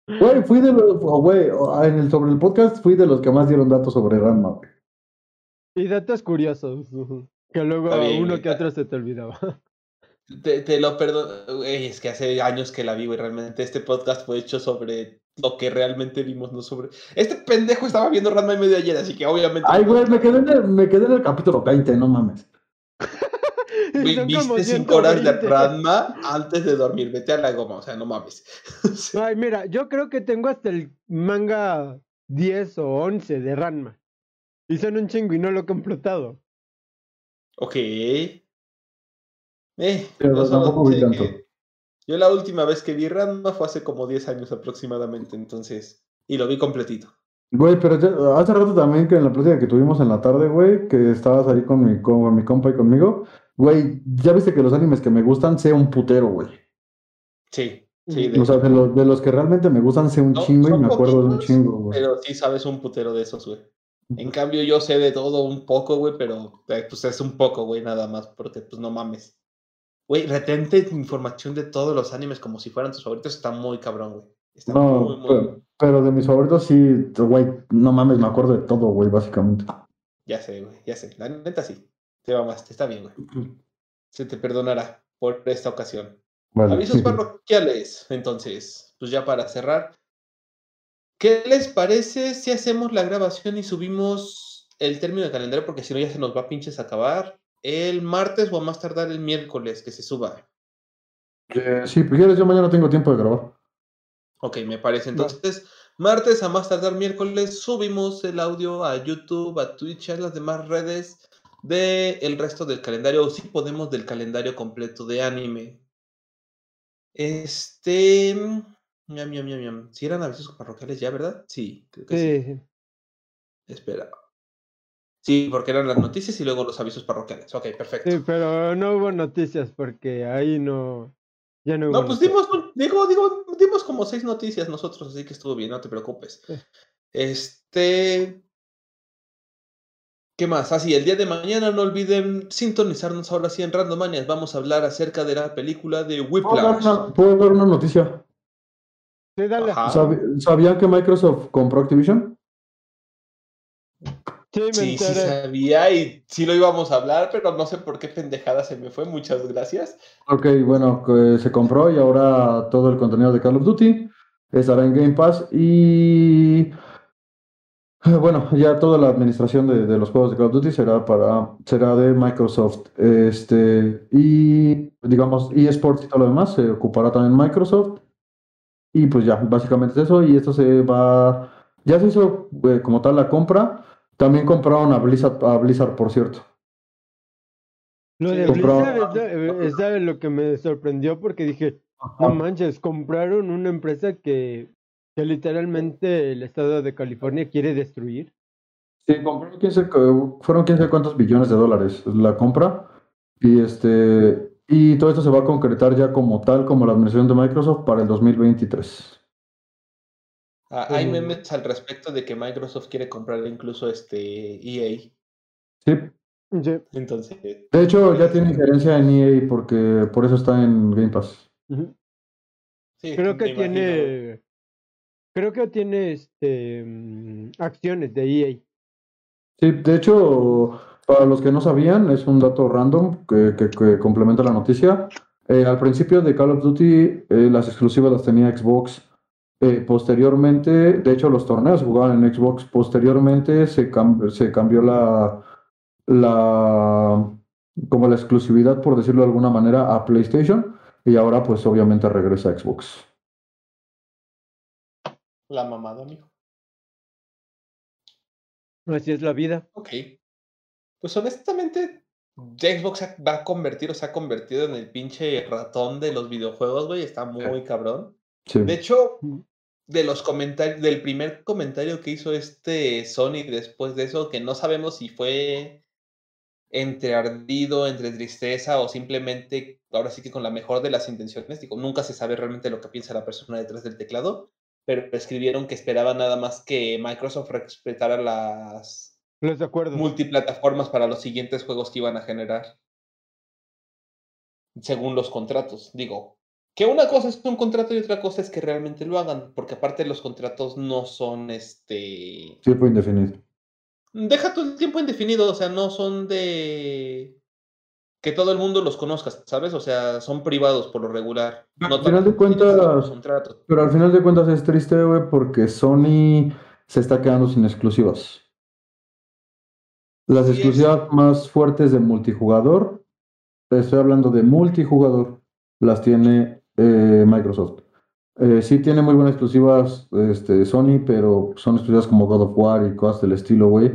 Güey, fui de los, güey, en el, sobre el podcast fui de los que más dieron datos sobre Ranma, güey. Y datos curiosos, que luego bien, uno güey, que otro se te olvidaba. Te, te lo perdono. güey, Es que hace años que la vi, güey. Realmente este podcast fue hecho sobre lo que realmente vimos, no sobre. Este pendejo estaba viendo Ranma y medio ayer, así que obviamente. Ay, güey, me quedé, en el, me quedé en el capítulo 20, no mames. Viste 5 horas de 120. Ranma antes de dormir. Vete a la goma, o sea, no mames. Ay, mira, yo creo que tengo hasta el manga 10 o 11 de Ranma. Y son un chingo y no lo he completado. Ok. Eh, Pero solo tampoco vi tanto. que- Yo la última vez que vi Ranma fue hace como 10 años aproximadamente, entonces. Y lo vi completito. Güey, pero ya- hace rato también que en la plática que tuvimos en la tarde, güey, que estabas ahí con mi, con mi compa y conmigo, güey, ya viste que los animes que me gustan sé un putero, güey. Sí, sí. de O sea, de los, de los que realmente me gustan sé un No, chingo y me acuerdo de un chingo, güey. Pero sí sabes un putero de esos, güey. En cambio, yo sé de todo un poco, güey, pero eh, pues es un poco, güey, nada más, porque pues no mames. Güey, retente información de todos los animes como si fueran tus favoritos, está muy cabrón, güey. Está No, muy, muy, pero, pero de mis favoritos sí, güey, no mames, me acuerdo de todo, güey, básicamente. Ya sé, güey, ya sé. La neta sí. Te mamaste, está bien, güey. Se te perdonará por esta ocasión. Vale. Avisos parroquiales, entonces, pues ya para cerrar. ¿Qué les parece si hacemos la grabación y subimos el término de calendario? Porque si no ya se nos va a pinches acabar. El martes o a más tardar el miércoles que se suba. Eh, sí, pues yo mañana tengo tiempo de grabar. Ok, me parece. Entonces, martes a más tardar miércoles subimos el audio a YouTube, a Twitch, a las demás redes del el resto del calendario, o si podemos del calendario completo de anime. Este. Miam, miam, miam, miam. Si eran avisos parroquiales ya, ¿verdad? Sí, creo que sí. Sí, sí. Espera. Sí, porque eran las noticias y luego los avisos parroquiales. Ok, perfecto. Sí, pero no hubo noticias porque ahí no. Ya no hubo. No, pues noticias. dimos, digo, digo, dimos como seis noticias nosotros, así que estuvo bien, no te preocupes. Sí. Este. ¿Qué más? Así, el día de mañana no olviden sintonizarnos ahora sí en Randomanias. Vamos a hablar acerca de la película de ¿Puedo dar Whiplash. una, puedo dar una noticia? Sí, dale. Ajá. ¿Sabi- ¿Sabían que Microsoft compró Activision? Sí, me Sí, sí sabía y sí lo íbamos a hablar, pero no sé por qué pendejada se me fue. Muchas gracias. Ok, bueno, se compró y ahora todo el contenido de Call of Duty estará en Game Pass y bueno, ya toda la administración de, de los juegos de Call of Duty será para será de Microsoft. Este y digamos eSports y todo lo demás se ocupará también Microsoft. Y pues ya, básicamente es eso y esto se va ya se hizo eh, como tal la compra. También compraron a Blizzard, a Blizzard, por cierto. Lo de Blizzard es, de- es lo que me sorprendió porque dije, no manches, compraron una empresa que, que literalmente el estado de California quiere destruir. Sí, compraron 15, co- fueron quién sabe cuántos billones de dólares la compra. Y este y todo esto se va a concretar ya como tal, como la administración de Microsoft para el 2023. Ah, hay memes al respecto de que Microsoft quiere comprar incluso este EA. Sí. Sí. Entonces, De hecho, ya tiene injerencia en EA porque por eso está en Game Pass. Sí, Creo que imagino. tiene, creo que tiene este mm, acciones de EA. Sí, de hecho, para los que no sabían, es un dato random que, que- que complementa la noticia. Eh, al principio de Call of Duty, eh, las exclusivas las tenía Xbox. Eh, posteriormente, de hecho, los torneos jugaban en Xbox. Posteriormente se, cam- se cambió la, la, como la exclusividad, por decirlo de alguna manera, a PlayStation. Y ahora, pues, obviamente regresa a Xbox. La mamada, amigo. Así es la vida. Ok. Pues honestamente, Xbox va a convertir o se ha convertido en el pinche ratón de los videojuegos, güey. Está muy cabrón. Sí. De hecho, Mm. de los comentarios, del primer comentario que hizo este Sony después de eso, que no sabemos si fue entre ardido, entre tristeza o simplemente, ahora sí que con la mejor de las intenciones, digo, nunca se sabe realmente lo que piensa la persona detrás del teclado, pero escribieron que esperaban nada más que Microsoft respetara las multiplataformas para los siguientes juegos que iban a generar. Según los contratos. Digo, que una cosa es un contrato y otra cosa es que realmente lo hagan, porque aparte los contratos no son este. Que todo el mundo los conozca, ¿sabes? O sea, son privados por lo regular. Al No final tanto de cuentas-. Pero al final de cuentas es triste, güey, porque Sony se está quedando sin exclusivas. Las es. exclusivas más fuertes de multijugador, estoy hablando de multijugador, las tiene eh, Microsoft. Eh, sí tiene muy buenas exclusivas este, Sony, pero son exclusivas como God of War y cosas del estilo, güey.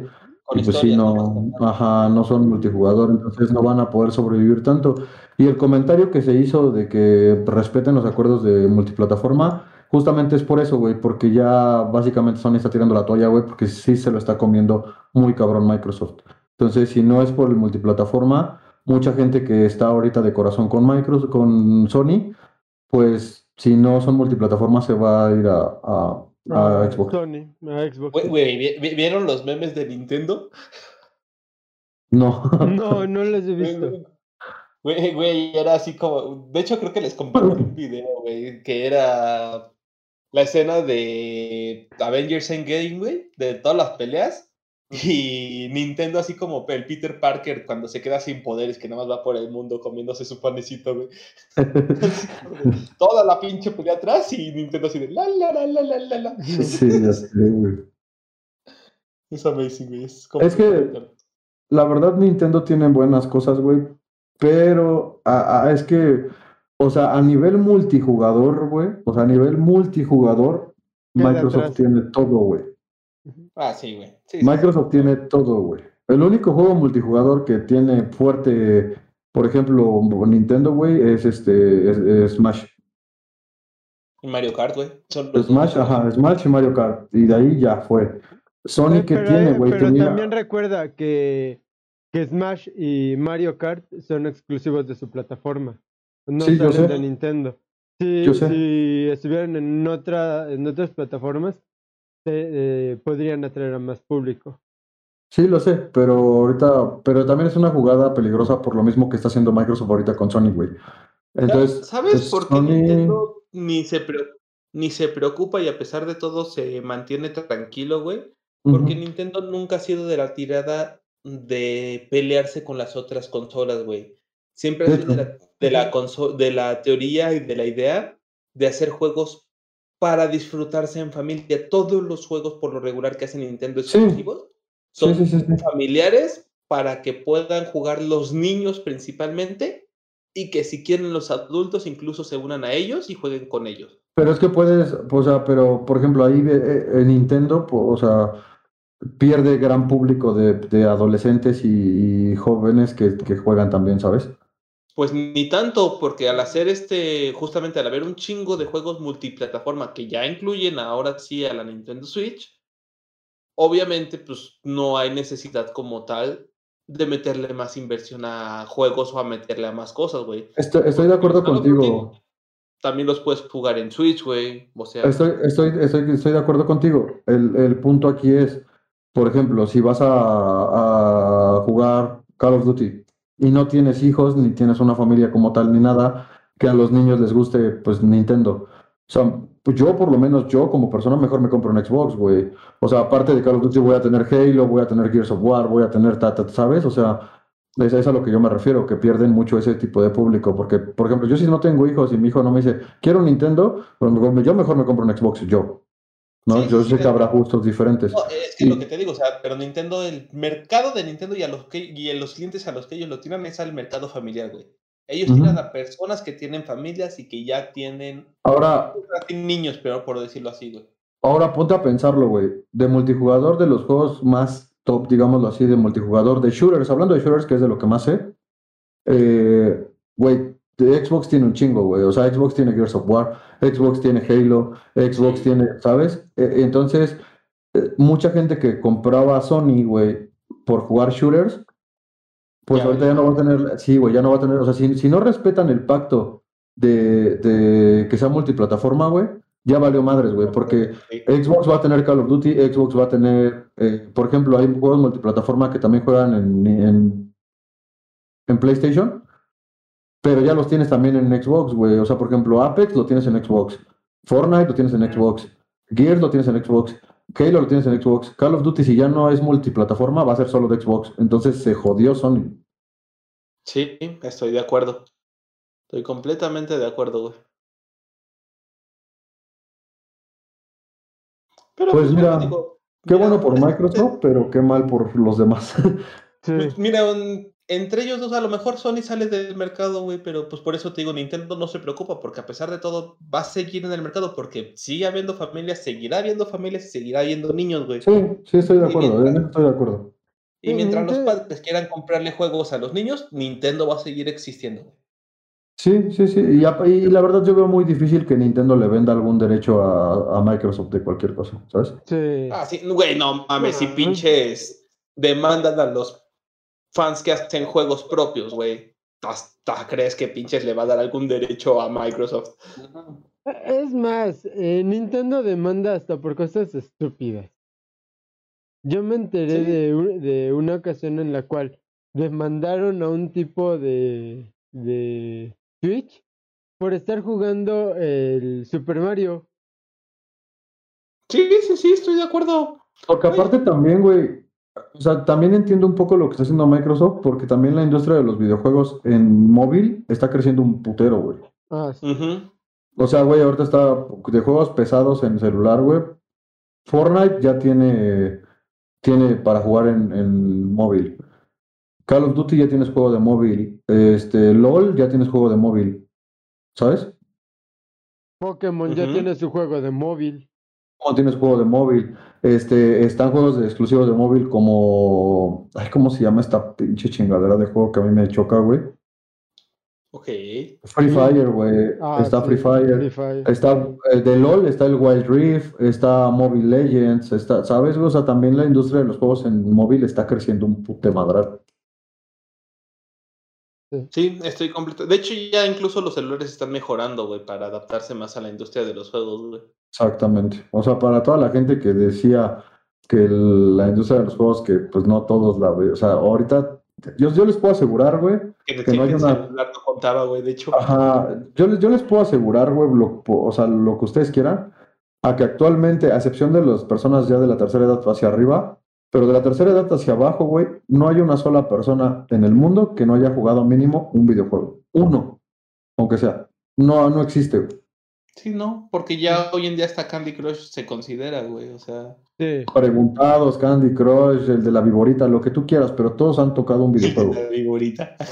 Y pues sí, no, ajá, no son multijugador, entonces no van a poder sobrevivir tanto. Y el comentario que se hizo de que respeten los acuerdos de multiplataforma, justamente es por eso, güey, porque ya básicamente Sony está tirando la toalla, güey, porque sí se lo está comiendo muy cabrón Microsoft. Entonces, si no es por el multiplataforma, mucha gente que está ahorita de corazón con Microsoft, con Sony, pues si no son multiplataformas se va a ir a, a- a Ah, Xbox. Sony, a Xbox. Güey, güey, ¿vi- vi- ¿vieron los memes de Nintendo? No. No, no les he visto. Güey, güey, era así como. De hecho, creo que les compartí un video, güey, que era la escena de Avengers Endgame, güey, de todas las peleas. Y Nintendo, así como el Peter Parker cuando se queda sin poderes, que nada más va por el mundo comiéndose su panecito, güey. Toda la pinche pelea atrás y Nintendo así de la la la la la la la. Sí, ya sé, güey. Es amazing, güey. Es, como Es que- La verdad, Nintendo tiene buenas cosas, güey. Pero a- a- es que, o sea, a nivel multijugador, güey. O sea, a nivel multijugador, Microsoft tiene todo, güey. Ah, sí, güey. Sí, sí, Microsoft tiene todo, güey. El único juego multijugador que tiene fuerte, por ejemplo, Nintendo, güey, es este, es- es Smash. Y Mario Kart, güey. Smash, ajá, Smash y Mario Kart. Y de ahí ya fue. Sony que tiene, eh, güey, pero tenía- también recuerda que, que Smash y Mario Kart son exclusivos de su plataforma. No Sí, yo salen sé. de Nintendo. Si, Yo sé. si estuvieran en otra, en otras plataformas, eh, podrían atraer a más público. Sí, lo sé, pero ahorita, pero también es una jugada peligrosa por lo mismo que está haciendo Microsoft ahorita con Sony, güey. Entonces, ¿Sabes pues, por qué Sony- Nintendo ni se, pre- ni se preocupa y a pesar de todo se mantiene tranquilo, güey? Porque. Nintendo nunca ha sido de la tirada de pelearse con las otras consolas, güey. Siempre ha sido de la, de la de la teoría y de la idea de hacer juegos para disfrutarse en familia. Todos los juegos por lo regular que hace Nintendo exclusivos Sí, son sí, sí, sí. familiares para que puedan jugar los niños principalmente y que si quieren los adultos incluso se unan a ellos y jueguen con ellos. Pero es que puedes, o sea, pero por ejemplo, ahí eh, en Nintendo, o sea, pierde gran público de, de adolescentes y, y jóvenes que, que juegan también, ¿sabes? Pues ni tanto, porque al hacer este, justamente al haber un chingo de juegos multiplataforma que ya incluyen ahora sí a la Nintendo Switch, obviamente pues no hay necesidad como tal de meterle más inversión a juegos o a meterle a más cosas, güey. Estoy, estoy de acuerdo contigo. También los puedes jugar en Switch, güey. O sea, Estoy, estoy, estoy, estoy de acuerdo contigo. El, el punto aquí es, por ejemplo, si vas a, a jugar Call of Duty y no tienes hijos, ni tienes una familia como tal, ni nada, que a los niños les guste, pues Nintendo. O sea, pues yo por lo menos, yo como persona mejor me compro un Xbox, güey. O sea, aparte de Call of Duty voy a tener Halo, voy a tener Gears of War, voy a tener, ta, ta, ¿sabes? O sea, es, es a lo que yo me refiero, que pierden mucho ese tipo de público. Porque, por ejemplo, yo si no tengo hijos y mi hijo no me dice, quiero un Nintendo, pues yo mejor me compro un Xbox, yo. ¿No? Sí, yo sé que habrá gustos diferentes. No, es que lo que te digo, o sea, pero Nintendo, el mercado de Nintendo y a los que y a los clientes a los que ellos lo tiran es al mercado familiar, güey. Ellos Ujú. tiran a personas que tienen familias y que ya tienen, Ahora, niños, pero por decirlo así, güey. ahora ponte a pensarlo, güey. De multijugador, de los juegos más top, digámoslo así, de multijugador, de shooters, hablando de shooters, que es de lo que más sé, eh, güey, Xbox tiene un chingo, güey. O sea, Xbox tiene Gears of War, Xbox tiene Halo, Xbox tiene, ¿sabes? Eh, entonces, eh, mucha gente que compraba Sony, güey, por jugar shooters, pues Ya ahorita ya no va a tener, sí, güey, ya no va a tener, o sea, si, si no respetan el pacto de, de que sea multiplataforma, güey, ya valió madres, güey, porque. Xbox va a tener Call of Duty, Xbox va a tener, eh, por ejemplo, hay juegos multiplataforma que también juegan en, en, en PlayStation, pero ya los tienes también en Xbox, güey. O sea, por ejemplo, Apex lo tienes en Xbox, Fortnite lo tienes en Xbox, Gears lo tienes en Xbox, Halo lo tienes en Xbox, Call of Duty si ya no es multiplataforma va a ser solo de Xbox, entonces se jodió Sony. Sí, estoy de acuerdo. Estoy completamente de acuerdo, güey. Pero Pues bueno, mira, digo, Qué mira, bueno por Microsoft, pero qué mal por los demás. Sí. Pues mira, un- entre ellos dos a lo mejor Sony sale del mercado, güey, pero pues por eso te digo, Nintendo no se preocupa, porque a pesar de todo va a seguir en el mercado, porque sigue habiendo familias, seguirá habiendo familias y seguirá habiendo niños, güey. Sí, sí, estoy de acuerdo, mientras- estoy de acuerdo. Y Sí, mientras los padres quieran comprarle juegos a los niños, Nintendo va a seguir existiendo. güey. Sí, sí, sí. Y, la verdad yo veo muy difícil que Nintendo le venda algún derecho a, a Microsoft de cualquier cosa, ¿sabes? Sí. Ah, sí, güey, no mames, si pinches demandan a los fans que hacen juegos propios, güey. ¿Hasta crees que pinches le va a dar algún derecho a Microsoft? Es más, eh, Nintendo demanda hasta por cosas estúpidas. Yo me enteré Sí. de, una ocasión en la cual demandaron a un tipo de, de Twitch por estar jugando el Super Mario. Sí, sí, sí, estoy de acuerdo. Porque Oye. aparte también, güey, o sea, también entiendo un poco lo que está haciendo Microsoft, porque también la industria de los videojuegos en móvil está creciendo un putero, güey. Ah, sí. O sea, güey, ahorita está de juegos pesados en celular, güey. Fortnite ya tiene, tiene para jugar en, en móvil. Call of Duty ya tienes juego de móvil. Este, LOL ya tienes juego de móvil. ¿Sabes? Pokémon ya tiene su juego de móvil. ¿Cómo tienes juego de móvil? Este, están juegos de exclusivos de móvil como. Ay, ¿cómo se llama esta pinche chingadera de juego que a mí me choca, güey? Ok. Free Fire, güey. Ah, está sí, Free Fire. Free Fire. Está el de LOL, está el Wild Rift, está Mobile Legends, está, ¿sabes? O sea, también la industria de los juegos en móvil está creciendo un puto madral. Sí, estoy completo. De hecho, ya incluso los celulares están mejorando, güey, para adaptarse más a la industria de los juegos, güey. Exactamente. O sea, para toda la gente que decía que el- la industria de los juegos, que pues no todos la ven. O sea, ahorita, yo, yo les puedo asegurar, güey. Que Que no hay una- celular no contaba, güey, de hecho. Ajá, yo les, yo les puedo asegurar, güey, lo, o sea, lo que ustedes quieran, a que actualmente, a excepción de las personas ya de la tercera edad hacia arriba, pero de la tercera edad hacia abajo, güey, no hay una sola persona en el mundo que no haya jugado mínimo un videojuego. Uno, aunque sea. No, no existe, güey. Sí, no, porque ya hoy en día hasta Candy Crush se considera, güey, o sea. Sí. Preguntados, Candy Crush, el de la viborita, lo que tú quieras, pero todos han tocado un videojuego. La vigorita.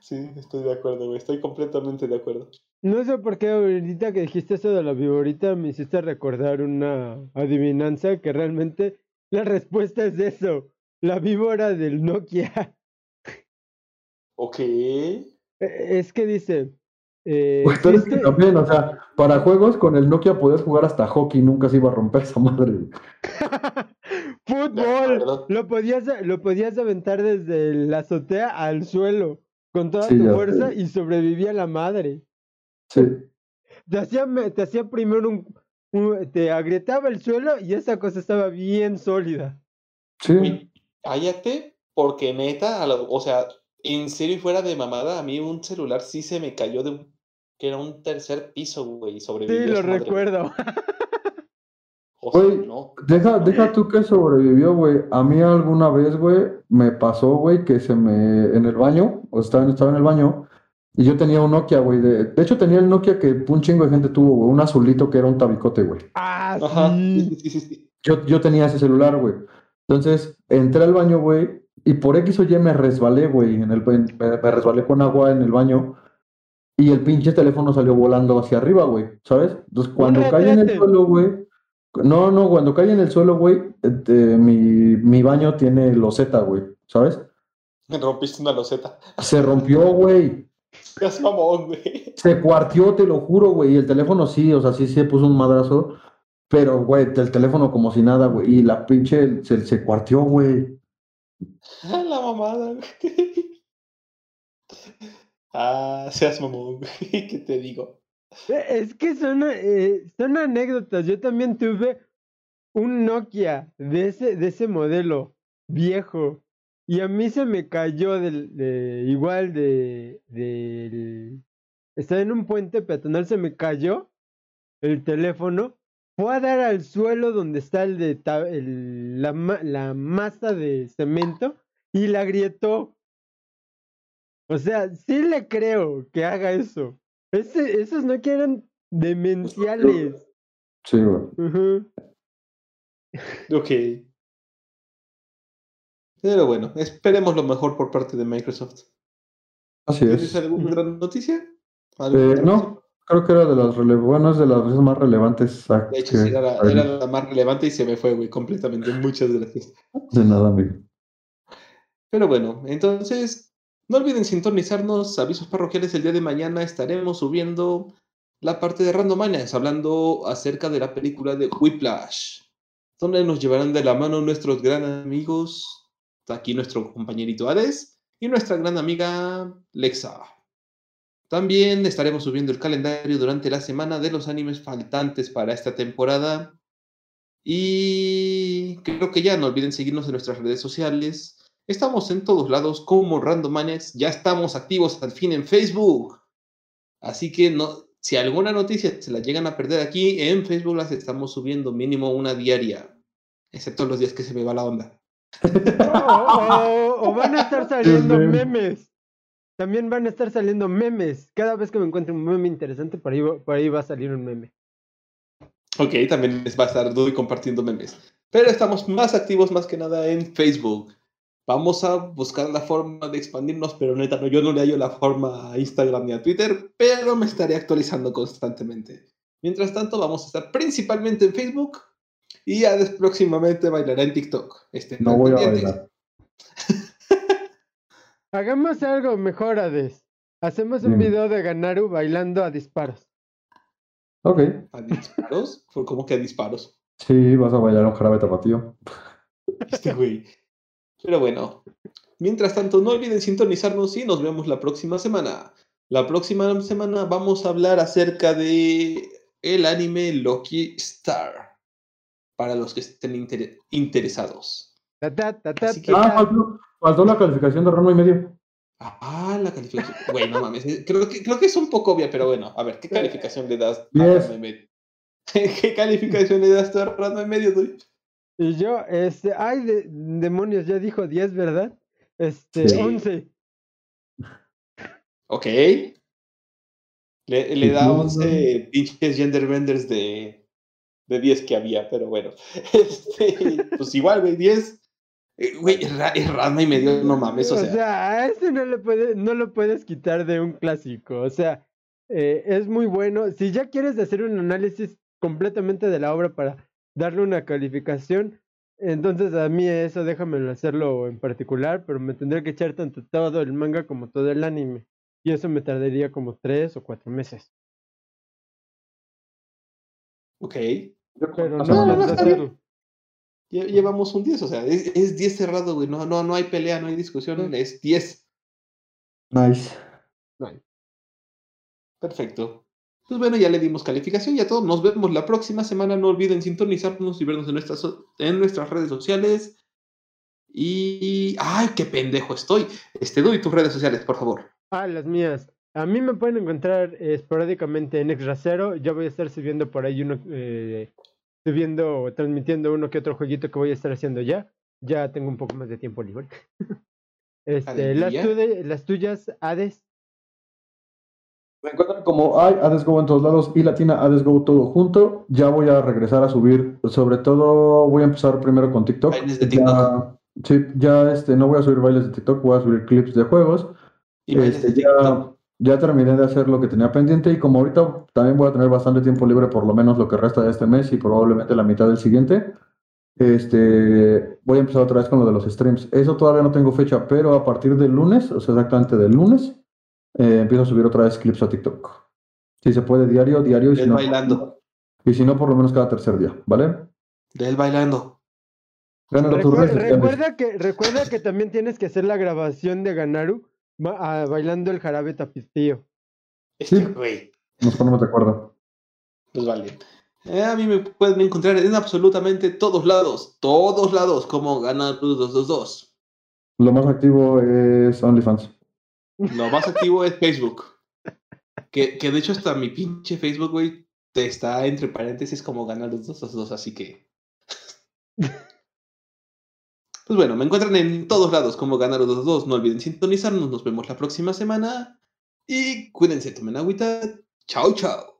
sí, estoy de acuerdo, güey, estoy completamente de acuerdo. No sé por qué ahorita que dijiste eso de la viborita me hiciste recordar una adivinanza que realmente la respuesta es eso. La víbora del Nokia. Ok. Eh, Es que dice... eh, Pues, pero es que también, o sea, para juegos con el Nokia podías jugar hasta hockey, nunca se iba a romper esa madre. Fútbol. Lo podías, lo podías aventar desde la azotea al suelo con toda Sí, tu fuerza sé. y sobrevivía la madre. Sí. Te hacía, te hacía primero un, un- Te agrietaba el suelo y esa cosa estaba bien sólida. Sí. Cállate, porque neta, a lo- o sea, en serio y fuera de mamada, a mí un celular sí se me cayó de un, que era un tercer piso, güey, y sobrevivió Sí, lo madre, recuerdo. O sea, Güey, no. Deja, deja tú que sobrevivió, güey. A mí alguna vez, güey, me pasó, güey, que se me. En el baño, o estaba, estaba en el baño, y yo tenía un Nokia, güey. De, de hecho, tenía el Nokia que un chingo de gente tuvo, güey. Un azulito que era un tabicote, güey. Ah, Ajá, sí, sí. sí, sí, sí. Yo, yo tenía ese celular, güey. Entonces, entré al baño, güey, y por X o Y me resbalé, güey. En el, en- me, me resbalé con agua en el baño. Y el pinche teléfono salió volando hacia arriba, güey, ¿sabes? Entonces, cuando cae en el suelo, güey. No, no, cuando cae en el suelo, güey, este, mi, mi baño tiene loseta, güey, ¿sabes? Me rompiste una loseta. Se rompió, güey. Seas mamón, güey. Se cuartió, te lo juro, güey. Y el teléfono sí, o sea, sí se puso un madrazo. Pero, güey, el teléfono como si nada, güey. Y la pinche se, se cuartió, güey. Ah, La mamada, güey. Ah, seas mamón, güey. ¿Qué te digo? Es que son, eh, son anécdotas. Yo también tuve un Nokia de ese, de ese modelo viejo. Y a mí se me cayó del, de, igual de, del... Estaba en un puente peatonal, se me cayó el teléfono. Fue a dar al suelo donde está el de el- la, ma- la masa de cemento y la agrietó. O sea, sí le creo que haga eso. Ese, esos no quieren demenciales. Sí, güey. Ujú. Ok. Pero bueno, esperemos lo mejor por parte de Microsoft. Así ¿Tienes es. alguna gran noticia? Eh, ¿Alguna otra no, creo que era de las bueno, es de las más relevantes. De hecho, que- sí, era, la- era la más relevante y se me fue, güey, completamente. Muchas gracias. De nada, amigo. Pero bueno, entonces, no olviden sintonizarnos. Avisos parroquiales el día de mañana. Estaremos subiendo la parte de Randomaniacs, hablando acerca de la película de Whiplash, donde nos llevarán de la mano nuestros gran amigos, aquí nuestro compañerito Hades y nuestra gran amiga Lexa. También estaremos subiendo el calendario durante la semana de los animes faltantes para esta temporada. Y creo que ya no olviden seguirnos en nuestras redes sociales. Estamos en todos lados como Randomaniacs. Ya estamos activos al fin en Facebook. Así que no, si alguna noticia se la llegan a perder aquí, en Facebook las estamos subiendo mínimo una diaria. Excepto los días que se me va la onda. O, o- o van a estar saliendo meme. memes. También van a estar saliendo memes. Cada vez que me encuentre un meme interesante, por ahí, por ahí va a salir un meme. Ok, también les va a estar Dudy compartiendo memes. Pero estamos más activos más que nada en Facebook. Vamos a buscar la forma de expandirnos, pero neta, no, yo no le hallo la forma a Instagram ni a Twitter, pero me estaré actualizando constantemente. Mientras tanto, vamos a estar principalmente en Facebook y ya des- próximamente bailará en TikTok. Estén No voy a bailar. Hagamos algo mejor, Hades. Hacemos un video de Ganaru bailando a disparos. Ok. ¿A disparos? Fue como que a disparos. Sí, vas a bailar un jarabe tapatío. Este güey. Pero bueno, mientras tanto, no olviden sintonizarnos y nos vemos la próxima semana. La próxima semana vamos a hablar acerca de el anime Loki Star. Para los que estén inter- interesados. Ta, ta, ta, ta, Así que- Ah, faltó, faltó la calificación de ramo y medio. Ah, la calificación. Güey, no mames. eh, Creo que, creo que es un poco obvia, pero bueno. A ver, ¿qué calificación le das a. Ranma y medio? ¿Qué calificación le das tú a Ranma y medio, Dui? Y yo, este, ay, de- demonios, ya dijo 10, ¿verdad? Este, Sí. 11. Ok. Le, le da No, 11 pinches gender benders de, de 10 que había, pero bueno. Este, pues igual, güey, 10. Eh, Güey, es, ra- es Ranma y medio, no mames, o sea. a este no, le puede, no lo puedes quitar de un clásico. O sea, eh, es muy bueno. Si ya quieres hacer un análisis completamente de la obra para darle una calificación, entonces a mí eso déjamelo hacerlo en particular, pero me tendré que echar tanto todo el manga como todo el anime. Y eso me tardaría como tres o cuatro meses. Ok. Pero no, No, no, no, Llevamos un 10, o sea, es, es 10 cerrado, güey. No, no, no hay pelea, no hay discusión, es 10. Nice. Perfecto. Pues bueno, ya le dimos calificación y a todos nos vemos la próxima semana. No olviden sintonizarnos y vernos en nuestras, so- en nuestras redes sociales. Y. ¡Ay, qué pendejo estoy! Este, doy tus redes sociales, por favor. Ah, las mías. A mí me pueden encontrar eh, esporádicamente en Exracero. Yo voy a estar subiendo por ahí uno, eh, subiendo o transmitiendo uno que otro jueguito que voy a estar haciendo ya. Ya tengo un poco más de tiempo libre. este, las, tuyas, Hades. Me encuentran como hay Hades Go en todos lados y Latina Hades Go todo junto. Ya voy a regresar a subir, sobre todo voy a empezar primero con TikTok. Bailes de Ya- TikTok. sí, ya este, no voy a subir bailes de TikTok, voy a subir clips de juegos. Y bailes Este, ya, TikTok. Ya terminé de hacer lo que tenía pendiente y como ahorita también voy a tener bastante tiempo libre, por lo menos lo que resta de este mes y probablemente la mitad del siguiente, este, voy a empezar otra vez con lo de los streams. Eso todavía no tengo fecha, pero a partir del lunes, o sea, exactamente del lunes, eh, empiezo a subir otra vez clips a TikTok. Si se puede diario, diario, y si no, bailando. y si no, por lo menos cada tercer día, ¿vale? De él bailando. Recuerda, que, recuerda que también tienes que hacer la grabación de Ganaru ba- ah, bailando el jarabe tapitío. Este Sí. güey. Nos ponemos de acuerdo. Pues vale. Eh, a mí me pueden encontrar en absolutamente todos lados. Todos lados. Como ganar 222. Lo más activo es OnlyFans. Lo más activo es Facebook. Que, que de hecho hasta mi pinche Facebook, güey, te está entre paréntesis como ganar los 222, así que. Pues bueno, me encuentran en todos lados como Ganaros 22. No olviden sintonizarnos. Nos vemos la próxima semana. Y cuídense, tomen agüita. Chao, chao.